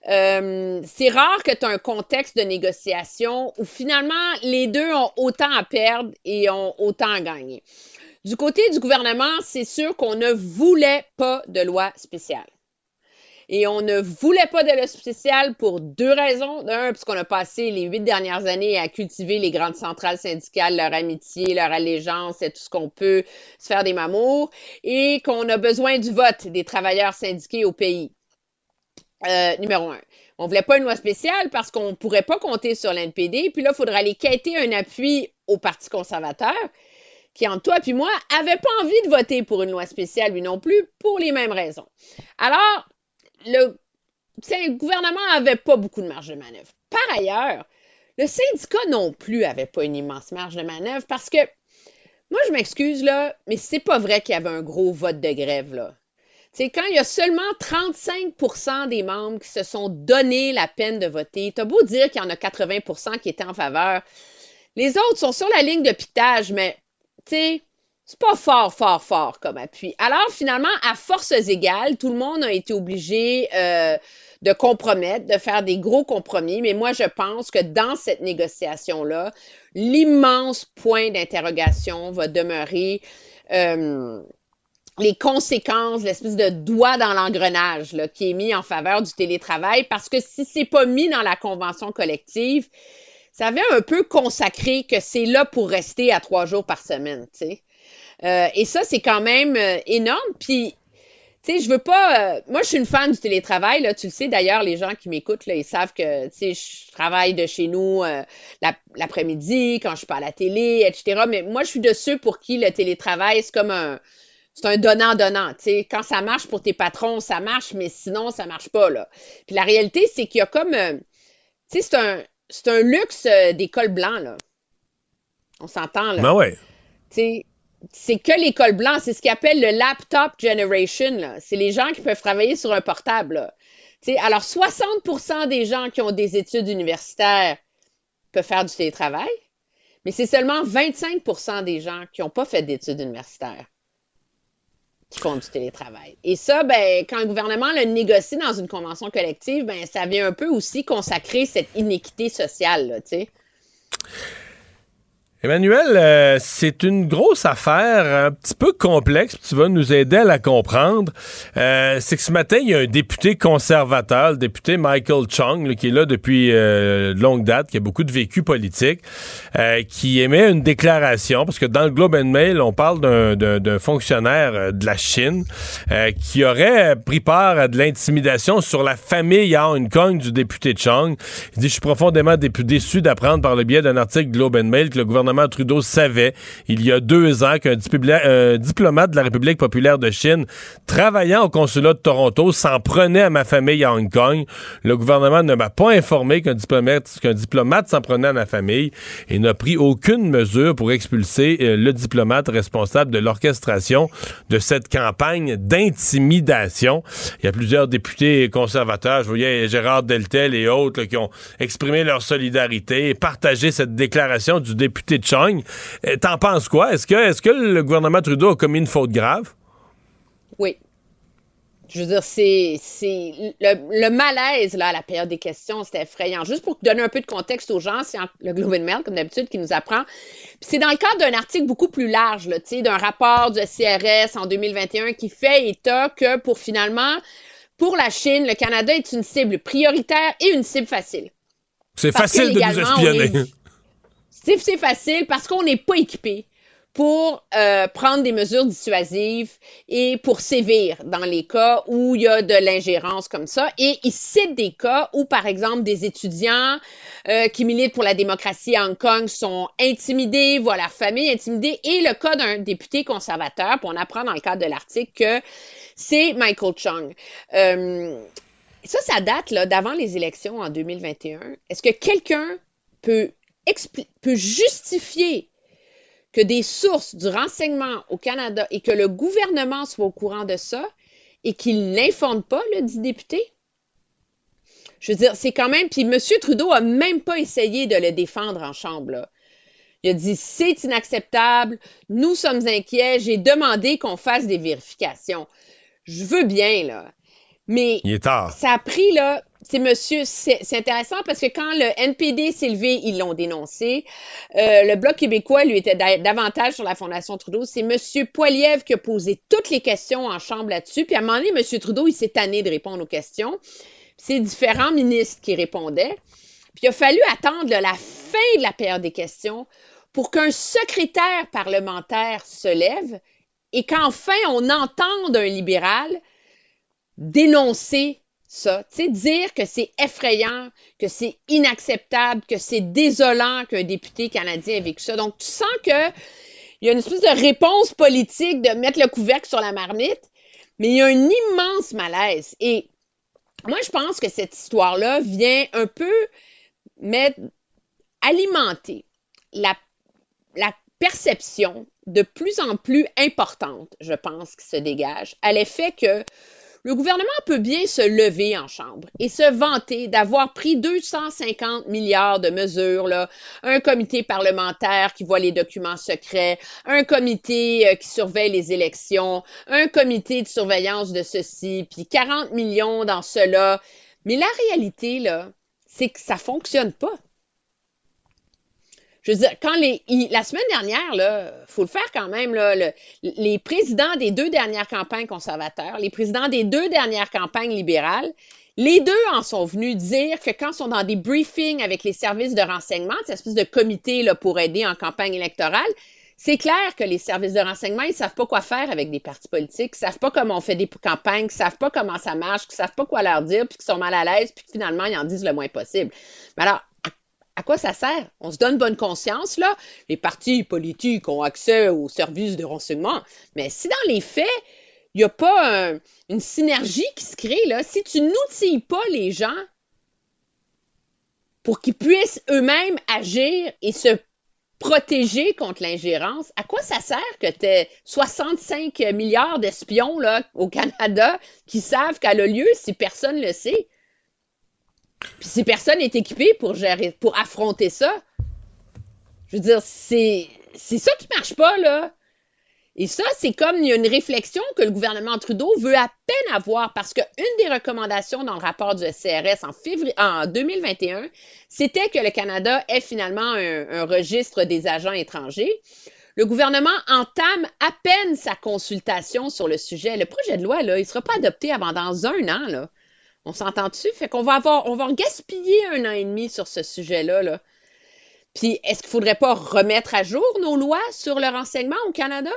Euh, c'est rare que tu as un contexte de négociation où finalement les deux ont autant à perdre et ont autant à gagner. Du côté du gouvernement, c'est sûr qu'on ne voulait pas de loi spéciale. Et on ne voulait pas de loi spéciale pour deux raisons. D'un, parce qu'on a passé les huit dernières années à cultiver les grandes centrales syndicales, leur amitié, leur allégeance et tout ce qu'on peut se faire des mamours. Et qu'on a besoin du vote des travailleurs syndiqués au pays. Euh, numéro un. On voulait pas une loi spéciale parce qu'on ne pourrait pas compter sur l'NPD. Puis là, il faudrait aller quêter un appui au Parti conservateur qui, en toi puis moi, avait pas envie de voter pour une loi spéciale, lui non plus, pour les mêmes raisons. Alors, le, le gouvernement avait pas beaucoup de marge de manœuvre. Par ailleurs, le syndicat non plus n'avait pas une immense marge de manœuvre parce que, moi, je m'excuse, là, mais c'est pas vrai qu'il y avait un gros vote de grève, là. C'est quand il y a seulement 35% des membres qui se sont donné la peine de voter. T'as beau dire qu'il y en a 80% qui étaient en faveur. Les autres sont sur la ligne de pitage, mais, tu c'est pas fort, fort, fort comme appui. Alors, finalement, à forces égales, tout le monde a été obligé euh, de compromettre, de faire des gros compromis. Mais moi, je pense que dans cette négociation-là, l'immense point d'interrogation va demeurer euh, les conséquences, l'espèce de doigt dans l'engrenage qui est mis en faveur du télétravail, parce que si c'est pas mis dans la convention collective, ça avait un peu consacré que c'est là pour rester à trois jours par semaine, tu sais. Euh, et ça, c'est quand même euh, énorme. Puis tu sais, je veux pas. Euh, moi, je suis une fan du télétravail. Là, tu le sais d'ailleurs, les gens qui m'écoutent, là, ils savent que tu sais, je travaille de chez nous l'après-midi, quand je suis pas à la télé, etc. Mais moi, je suis de ceux pour qui le télétravail, c'est comme un. C'est un donnant-donnant. Tu sais, quand ça marche pour tes patrons, ça marche, mais sinon, ça marche pas. Là. Puis la réalité, c'est qu'il y a comme. Euh, tu sais, c'est un, c'est un luxe des cols blancs, là. On s'entend, là. Ben ouais. Tu sais, c'est que l'école blanche, c'est ce qu'ils appellent le laptop generation. C'est les gens qui peuvent travailler sur un portable. Alors, 60% des gens qui ont des études universitaires peuvent faire du télétravail, mais c'est seulement 25% des gens qui n'ont pas fait d'études universitaires qui font du télétravail. Et ça, ben, quand le gouvernement le négocie dans une convention collective, ben, ça vient un peu aussi consacrer cette inéquité sociale, tu sais. Emmanuel, euh, c'est une grosse affaire, un petit peu complexe, tu vas nous aider à la comprendre. Euh, c'est que ce matin, il y a un député conservateur, le député Michael Chung, qui est là depuis euh, longue date, qui a beaucoup de vécu politique, qui émet une déclaration, parce que dans le Globe and Mail, on parle d'un fonctionnaire de la Chine qui aurait pris part à de l'intimidation sur la famille à Hong Kong du député Chung. Il dit, je suis profondément déçu d'apprendre par le biais d'un article Globe and Mail que le gouvernement Trudeau savait il y a deux ans qu'un diplomate de la République populaire de Chine travaillant au consulat de Toronto s'en prenait à ma famille à Hong Kong. Le gouvernement ne m'a pas informé qu'un diplomate, qu'un diplomate s'en prenait à ma famille et n'a pris aucune mesure pour expulser euh, le diplomate responsable de l'orchestration de cette campagne d'intimidation. Il y a plusieurs députés conservateurs, je voyais Gérard Deltel et autres qui ont exprimé leur solidarité et partagé cette déclaration du député Chung. Euh, t'en penses quoi? Est-ce que, est que le gouvernement Trudeau a commis une faute grave? Oui. Je veux dire, c'est, le, malaise là, à la période des questions, c'était effrayant. Juste pour donner un peu de contexte aux gens, c'est le Globe and Mail, comme d'habitude, qui nous apprend. c'est dans le cadre d'un article beaucoup plus large, d'un rapport du CRS en 2021 qui fait état que pour finalement, pour la Chine, le Canada est une cible prioritaire et une cible facile. C'est facile de nous espionner c'est facile parce qu'on n'est pas équipé pour euh, prendre des mesures dissuasives et pour sévir dans les cas où il y a de l'ingérence comme ça. Et il cite des cas où, par exemple, des étudiants euh, qui militent pour la démocratie à Hong Kong sont intimidés, voient leur famille intimidée, et le cas d'un député conservateur, pour on apprend dans le cadre de l'article que c'est Michael Chung. Euh, ça, ça date d'avant les élections en 2021. Est-ce que quelqu'un peut peut justifier que des sources du renseignement au Canada et que le gouvernement soit au courant de ça et qu'il n'informe pas le dit député? Je veux dire, c'est quand même. Puis M. Trudeau a même pas essayé de le défendre en chambre. Il a dit c'est inacceptable, nous sommes inquiets, j'ai demandé qu'on fasse des vérifications. Je veux bien, là. Mais ça a pris là, c'est monsieur, intéressant parce que quand le NPD s'est levé, ils l'ont dénoncé. Euh, le Bloc québécois, lui, était davantage sur la Fondation Trudeau. C'est monsieur Poiliev qui a posé toutes les questions en chambre là-dessus. Puis à un moment donné, monsieur Trudeau, il s'est tanné de répondre aux questions. C'est différents ministres qui répondaient. Puis il a fallu attendre la fin de la période des questions pour qu'un secrétaire parlementaire se lève et qu'enfin on entende un libéral dénoncer ça. Tu sais, dire que c'est effrayant, que c'est inacceptable, que c'est désolant qu'un député canadien ait vécu ça. Donc, tu sens que il y a une espèce de réponse politique de mettre le couvercle sur la marmite, mais il y a un immense malaise. Et moi, je pense que cette histoire-là vient un peu mettre alimenter la, la perception de plus en plus importante, je pense, qui se dégage à l'effet que le gouvernement peut bien se lever en chambre et se vanter d'avoir pris 250 milliards de mesures, là, un comité parlementaire qui voit les documents secrets, un comité euh, qui surveille les élections, un comité de surveillance de ceci, puis 40 millions dans cela. Mais la réalité, là, c'est que ça fonctionne pas je veux dire, quand la semaine dernière, là, faut le faire quand même, là, les présidents des deux dernières campagnes conservateurs, les présidents des deux dernières campagnes libérales, les deux en sont venus dire que quand ils sont dans des briefings avec les services de renseignement, cette espèce de comité pour aider en campagne électorale, c'est clair que les services de renseignement, ils savent pas quoi faire avec des partis politiques, ils savent pas comment on fait des campagnes, ils savent pas comment ça marche, ils savent pas quoi leur dire, puis qu'ils sont mal à l'aise, puis que finalement, ils en disent le moins possible. Mais alors, à quoi ça sert? On se donne bonne conscience, là. Les partis politiques ont accès aux services de renseignement. Mais si dans les faits, il n'y a pas une synergie qui se crée, là, si tu n'outilles pas les gens pour qu'ils puissent eux-mêmes agir et se protéger contre l'ingérence, à quoi ça sert que tu aies 65 milliards d'espions au Canada qui savent qu'elle a lieu si personne ne le sait? Puis si personne n'est équipé pour affronter ça, je veux dire, c'est, c'est ça qui marche pas, là. Et ça, c'est comme une réflexion que le gouvernement Trudeau veut à peine avoir parce qu'une des recommandations dans le rapport du CRS en, en 2021, c'était que le Canada ait finalement un, un, registre des agents étrangers. Le gouvernement entame à peine sa consultation sur le sujet. Le projet de loi, là, il ne sera pas adopté avant dans un an. Là. On s'entend dessus? Fait qu'on va avoir, on va gaspiller un an et demi sur ce sujet-là. Là. Puis, est-ce qu'il faudrait pas remettre à jour nos lois sur le renseignement au Canada?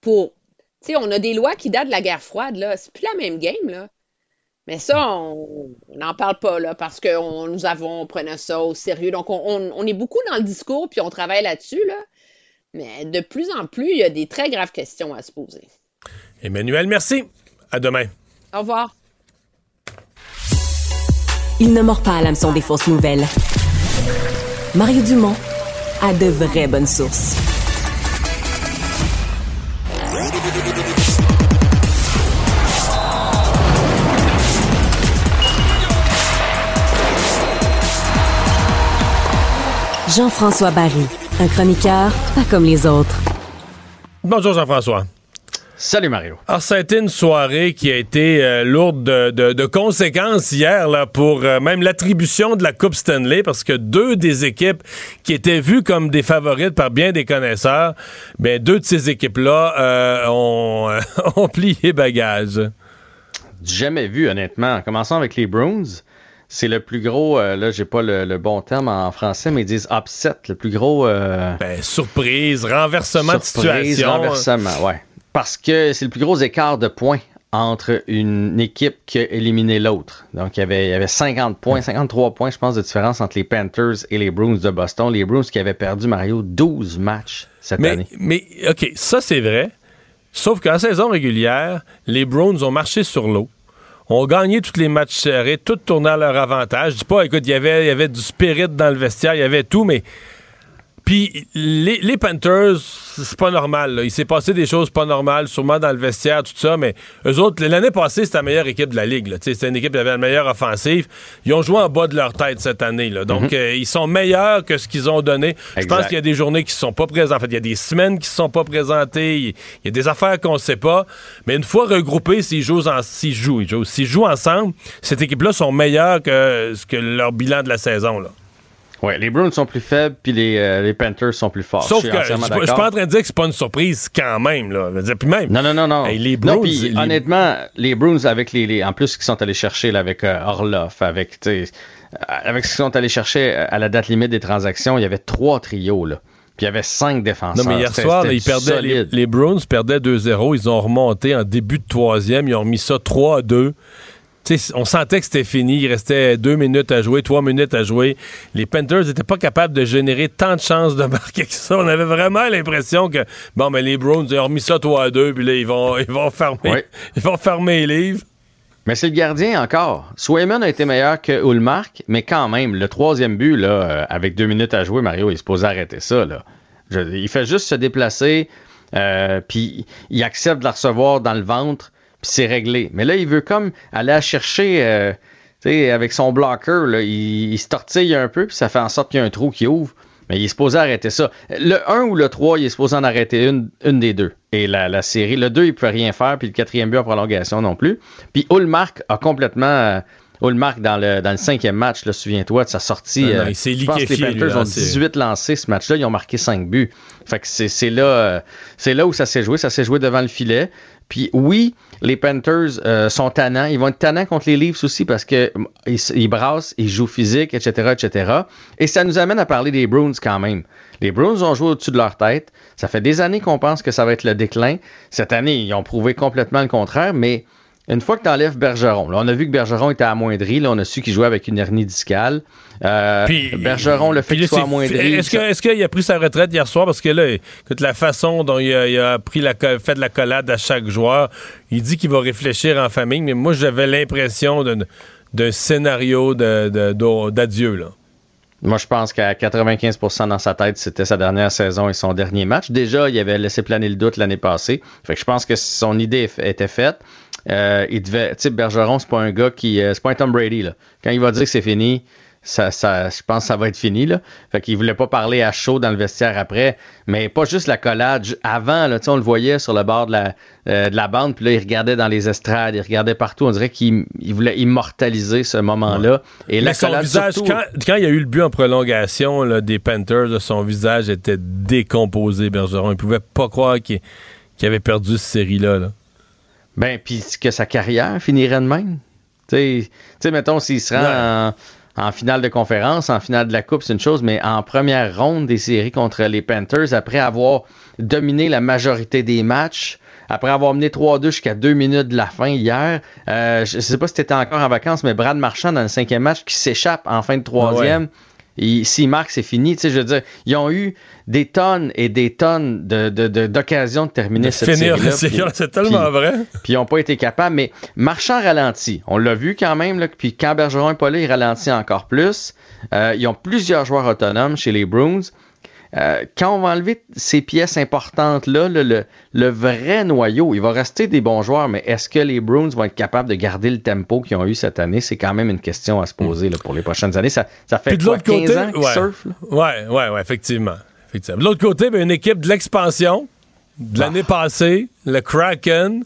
Pour, tu sais, on a des lois qui datent de la guerre froide, là. C'est plus la même game, là. Mais ça, on n'en parle pas, là, parce que nous avons, on prenait ça au sérieux. Donc, on, on est beaucoup dans le discours, puis on travaille là-dessus, là. Mais de plus en plus, il y a des très graves questions à se poser. Emmanuel, merci. À demain. Au revoir. Il ne mord pas à l'hameçon des fausses nouvelles. Mario Dumont a de vraies bonnes sources. Jean-François Barry, un chroniqueur pas comme les autres. Bonjour Jean-François. Salut Mario. Alors, ça a été une soirée qui a été euh, lourde de, conséquences hier là, pour euh, même l'attribution de la Coupe Stanley parce que deux des équipes qui étaient vues comme des favorites par bien des connaisseurs, ben, deux de ces équipes-là euh, ont, ont plié bagage. Jamais vu, honnêtement. En commençant avec les Bruins, c'est le plus gros, là j'ai pas le, bon terme en français, mais ils disent upset, le plus gros... Ben, surprise, renversement de situation. renversement, ouais parce que c'est le plus gros écart de points entre une équipe qui a éliminé l'autre. Donc, il y, avait, il y avait 50 points, 53 points, je pense, de différence entre les Panthers et les Bruins de Boston. Les Bruins qui avaient perdu, Mario, 12 matchs cette année. Mais, OK, ça, c'est vrai. Sauf qu'en saison régulière, les Bruins ont marché sur l'eau ont gagné tous les matchs serrés, tout tournait à leur avantage. Je dis pas, écoute, y il y avait du spirit dans le vestiaire, il y avait tout, mais puis les, Panthers, c'est pas normal. Il s'est passé des choses pas normales, sûrement dans le vestiaire, tout ça, mais eux autres, l'année passée, c'était la meilleure équipe de la Ligue. C'était une équipe qui avait la meilleure offensive. Ils ont joué en bas de leur tête cette année. Là. Donc, mhm. euh, ils sont meilleurs que ce qu'ils ont donné. Je pense qu'il y a des journées qui ne sont pas présentes. En fait, il y a des semaines qui ne sont pas présentées. Il y a des affaires qu'on ne sait pas. Mais une fois regroupés, s'ils jouent, en, s'ils jouent, jouent ensemble, cette équipe-là sont meilleures que, que leur bilan de la saison. Là. Oui, les Bruins sont plus faibles, puis les, euh, les Panthers sont plus forts. Sauf je que je suis pas en train de dire que c'est pas une surprise quand même. Là. Puis même, non, non, non. non. les Bruins, honnêtement, les Bruins, avec les, en plus, qu'ils sont allés chercher là, avec euh, Orloff, avec, euh, avec ce qu'ils sont allés chercher à la date limite des transactions, il y avait trois trios. Là. Puis il y avait cinq défenseurs. Non, mais hier soir, ils perdaient, les, les, Bruins perdaient 2-0. Ils ont remonté en début de troisième. Ils ont remis ça 3 2 on sentait que c'était fini. Il restait deux minutes à jouer, trois minutes à jouer. Les Panthers n'étaient pas capables de générer tant de chances de marquer que ça. On avait vraiment l'impression que, bon, mais les Browns, ils ont remis ça 3 à 2, puis là, ils vont, ils vont fermer, ils vont fermer les livres. Mais c'est le gardien encore. Swayman a été meilleur que Ulmark, mais quand même, le troisième but, là, euh, avec deux minutes à jouer, Mario, il est supposé arrêter ça. Là. il fait juste se déplacer, euh, puis il accepte de la recevoir dans le ventre, puis c'est réglé. Mais là, il veut comme aller à chercher, euh, tu sais, avec son blocker, là, il, il, se tortille un peu, puis ça fait en sorte qu'il y a un trou qui ouvre. Mais il est supposé arrêter ça. Le 1 ou le 3, il est supposé en arrêter une, une des deux. Et la, la série, le 2, il ne peut rien faire, puis le quatrième but en prolongation non plus. Puis Ulmark a complètement. Ulmark dans le, dans le cinquième match, souviens-toi de sa sortie. Il s'est je pense que les Panthers lui, ont 18 lancés ce match-là, ils ont marqué 5 buts. Fait que c'est là, c'est là où ça s'est joué. Ça s'est joué devant le filet. Puis oui, les Panthers euh, sont tannants. Ils vont être tannants contre les Leafs aussi parce que ils, ils, brassent, ils jouent physique, etc., etc. Et ça nous amène à parler des Bruins quand même. Les Bruins ont joué au-dessus de leur tête. Ça fait des années qu'on pense que ça va être le déclin. Cette année, ils ont prouvé complètement le contraire, mais une fois que tu enlèves Bergeron, là, on a vu que Bergeron était amoindri, là, on a su qu'il jouait avec une hernie discale. Euh, puis, Bergeron, le fait qu'il soit amoindri. Est-ce qu'il est qu a pris sa retraite hier soir? Parce que là, écoute, la façon dont il a, il a pris la, fait de la collade à chaque joueur, il dit qu'il va réfléchir en famille, mais moi, j'avais l'impression d'un scénario d'adieu, là. Moi, je pense qu'à 95% dans sa tête, c'était sa dernière saison et son dernier match. Déjà, il avait laissé planer le doute l'année passée. Fait que je pense que son idée était faite. Euh, il devait, tu sais, Bergeron, c'est pas un gars qui, euh, c'est pas un Tom Brady là. Quand il va dire que c'est fini, ça, ça, je pense que ça va être fini là. Fait qu'il voulait pas parler à chaud dans le vestiaire après, mais pas juste la collade. Avant, là, on le voyait sur le bord de la, euh, de la bande, puis là, il regardait dans les estrades, il regardait partout. On dirait qu'il il voulait immortaliser ce moment-là. Et la son visage, surtout... quand, quand, il y a eu le but en prolongation là, des Panthers, son visage était décomposé, Bergeron. Il pouvait pas croire qu'il qu avait perdu cette série-là. Là. Ben, puis que sa carrière finirait de même. Tu sais, mettons, s'il se rend ouais. en, en, finale de conférence, en finale de la Coupe, c'est une chose, mais en première ronde des séries contre les Panthers, après avoir dominé la majorité des matchs, après avoir mené 3-2 jusqu'à deux minutes de la fin hier, euh, je sais pas si tu étais encore en vacances, mais Brad Marchand dans le cinquième match qui s'échappe en fin de troisième. Ouais. S'il marque, c'est fini. Tu sais, je veux dire, ils ont eu des tonnes et des tonnes d'occasions de, de, de, terminer de cette série-là. C'est tellement puis, vrai. Puis ils n'ont pas été capables. Mais Marchand ralentit. On l'a vu quand même. Là, puis quand Bergeron n'est pas là, il ralentit encore plus. Euh, ils ont plusieurs joueurs autonomes chez les Bruins. Euh, quand on va enlever ces pièces importantes-là, le, le, le, vrai noyau, il va rester des bons joueurs, mais est-ce que les Bruins vont être capables de garder le tempo qu'ils ont eu cette année? C'est quand même une question à se poser là, pour les prochaines années. Ça, ça fait Puis de quoi, 15 côté, ans qu'ils ouais, surfent? Ouais, ouais, ouais, effectivement. Effectivement. De l'autre côté, ben, une équipe de l'expansion de l'année ah. passée, le Kraken.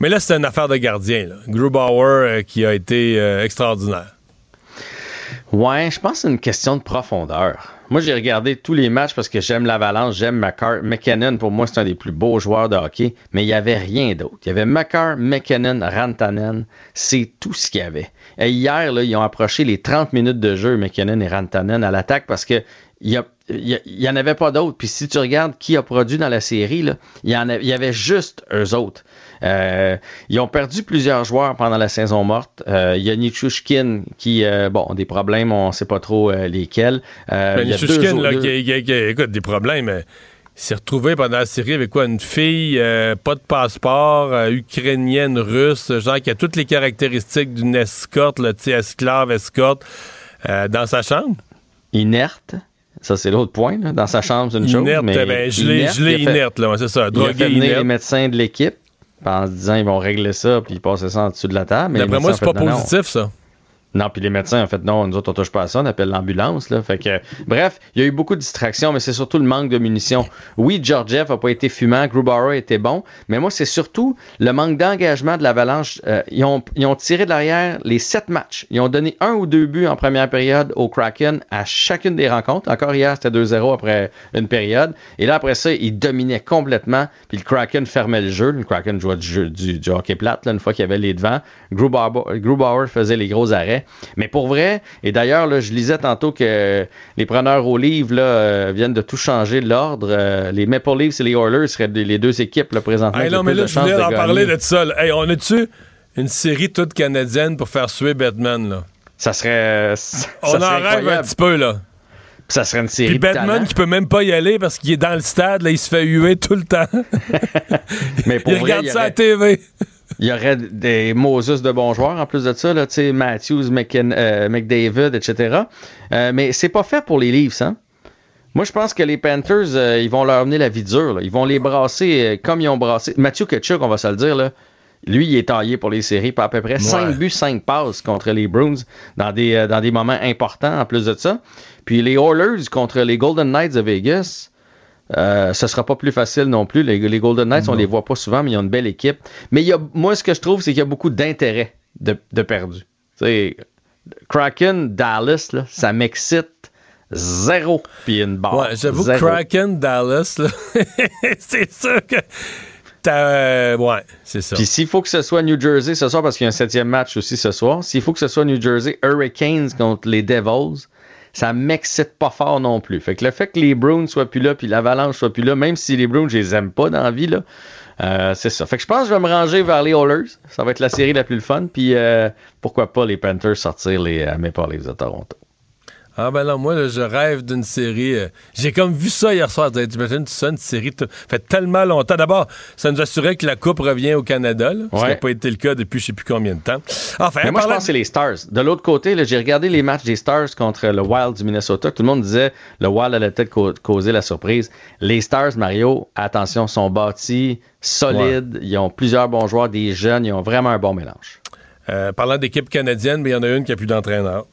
Mais là, c'est une affaire de gardien. Là. Grubauer euh, qui a été euh, extraordinaire. Ouais, je pense que c'est une question de profondeur. Moi, j'ai regardé tous les matchs parce que j'aime l'Avalanche, j'aime McCarr. McKinnon, pour moi, c'est un des plus beaux joueurs de hockey, mais il n'y avait rien d'autre. Il y avait McCarr, McKinnon, Rantanen. C'est tout ce qu'il y avait. Et hier, là, ils ont approché les 30 minutes de jeu, McKinnon et Rantanen, à l'attaque parce que il y a il n'y en avait pas d'autres. Puis si tu regardes qui a produit dans la série, là, il, y en a, il y avait juste eux autres. Euh, ils ont perdu plusieurs joueurs pendant la saison morte. Euh, il y a Nichushkin qui, euh, bon, des problèmes, on ne sait pas trop euh, lesquels. Ben, Nichushkin, là, qui, qui, qui, écoute, des problèmes. S'est retrouvé pendant la série avec quoi? Une fille, pas de passeport, ukrainienne, russe, genre qui a toutes les caractéristiques d'une escorte, là, esclave, escorte, dans sa chambre? Inerte. Ça, c'est l'autre point. Là. Dans sa chambre, c'est une chose. Inerte, mais ben, je l'ai inerte, inerte, là, c'est ça. Drogué, il a fait venir les médecins de l'équipe en se disant ils vont régler ça puis passer ça en dessous de la table. D'après moi, c'est pas non, positif, ça. Non, puis les médecins ont fait non, nous autres on touche pas à ça, on appelle l'ambulance là. Fait que bref, il y a eu beaucoup de distractions, mais c'est surtout le manque de munitions. Oui, Georgiev a pas été fumant, Grubauer était bon, mais moi c'est surtout le manque d'engagement de l'Avalanche. Euh, ils, ont, ils ont tiré de l'arrière les sept matchs. Ils ont donné un ou deux buts en première période au Kraken à chacune des rencontres. Encore hier, c'était 2-0 après une période. Et là après ça, ils dominaient complètement. Puis le Kraken fermait le jeu. Le Kraken jouait du, jeu, du, du hockey plate là, une fois qu'il y avait les devants. Grubauer, Grubauer faisait les gros arrêts. Mais pour vrai, et d'ailleurs, là, je lisais tantôt que les preneurs au livre là, euh, viennent de tout changer l'ordre. Euh, les Maple Leafs et les Oilers seraient les deux équipes là, présentement. Hey, non, mais là, je voulais en parler de ça. Hey, on a-tu une série toute canadienne pour faire suer Batman? Là? Ça serait. Ça on serait en rêve un petit peu, là. Ça serait une série Puis Batman qui peut même pas y aller parce qu'il est dans le stade, là, il se fait huer tout le temps. Mais pour il vrai, regarde il y ça à TV. Il y aurait des Moses de bons joueurs en plus de ça, là, Matthews, euh, McDavid, etc. Euh, mais c'est pas fait pour les Leafs. Hein? Moi, je pense que les Panthers, euh, ils vont leur amener la vie dure. Ils vont les brasser comme ils ont brassé. Matthew Ketchuk, on va se le dire, là, lui, il est taillé pour les séries, pas à peu près 5 buts, 5 passes contre les Bruins dans des, dans des moments importants en plus de ça. Puis les Oilers contre les Golden Knights de Vegas, euh, ce sera pas plus facile non plus. Les, Golden Knights, on les voit pas souvent, mais ils ont une belle équipe. Mais il y a, moi, ce que je trouve, c'est qu'il y a beaucoup d'intérêt de, de perdu. Kraken, Dallas, là, ça m'excite zéro. Puis une barre. Ouais, j'avoue, Kraken, Dallas, c'est sûr que. Euh, ouais, c'est ça. Puis s'il faut que ce soit New Jersey ce soir, parce qu'il y a un septième match aussi ce soir, s'il faut que ce soit New Jersey Hurricanes contre les Devils, ça m'excite pas fort non plus. Fait que le fait que les Browns soient plus là, puis l'Avalanche soit plus là, même si les Browns, je les aime pas dans la vie, là, euh, c'est ça. Fait que je pense que je vais me ranger vers les Oilers. Ça va être la série la plus fun. Puis euh, pourquoi pas les Panthers sortir les euh, Maple Leafs de Toronto. Ah ben là, moi, je rêve d'une série. Euh, j'ai comme vu ça hier soir. T'imagines ça, une série fait tellement longtemps. D'abord, ça nous assurait que la Coupe revient au Canada, là, ce qui n'a pas été le cas depuis je sais plus combien de temps. Enfin, Mais moi, je pense que c'est les Stars. De l'autre côté, j'ai regardé les matchs des Stars contre le Wild du Minnesota. Tout le monde disait le Wild allait peut-être causer la surprise. Les Stars, Mario, attention, sont bâtis, solides. Ils ont plusieurs bons joueurs, des jeunes. Ils ont vraiment un bon mélange. Euh, parlant d'équipe canadienne, mais il y en a une qui a plus d'entraîneur.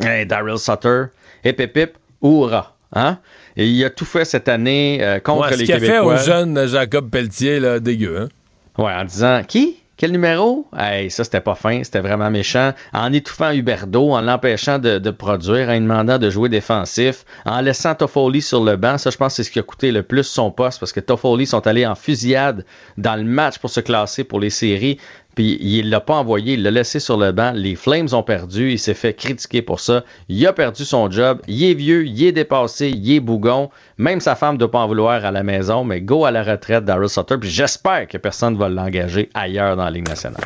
Hey, Daryl Sutter, hip hip hip, hurrah. Hein? Et il a tout fait cette année euh, contre les Québécois. Ce qu'il a fait au jeune Jacob Pelletier, là, dégueu. Hein? Ouais, en disant qui? Quel numéro? Hey, ça, c'était pas fin, c'était vraiment méchant. En étouffant Huberdo, en l'empêchant de, produire, en lui demandant de jouer défensif, en laissant Toffoli sur le banc. Ça, je pense, c'est ce qui a coûté le plus son poste parce que Toffoli sont allés en fusillade dans le match pour se classer pour les séries. Puis il l'a pas envoyé, il l'a laissé sur le banc. Les Flames ont perdu, il s'est fait critiquer pour ça. Il a perdu son job, il est vieux, il est dépassé, il est bougon. Même sa femme ne doit pas en vouloir à la maison, mais go à la retraite Daryl Sutter. Puis j'espère que personne ne va l'engager ailleurs dans la Ligue nationale.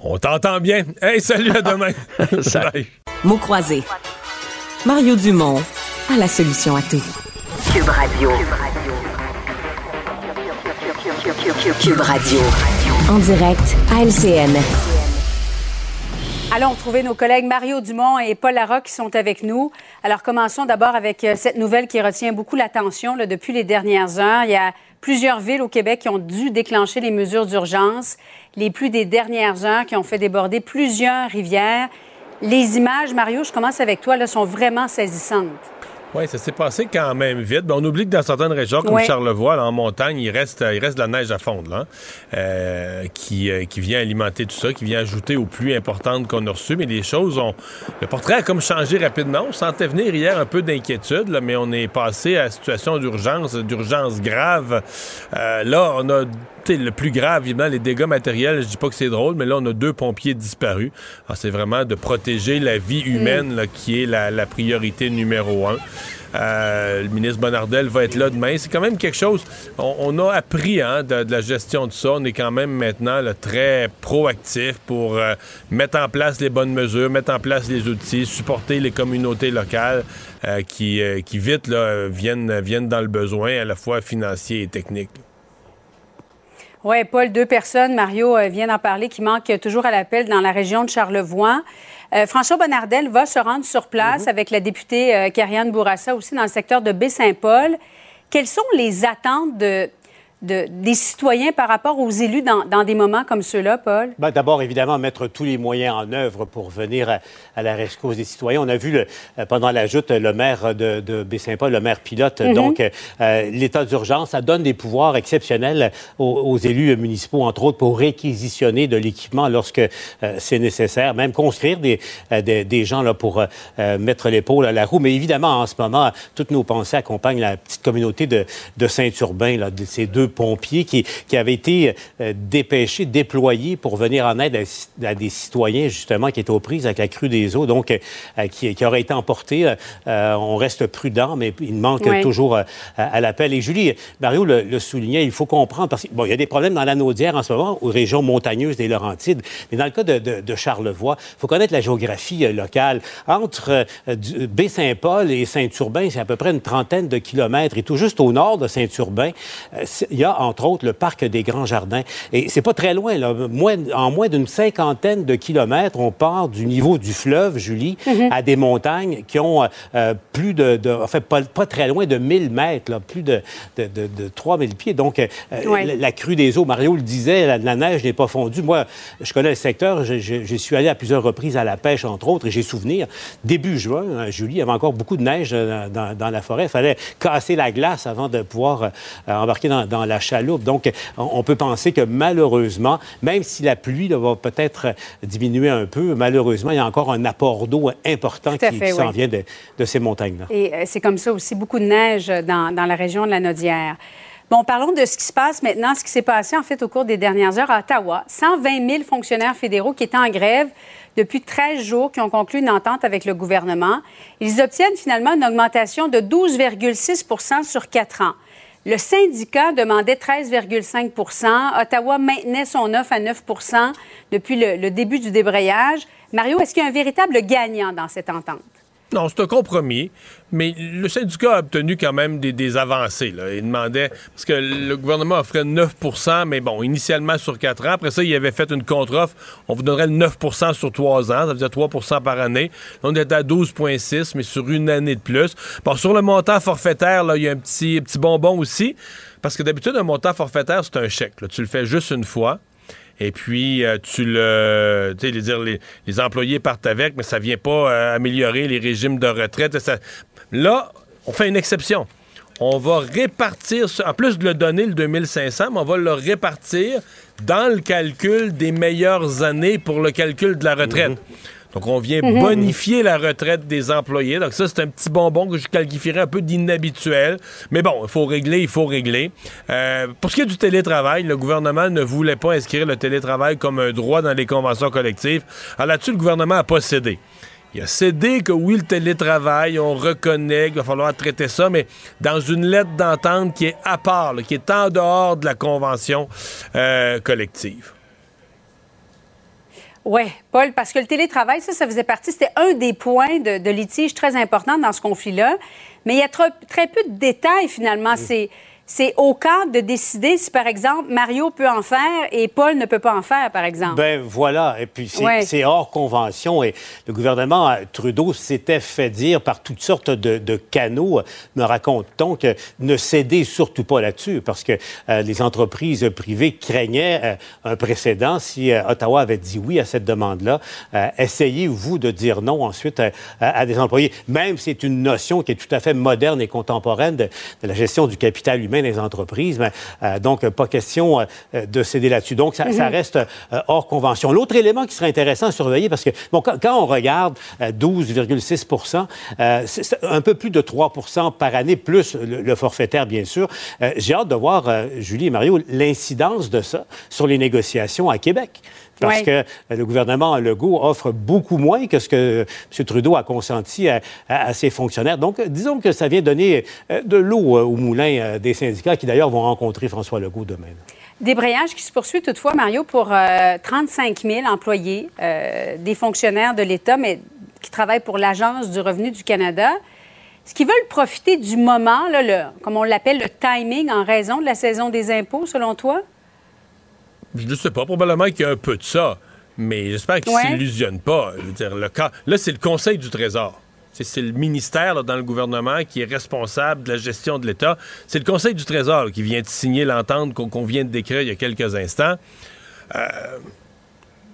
On t'entend bien. Hey, salut, à demain. salut. Mots croisés. Mario Dumont a la solution à tout. Cube Radio. Cube Radio. En direct à LCN. Allons retrouver nos collègues Mario Dumont et Paul Larocque qui sont avec nous. Alors, commençons d'abord avec euh, cette nouvelle qui retient beaucoup l'attention depuis les dernières heures. Il y a plusieurs villes au Québec qui ont dû déclencher les mesures d'urgence. Les pluies des dernières heures qui ont fait déborder plusieurs rivières. Les images, Mario, je commence avec toi, sont vraiment saisissantes. Oui, ça s'est passé quand même vite. on oublie que dans certaines régions, comme Charlevoix, en montagne, il reste, il reste de la neige à fondre, là, euh, qui, euh, qui vient alimenter tout ça, qui vient ajouter aux pluies importantes qu'on a reçues. Mais les choses ont. Le portrait a comme changé rapidement. On sentait venir hier un peu d'inquiétude, mais on est passé à situation d'urgence, d'urgence grave. Euh, là, on a le plus grave, évidemment, les dégâts matériels, je dis pas que c'est drôle, mais là, on a deux pompiers disparus. c'est vraiment de protéger la vie humaine là, qui est la, priorité numéro un. Euh, le ministre Bonardel va être là demain. C'est quand même quelque chose. On, a appris hein, de, la gestion de ça. On est quand même maintenant très proactif pour euh, mettre en place les bonnes mesures, mettre en place les outils, supporter les communautés locales euh, qui, qui vite là, viennent, viennent dans le besoin à la fois financier et technique. Oui, Paul, deux personnes, Mario euh, vient d'en parler, qui manquent toujours à l'appel dans la région de Charlevoix. Euh, François Bonnardel va se rendre sur place mhm. avec la députée euh, Bourassa aussi dans le secteur de Baie-Saint-Paul. Quelles sont les attentes de, des citoyens par rapport aux élus dans, des moments comme ceux-là, Paul? Ben, D'abord, évidemment, mettre tous les moyens en œuvre pour venir à, la rescousse des citoyens. On a vu euh, pendant la joute le maire de, de Baie-Saint-Paul, le maire pilote. Mm-hmm. Donc, euh, l'état d'urgence, ça donne des pouvoirs exceptionnels aux, élus municipaux, entre autres, pour réquisitionner de l'équipement lorsque euh, c'est nécessaire, même construire des, des, gens là, pour mettre l'épaule à la roue. Mais évidemment, en ce moment, toutes nos pensées accompagnent la petite communauté de, de Saint-Urbain, de ces deux pompiers qui, qui avaient été euh, dépêchés, déployés pour venir en aide à, des citoyens, justement, qui étaient aux prises avec la crue des eaux, donc euh, qui, qui, auraient été emportés. Euh, on reste prudent, mais il manque toujours à, l'appel. Et Julie, Mario le, soulignait, il faut comprendre, parce qu'il bon, y a des problèmes dans la Naudière en ce moment, aux régions montagneuses des Laurentides, mais dans le cas de, de, Charlevoix, il faut connaître la géographie locale. Entre Baie-Saint-Paul et Saint-Urbain, c'est à peu près une trentaine de kilomètres, et tout juste au nord de Saint-Urbain, il il y a entre autres le parc des Grands Jardins. Et c'est pas très loin, là. en moins d'une cinquantaine de kilomètres, on part du niveau du fleuve, Julie, mhm. à des montagnes qui ont euh, plus de, de enfin, pas, pas, très loin de 1000 mètres, là, plus de, de, de, 3000 pieds. Donc, la, crue des eaux, Mario le disait, la, neige n'est pas fondue. Moi, je connais le secteur, je, suis allé à plusieurs reprises à la pêche, entre autres, et j'ai souvenir, début juin, hein, Julie, il y avait encore beaucoup de neige dans, dans la forêt. Il fallait casser la glace avant de pouvoir euh, embarquer dans, la chaloupe. Donc, on, peut penser que malheureusement, même si la pluie va peut-être diminuer un peu, malheureusement, il y a encore un apport d'eau important qui, s'en vient de, ces montagnes-là. Et euh, c'est comme ça aussi, beaucoup de neige dans, dans la région de la Nodière. Bon, parlons de ce qui se passe maintenant, ce qui s'est passé en fait au cours des dernières heures à Ottawa. 120 000 fonctionnaires fédéraux qui étaient en grève depuis 13 jours, qui ont conclu une entente avec le gouvernement. Ils obtiennent finalement une augmentation de 12,6% sur quatre ans. Le syndicat demandait 13,5% Ottawa maintenait son offre à 9% depuis le début du débrayage. Mario, est-ce qu'il y a un véritable gagnant dans cette entente? Non, c'est un compromis, mais le syndicat a obtenu quand même des, avancées. Là. Il demandait, parce que le gouvernement offrait 9% mais bon, initialement sur 4 ans. Après ça, il avait fait une contre-offre. On vous donnerait le 9% sur 3 ans, ça veut dire 3% par année. on est à 12,6, mais sur une année de plus. Bon, sur le montant forfaitaire, là, il y a un petit, petit bonbon aussi, parce que d'habitude, un montant forfaitaire, c'est un chèque. Tu le fais juste une fois. Et puis, euh, tu le. Tu sais, dire, les, les, employés partent avec, mais ça vient pas euh, améliorer les régimes de retraite. Là, on fait une exception. On va répartir, en plus de le donner, le 2500, mais on va le répartir dans le calcul des meilleures années pour le calcul de la retraite. Mhm. Donc, on vient mhm. bonifier la retraite des employés. Donc, ça, c'est un petit bonbon que je qualifierais un peu d'inhabituel. Mais bon, il faut régler, il faut régler. Euh, pour ce qui est du télétravail, le gouvernement ne voulait pas inscrire le télétravail comme un droit dans les conventions collectives. Alors là-dessus, le gouvernement a pas cédé. Il a cédé que oui, le télétravail, on reconnaît qu'il va falloir traiter ça, mais dans une lettre d'entente qui est à part, qui est en dehors de la convention euh, collective. Oui, Paul, parce que le télétravail, ça, ça faisait partie, c'était un des points de, litige très important dans ce conflit-là. Mais il y a très peu de détails, finalement. C'est c'est au cadre de décider si, par exemple, Mario peut en faire et Paul ne peut pas en faire, par exemple. Ben voilà. Et puis, c'est hors convention. Et le gouvernement euh, Trudeau s'était fait dire par toutes sortes de, canaux, me raconte-t-on, que ne cédez surtout pas là-dessus, parce que euh, les entreprises privées craignaient euh, un précédent si Ottawa avait dit oui à cette demande-là. Essayez-vous de dire non ensuite à, des employés, même si c'est une notion qui est tout à fait moderne et contemporaine de la gestion du capital humain des entreprises. Mais, euh, donc, pas question euh, de céder là-dessus. Donc, ça, mhm. reste euh, hors convention. L'autre élément qui serait intéressant à surveiller, parce que bon, quand, on regarde 12,6 c'est un peu plus de 3% par année, plus le, forfaitaire, bien sûr. J'ai hâte de voir, Julie et Mario, l'incidence de ça sur les négociations à Québec parce que le gouvernement Legault offre beaucoup moins que ce que M. Trudeau a consenti à, ses fonctionnaires. Donc, disons que ça vient donner euh, de l'eau euh, au moulin euh, des syndicats qui, d'ailleurs, vont rencontrer François Legault demain. Débrayage qui se poursuit toutefois, Mario, pour 35 000 employés, des fonctionnaires de l'État, mais qui travaillent pour l'Agence du revenu du Canada. Est-ce qu'ils veulent profiter du moment, là, le, comme on l'appelle, le timing en raison de la saison des impôts, selon toi? Je ne sais pas, probablement qu'il y a un peu de ça, mais j'espère qu'il ne s'illusionne pas. Je veux dire, le cas, là, c'est le Conseil du Trésor. C'est le ministère dans le gouvernement qui est responsable de la gestion de l'État. C'est le Conseil du Trésor qui vient de signer l'entente qu'on vient de décrire il y a quelques instants. Euh,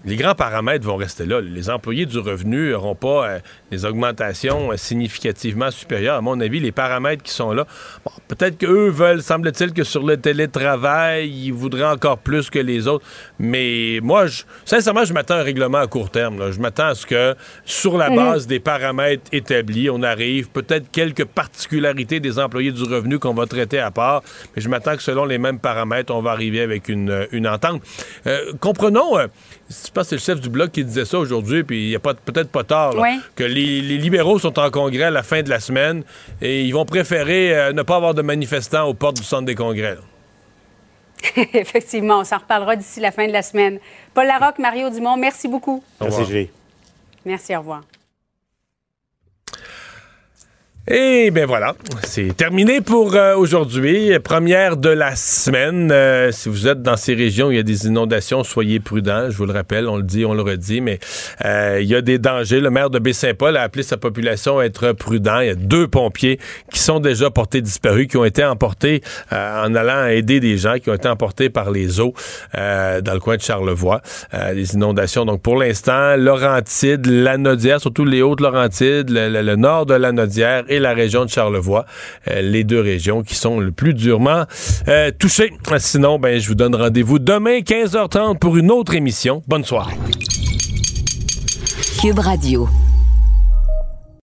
les grands paramètres vont rester là. Les employés du revenu n'auront pas euh, des augmentations euh, significativement supérieures. À mon avis, les paramètres qui sont là, peut-être qu'eux veulent, semble-t-il, que sur le télétravail, ils voudraient encore plus que les autres. Mais moi, je, sincèrement, je m'attends à un règlement à court terme. Je m'attends à ce que, sur la mhm. base des paramètres établis, on arrive peut-être quelques particularités des employés du revenu qu'on va traiter à part. Mais je m'attends que selon les mêmes paramètres, on va arriver avec une, une entente. Euh, comprenons je pense que c'est le chef du bloc qui disait ça aujourd'hui, puis il n'y a peut-être pas tard, que les, libéraux sont en congrès à la fin de la semaine et ils vont préférer euh, ne pas avoir de manifestants aux portes du centre des congrès. Effectivement, on s'en reparlera d'ici la fin de la semaine. Paul Larocque, Mario Dumont, merci beaucoup. Merci, Julie. Merci, au revoir. Et bien voilà, c'est terminé pour euh, aujourd'hui. Première de la semaine. Euh, si vous êtes dans ces régions où il y a des inondations, soyez prudents. Je vous le rappelle, on le dit, on le redit, mais euh, il y a des dangers. Le maire de Baie-Saint-Paul a appelé sa population à être prudent. Il y a deux pompiers qui sont déjà portés disparus, qui ont été emportés en allant aider des gens, qui ont été emportés par les eaux dans le coin de Charlevoix. les inondations. Donc pour l'instant, Laurentide, Lanaudière, surtout les Hautes-Laurentides, le, le, nord de Lanaudière la région de Charlevoix, euh, les deux régions qui sont le plus durement euh, touchées. Sinon, ben, je vous donne rendez-vous demain 15h30 pour une autre émission. Bonne soirée. Cube Radio.